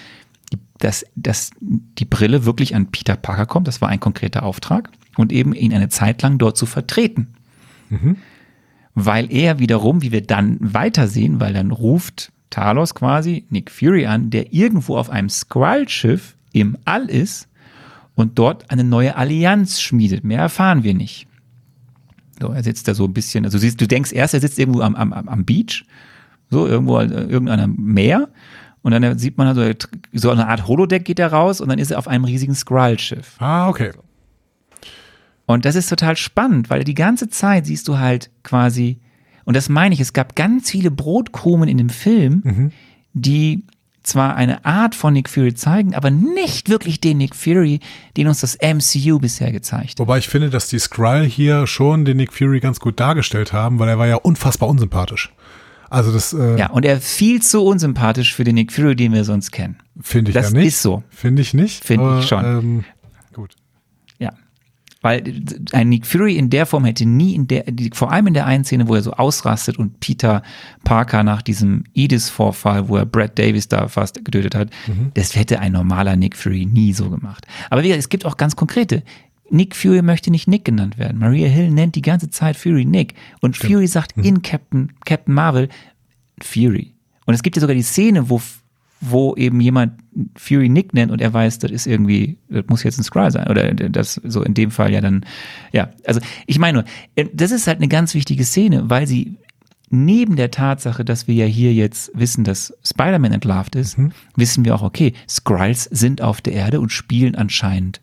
dass, dass die Brille wirklich an Peter Parker kommt. Das war ein konkreter Auftrag. Und eben ihn eine Zeit lang dort zu vertreten. Weil er wiederum, wie wir dann weitersehen, weil dann ruft Talos quasi Nick Fury an, der irgendwo auf einem Skrull-Schiff im All ist und dort eine neue Allianz schmiedet. Mehr erfahren wir nicht. So, er sitzt da so ein bisschen, also du denkst erst, er sitzt irgendwo am, am, am Beach, so irgendwo an äh, irgendeinem Meer und dann sieht man also so eine Art Holodeck geht er raus und dann ist er auf einem riesigen Skrull-Schiff. Ah, okay. Und das ist total spannend, weil die ganze Zeit siehst du halt quasi, und das meine ich, es gab ganz viele Brotkrumen in dem Film, die zwar eine Art von Nick Fury zeigen, aber nicht wirklich den Nick Fury, den uns das MCU bisher gezeigt hat. Wobei ich finde, dass die Skrull hier schon den Nick Fury ganz gut dargestellt haben, weil er war ja unfassbar unsympathisch. Also das äh, Ja, und er viel zu unsympathisch für den Nick Fury, den wir sonst kennen. finde ich das ja nicht. ist so. Finde ich nicht. Finde ich schon. Ähm, gut. Ja. Weil ein Nick Fury in der Form hätte nie in der, vor allem in der einen Szene, wo er so ausrastet und Peter Parker nach diesem Edis-Vorfall, wo er Brad Davis da fast getötet hat, das hätte ein normaler Nick Fury nie so gemacht. Aber wie gesagt, es gibt auch ganz konkrete. Nick Fury möchte nicht Nick genannt werden. Maria Hill nennt die ganze Zeit Fury Nick. Und Fury sagt in Captain, Captain Marvel Fury. Und es gibt ja sogar die Szene, wo, wo eben jemand Fury Nick nennt und er weiß, das ist irgendwie, das muss jetzt ein Skrull sein. Oder das so in dem Fall ja dann, ja. Also ich meine nur, äh, das ist halt eine ganz wichtige Szene, weil sie neben der Tatsache, dass wir ja hier jetzt wissen, dass Spider-Man entlarvt ist, wissen wir auch, okay, Skrulls sind auf der Erde und spielen anscheinend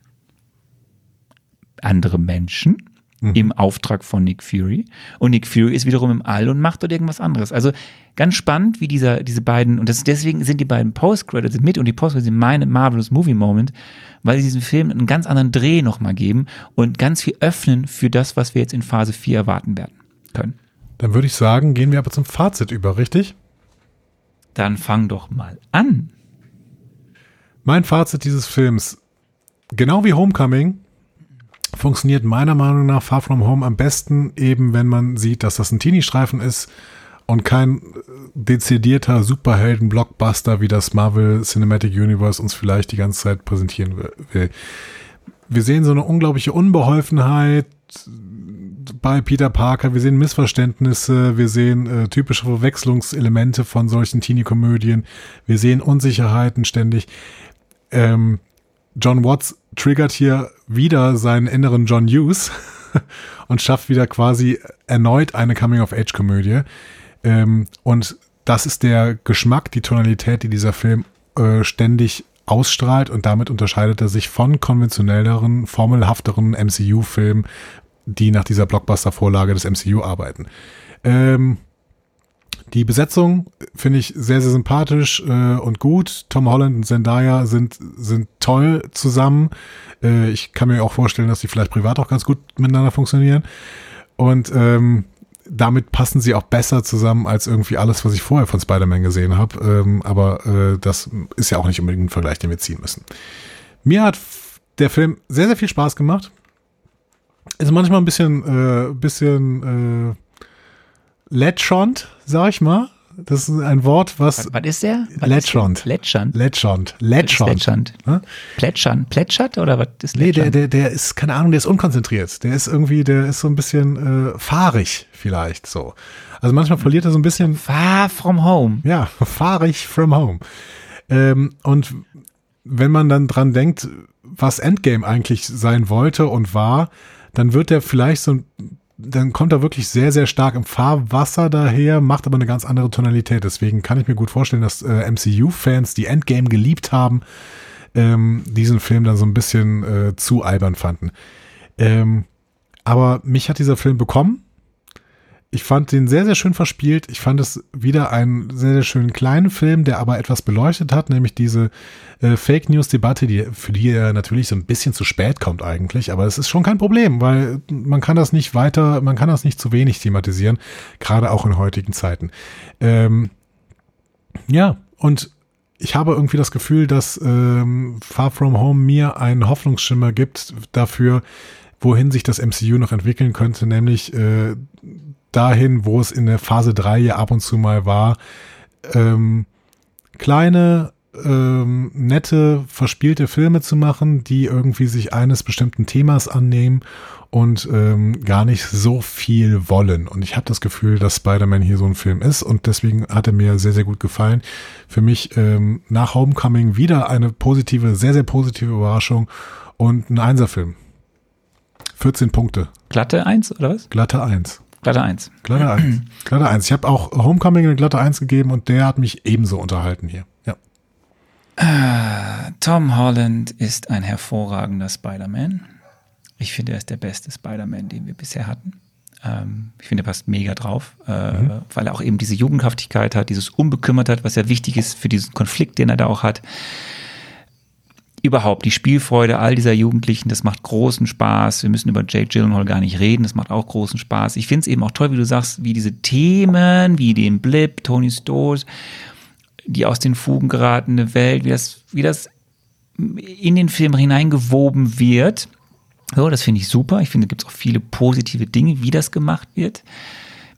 andere Menschen im Auftrag von Nick Fury. Und Nick Fury ist wiederum im All und macht dort irgendwas anderes. Also ganz spannend, wie dieser, diese beiden, und das, deswegen sind die beiden Post-Credits mit und die Post-Credits sind meine Marvelous Movie Moment, weil sie diesem Film einen ganz anderen Dreh nochmal geben und ganz viel öffnen für das, was wir jetzt in Phase 4 erwarten werden können. Dann würde ich sagen, gehen wir aber zum Fazit über, richtig? Dann fang doch mal an. Mein Fazit dieses Films, genau wie Homecoming, funktioniert meiner Meinung nach Far From Home am besten eben, wenn man sieht, dass das ein Teenie-Streifen ist und kein dezidierter Superhelden-Blockbuster, wie das Marvel Cinematic Universe uns vielleicht die ganze Zeit präsentieren will. Wir sehen so eine unglaubliche Unbeholfenheit bei Peter Parker, wir sehen Missverständnisse, wir sehen äh, typische Verwechslungselemente von solchen Teenie-Komödien, wir sehen Unsicherheiten ständig. Ähm, John Watts triggert hier wieder seinen inneren John Hughes <laughs> und schafft wieder quasi erneut eine Coming-of-Age-Komödie. Ähm, und das ist der Geschmack, die Tonalität, die dieser Film äh, ständig ausstrahlt und damit unterscheidet er sich von konventionelleren, formelhafteren MCU-Filmen, die nach dieser Blockbuster-Vorlage des MCU arbeiten. Ähm, die Besetzung finde ich sehr, sehr sympathisch äh, und gut. Tom Holland und Zendaya sind, sind toll zusammen. Äh, ich kann mir auch vorstellen, dass sie vielleicht privat auch ganz gut miteinander funktionieren. Und ähm, damit passen sie auch besser zusammen als irgendwie alles, was ich vorher von Spider-Man gesehen habe. Ähm, aber äh, das ist ja auch nicht unbedingt ein Vergleich, den wir ziehen müssen. Mir hat der Film sehr, sehr viel Spaß gemacht. Ist manchmal ein bisschen, äh, bisschen äh, Letschond, sag ich mal. Das ist ein Wort, was. Was, was ist der? Letschond. Letschond. Letschond. Letschand. Hm? Plätschern. Plätschert oder was ist Nee, der, der, der ist, keine Ahnung, der ist unkonzentriert. Der ist irgendwie, der ist so ein bisschen äh, fahrig vielleicht so. Also manchmal verliert er so ein bisschen, Far from home. ja, <laughs> fahrig from home. Ähm, und wenn man dann dran denkt, was Endgame eigentlich sein wollte und war, dann wird er vielleicht so, dann kommt er wirklich sehr, sehr stark im Fahrwasser daher, macht aber eine ganz andere Tonalität. Deswegen kann ich mir gut vorstellen, dass äh, MCU-Fans, die Endgame geliebt haben, ähm, diesen Film dann so ein bisschen äh, zu albern fanden. Ähm, aber mich hat dieser Film bekommen. Ich fand den sehr, sehr schön verspielt. Ich fand es wieder einen sehr, sehr schönen kleinen Film, der aber etwas beleuchtet hat, nämlich diese äh, Fake News-Debatte, die, für die er natürlich so ein bisschen zu spät kommt eigentlich. Aber es ist schon kein Problem, weil man kann das nicht weiter, man kann das nicht zu wenig thematisieren, gerade auch in heutigen Zeiten. Ähm, ja, und ich habe irgendwie das Gefühl, dass ähm, Far From Home mir einen Hoffnungsschimmer gibt dafür, wohin sich das MCU noch entwickeln könnte, nämlich äh, dahin, wo es in der Phase 3 ja ab und zu mal war. Ähm, kleine, ähm, nette, verspielte Filme zu machen, die irgendwie sich eines bestimmten Themas annehmen und ähm, gar nicht so viel wollen. Und ich habe das Gefühl, dass Spider-Man hier so ein Film ist und deswegen hat er mir sehr, sehr gut gefallen. Für mich ähm, nach Homecoming wieder eine positive, sehr, sehr positive Überraschung und ein Einserfilm. 14 Punkte. Glatte 1 oder was? Glatte 1. Glatte 1. Glatte 1. <clears throat> Glatte 1. Ich habe auch Homecoming eine glatte 1 gegeben und der hat mich ebenso unterhalten hier. Ja. Tom Holland ist ein hervorragender Spider-Man. Ich finde, er ist der beste Spider-Man, den wir bisher hatten. Ähm, ich finde, er passt mega drauf, äh, weil er auch eben diese Jugendhaftigkeit hat, dieses Unbekümmertheit, was ja wichtig ist für diesen Konflikt, den er da auch hat. Überhaupt die Spielfreude all dieser Jugendlichen, das macht großen Spaß. Wir müssen über Jake Gyllenhaal gar nicht reden, das macht auch großen Spaß. Ich finde es eben auch toll, wie du sagst, wie diese Themen, wie den Blip, Tony Stoß, die aus den Fugen geratene Welt, wie das, wie das in den Film hineingewoben wird. So, das finde ich super. Ich finde, es gibt auch viele positive Dinge, wie das gemacht wird.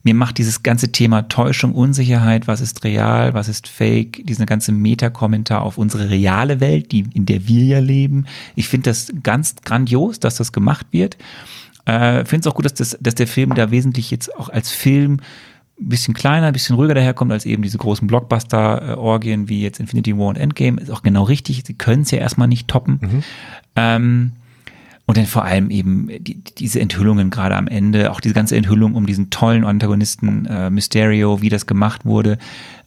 Mir macht dieses ganze Thema Täuschung, Unsicherheit, was ist real, was ist fake, diesen ganze Meta-Kommentar auf unsere reale Welt, die, in der wir ja leben. Ich finde das ganz grandios, dass das gemacht wird. Äh, finde es auch gut, dass, das, dass der Film da wesentlich jetzt auch als Film ein bisschen kleiner, ein bisschen ruhiger daherkommt als eben diese großen Blockbuster-Orgien wie jetzt Infinity War und Endgame. Ist auch genau richtig. Sie können es ja erstmal nicht toppen. Ähm, und dann vor allem eben die, diese Enthüllungen gerade am Ende, auch diese ganze Enthüllung um diesen tollen Antagonisten äh, Mysterio, wie das gemacht wurde,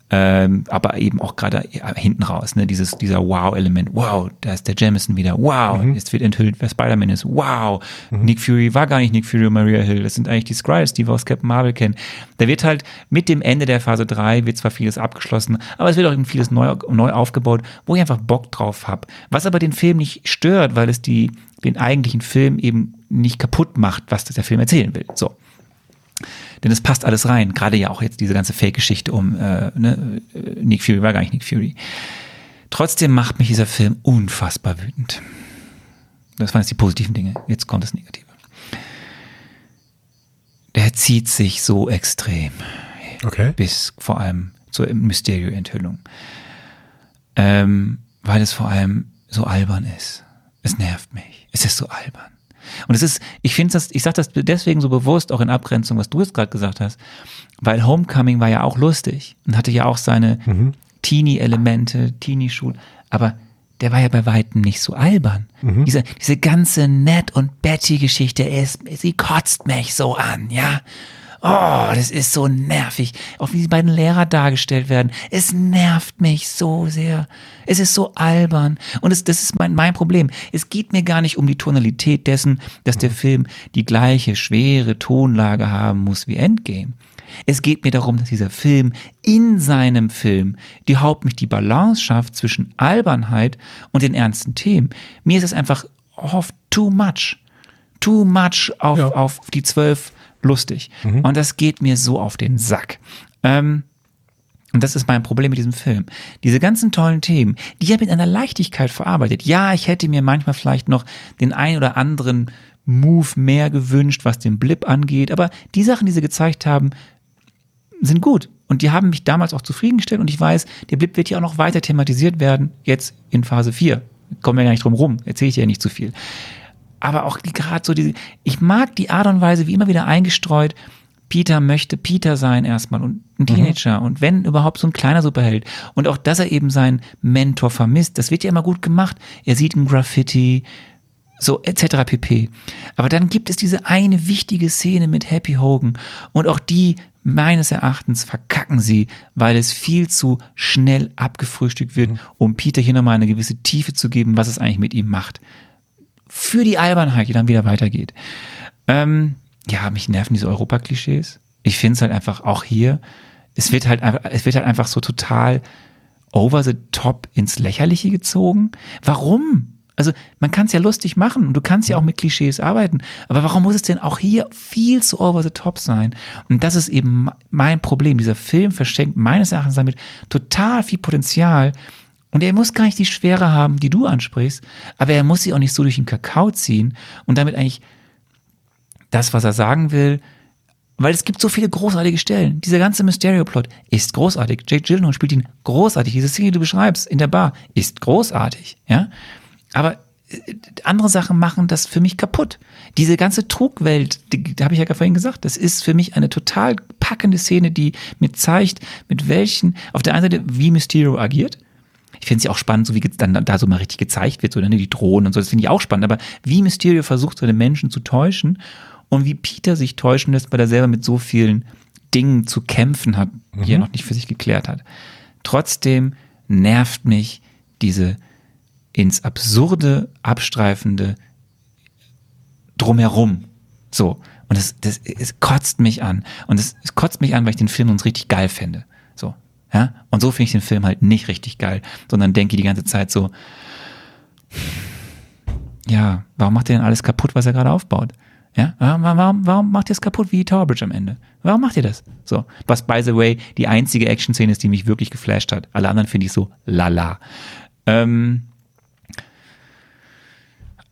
ähm, aber eben auch gerade hinten raus, ne, dieses, dieser Wow-Element. Wow, da ist der Jameson wieder. Wow, jetzt wird enthüllt, wer Spider-Man ist. Wow, Nick Fury war gar nicht Nick Fury und Maria Hill. Das sind eigentlich die Skrulls, die wir aus Captain Marvel kennen. Da wird halt mit dem Ende der Phase 3 wird zwar vieles abgeschlossen, aber es wird auch eben vieles neu, neu aufgebaut, wo ich einfach Bock drauf habe. Was aber den Film nicht stört, weil es die, den eigentlichen Film eben nicht kaputt macht, was der Film erzählen will. So. Denn es passt alles rein. Gerade ja auch jetzt diese ganze Fake-Geschichte um äh, ne, äh, Nick Fury war gar nicht Nick Fury. Trotzdem macht mich dieser Film unfassbar wütend. Das waren jetzt die positiven Dinge. Jetzt kommt das Negative. Der zieht sich so extrem. Okay. Bis vor allem zur Mysterio-Enthüllung. Ähm, weil es vor allem so albern ist. Es nervt mich. Es ist so albern. Und es ist, ich finde das, ich sage das deswegen so bewusst, auch in Abgrenzung, was du jetzt gerade gesagt hast, weil Homecoming war ja auch lustig und hatte ja auch seine Mhm. Teenie-Elemente, Teenie-Schul, aber der war ja bei Weitem nicht so albern. Mhm. Diese, diese ganze Ned und Betty-Geschichte, ist, sie kotzt mich so an, ja. Oh, das ist so nervig. Auch wie die beiden Lehrer dargestellt werden. Es nervt mich so sehr. Es ist so albern. Und es, das ist mein, mein Problem. Es geht mir gar nicht um die Tonalität dessen, dass der Film die gleiche schwere Tonlage haben muss wie Endgame. Es geht mir darum, dass dieser Film in seinem Film die Haupt die Balance schafft zwischen Albernheit und den ernsten Themen. Mir ist es einfach oft too much. Too much auf, Ja. auf die zwölf lustig. Und das geht mir so auf den Sack. Ähm, und das ist mein Problem mit diesem Film. Diese ganzen tollen Themen, die er mit einer Leichtigkeit verarbeitet. Ja, ich hätte mir manchmal vielleicht noch den ein oder anderen Move mehr gewünscht, was den Blip angeht, aber die Sachen, die sie gezeigt haben, sind gut. Und die haben mich damals auch zufriedengestellt und ich weiß, der Blip wird ja auch noch weiter thematisiert werden, jetzt in Phase 4. Kommen wir gar nicht drum rum, erzähle ich dir ja nicht zu viel. Aber auch die- gerade so diese, ich mag die Art und Weise, wie immer wieder eingestreut, Peter möchte Peter sein erstmal und ein Teenager und wenn überhaupt so ein kleiner Superheld. Und auch, dass er eben seinen Mentor vermisst, das wird ja immer gut gemacht. Er sieht ein Graffiti, so etc. pp. Aber dann gibt es diese eine wichtige Szene mit Happy Hogan und auch die meines Erachtens verkacken sie, weil es viel zu schnell abgefrühstückt wird, um Peter hier nochmal eine gewisse Tiefe zu geben, was es eigentlich mit ihm macht. Für die Albernheit, die dann wieder weitergeht. Ähm, ja, mich nerven diese Europa-Klischees. Ich finde es halt einfach auch hier, es wird halt es wird halt einfach so total over the top ins Lächerliche gezogen. Warum? Also man kann es ja lustig machen und du kannst ja auch mit Klischees arbeiten, aber warum muss es denn auch hier viel zu over the top sein? Und das ist eben mein Problem. Dieser Film verschenkt meines Erachtens damit total viel Potenzial und er muss gar nicht die Schwere haben, die du ansprichst, aber er muss sie auch nicht so durch den Kakao ziehen und damit eigentlich das, was er sagen will, weil es gibt so viele großartige Stellen. Dieser ganze Mysterio-Plot ist großartig. Jake Gyllenhaal spielt ihn großartig. Diese Szene, die du beschreibst in der Bar, ist großartig. Ja, aber äh, andere Sachen machen das für mich kaputt. Diese ganze Trugwelt, die, da habe ich ja vorhin gesagt, das ist für mich eine total packende Szene, die mir zeigt, mit welchen, auf der einen Seite, wie Mysterio agiert. Ich finde es ja auch spannend, so wie dann da so mal richtig gezeigt wird, so ne, die Drohnen und so, das finde ich auch spannend. Aber wie Mysterio versucht, seine Menschen zu täuschen und wie Peter sich täuschen lässt, weil er selber mit so vielen Dingen zu kämpfen hat, die er noch nicht für sich geklärt hat. Trotzdem nervt mich diese ins Absurde abstreifende drumherum. So. Und das, das, es kotzt mich an. Und es, es kotzt mich an, weil ich den Film uns richtig geil fände. So. Ja. Und so finde ich den Film halt nicht richtig geil, sondern denke die ganze Zeit so, ja, warum macht ihr denn alles kaputt, was er gerade aufbaut? Ja, warum, warum, warum macht ihr es kaputt wie Tower Bridge am Ende? Warum macht ihr das? So, was by the way die einzige Action-Szene ist, die mich wirklich geflasht hat. Alle anderen finde ich so lala. Ähm,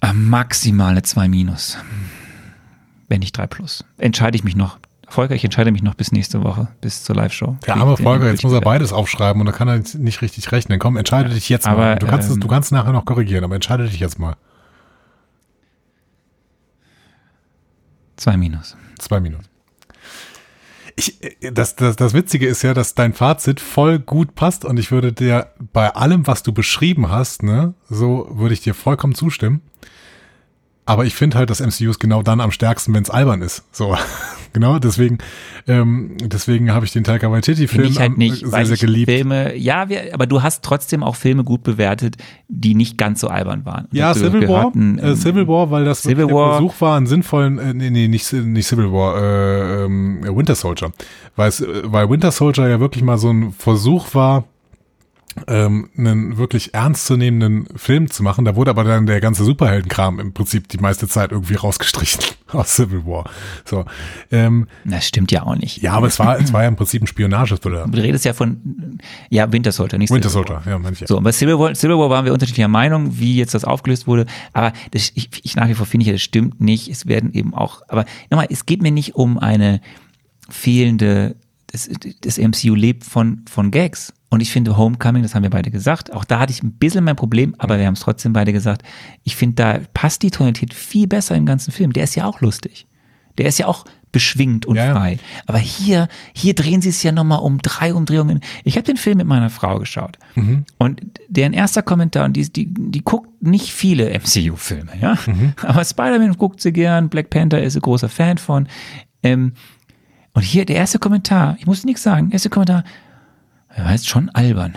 äh, maximal eine 2 minus. Wenn nicht 3 plus. Entscheide ich mich noch. Volker, ich entscheide mich noch bis nächste Woche, bis zur Live-Show. Der arme Volker, jetzt muss er beides aufschreiben und da kann er nicht richtig rechnen. Komm, entscheide dich jetzt mal. Aber, Du kannst, ähm, du kannst nachher noch korrigieren, aber entscheide dich jetzt mal. 2 minus. Zwei Minuten. Ich, äh, das, das, das Witzige ist ja, dass dein Fazit voll gut passt und ich würde dir bei allem, was du beschrieben hast, ne, so würde ich dir vollkommen zustimmen. Aber ich finde halt, das MCU ist genau dann am stärksten, wenn es albern ist. So, <laughs> genau, deswegen, ähm, deswegen habe ich den Taika Waititi-Film halt nicht, sehr, sehr geliebt. Filme, ja, wir, aber du hast trotzdem auch Filme gut bewertet, die nicht ganz so albern waren. Ja, Und wir- Civil War, hatten, äh, ähm, Civil War, weil das Civil War- der Versuch war, einen sinnvollen, äh, nee, nee, nicht, nicht Civil War, äh, ähm, Winter Soldier. Weil, äh, weil Winter Soldier ja wirklich mal so ein Versuch war, ähm, einen wirklich ernstzunehmenden Film zu machen. Da wurde aber dann der ganze Superheldenkram im Prinzip die meiste Zeit irgendwie rausgestrichen <laughs> aus Civil War. So, ähm, Das stimmt ja auch nicht. ja, aber es war, es war ja im Prinzip ein Spionage-Thriller. Du redest ja von, ja, Winter Soldier, nicht Winter Civil War. Soldier, ja, manche. So, und bei Civil War, Civil War waren wir unterschiedlicher Meinung, wie jetzt das aufgelöst wurde. Aber das, ich, ich nach wie vor finde ich, das stimmt nicht. Es werden eben auch, aber nochmal, es geht mir nicht um eine fehlende das, das MCU lebt von, von Gags. Und ich finde Homecoming, das haben wir beide gesagt, auch da hatte ich ein bisschen mein Problem, aber wir haben es trotzdem beide gesagt. Ich finde, da passt die Tonalität viel besser im ganzen Film. Der ist ja auch lustig. Der ist ja auch beschwingt und Ja, frei. Aber hier, hier drehen sie es ja nochmal um drei Umdrehungen. Ich habe den Film mit meiner Frau geschaut. Und deren erster Kommentar, und die, die, die guckt nicht viele MCU-Filme, ja. <laughs> Aber Spider-Man guckt sie gern, Black Panther ist ein großer Fan von. Ähm, und hier der erste Kommentar, ich muss nichts sagen, erste Kommentar, er jetzt schon albern.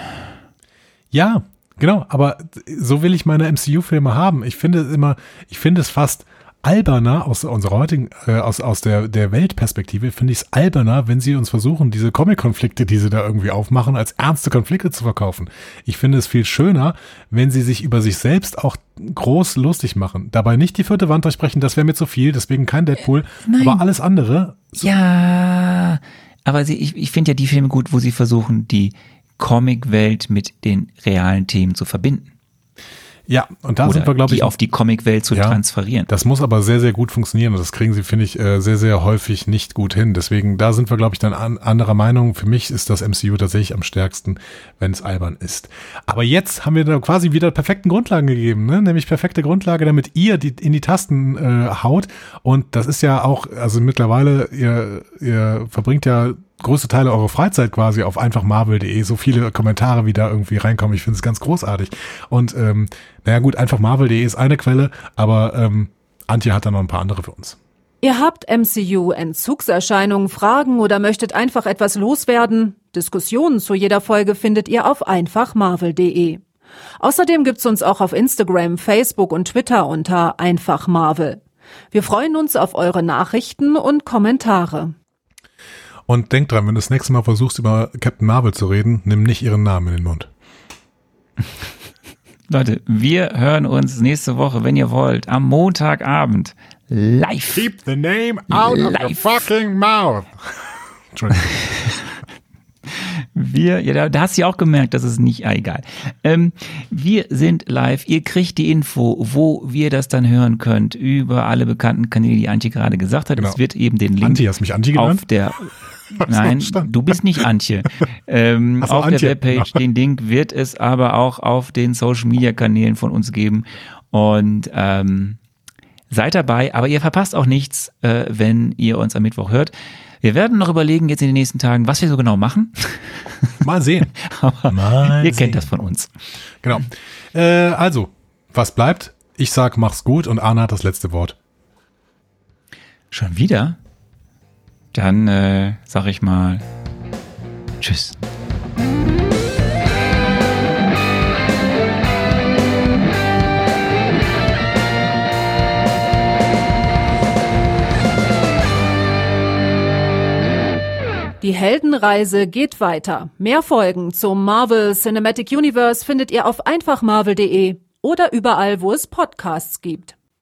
Ja, genau, aber so will ich meine MCU-Filme haben. Ich finde es immer, ich finde es fast alberner aus unserer heutigen, äh, aus, aus der, der Weltperspektive, finde ich es alberner, wenn sie uns versuchen, diese Comic-Konflikte, die sie da irgendwie aufmachen, als ernste Konflikte zu verkaufen. Ich finde es viel schöner, wenn sie sich über sich selbst auch groß lustig machen. Dabei nicht die vierte Wand durchbrechen, das wäre mir zu viel, deswegen kein Deadpool. nein. aber alles andere, Ja, aber sie, ich, ich finde ja die Filme gut, wo sie versuchen, die Comicwelt mit den realen Themen zu verbinden. Ja, und da Oder sind wir, glaube die ich, auf die Comicwelt zu Ja. transferieren. Das muss aber sehr, sehr gut funktionieren und das kriegen sie, finde ich, äh, sehr, sehr häufig nicht gut hin. Deswegen, da sind wir, glaube ich, dann an anderer Meinung. Für mich ist das MCU tatsächlich am stärksten, wenn es albern ist. Aber jetzt haben wir da quasi wieder perfekten Grundlagen gegeben, ne? nämlich perfekte Grundlage, damit ihr die in die Tasten äh, haut. Und das ist ja auch, also mittlerweile, ihr, ihr verbringt ja größte Teile eurer Freizeit quasi auf einfachmarvel.de. So viele Kommentare, wie da irgendwie reinkommen. Ich finde es ganz großartig. Und ähm, naja gut, einfachmarvel.de ist eine Quelle, aber ähm, Antje hat da noch ein paar andere für uns. Ihr habt MCU-Entzugserscheinungen, Fragen oder möchtet einfach etwas loswerden? Diskussionen zu jeder Folge findet ihr auf einfachmarvel.de. Außerdem gibt's uns auch auf Instagram, Facebook und Twitter unter einfachmarvel. Wir freuen uns auf eure Nachrichten und Kommentare. Und denk dran, wenn du das nächste Mal versuchst, über Captain Marvel zu reden, nimm nicht ihren Namen in den Mund. <laughs> Leute, wir hören uns nächste Woche, wenn ihr wollt, am Montagabend live. Keep the name out of your fucking mouth. Entschuldigung. <laughs> Wir, ja, da, hast du ja auch gemerkt, dass es nicht, ah, egal. Ähm, wir sind live. Ihr kriegt die Info, wo wir das dann hören könnt, über alle bekannten Kanäle, die Antje gerade gesagt hat. Genau. Es wird eben den Link Antje, hast du mich Antje auf genannt? der <laughs> Nein, du bist nicht Antje. Ähm, so, auf Antje. der Webpage, den Link wird es aber auch auf den Social Media Kanälen von uns geben. Und ähm, seid dabei, aber ihr verpasst auch nichts, äh, wenn ihr uns am Mittwoch hört. Wir werden noch überlegen jetzt in den nächsten Tagen, was wir so genau machen. <laughs> Mal sehen. <laughs> Aber Mal ihr sehen. kennt das von uns. Genau. Äh, also, was bleibt? Ich sag, mach's gut und Arne hat das letzte Wort. Schon wieder? Dann äh, sag ich mal Tschüss. Die Heldenreise geht weiter. Mehr Folgen zum Marvel Cinematic Universe findet ihr auf einfachmarvel.de oder überall, wo es Podcasts gibt.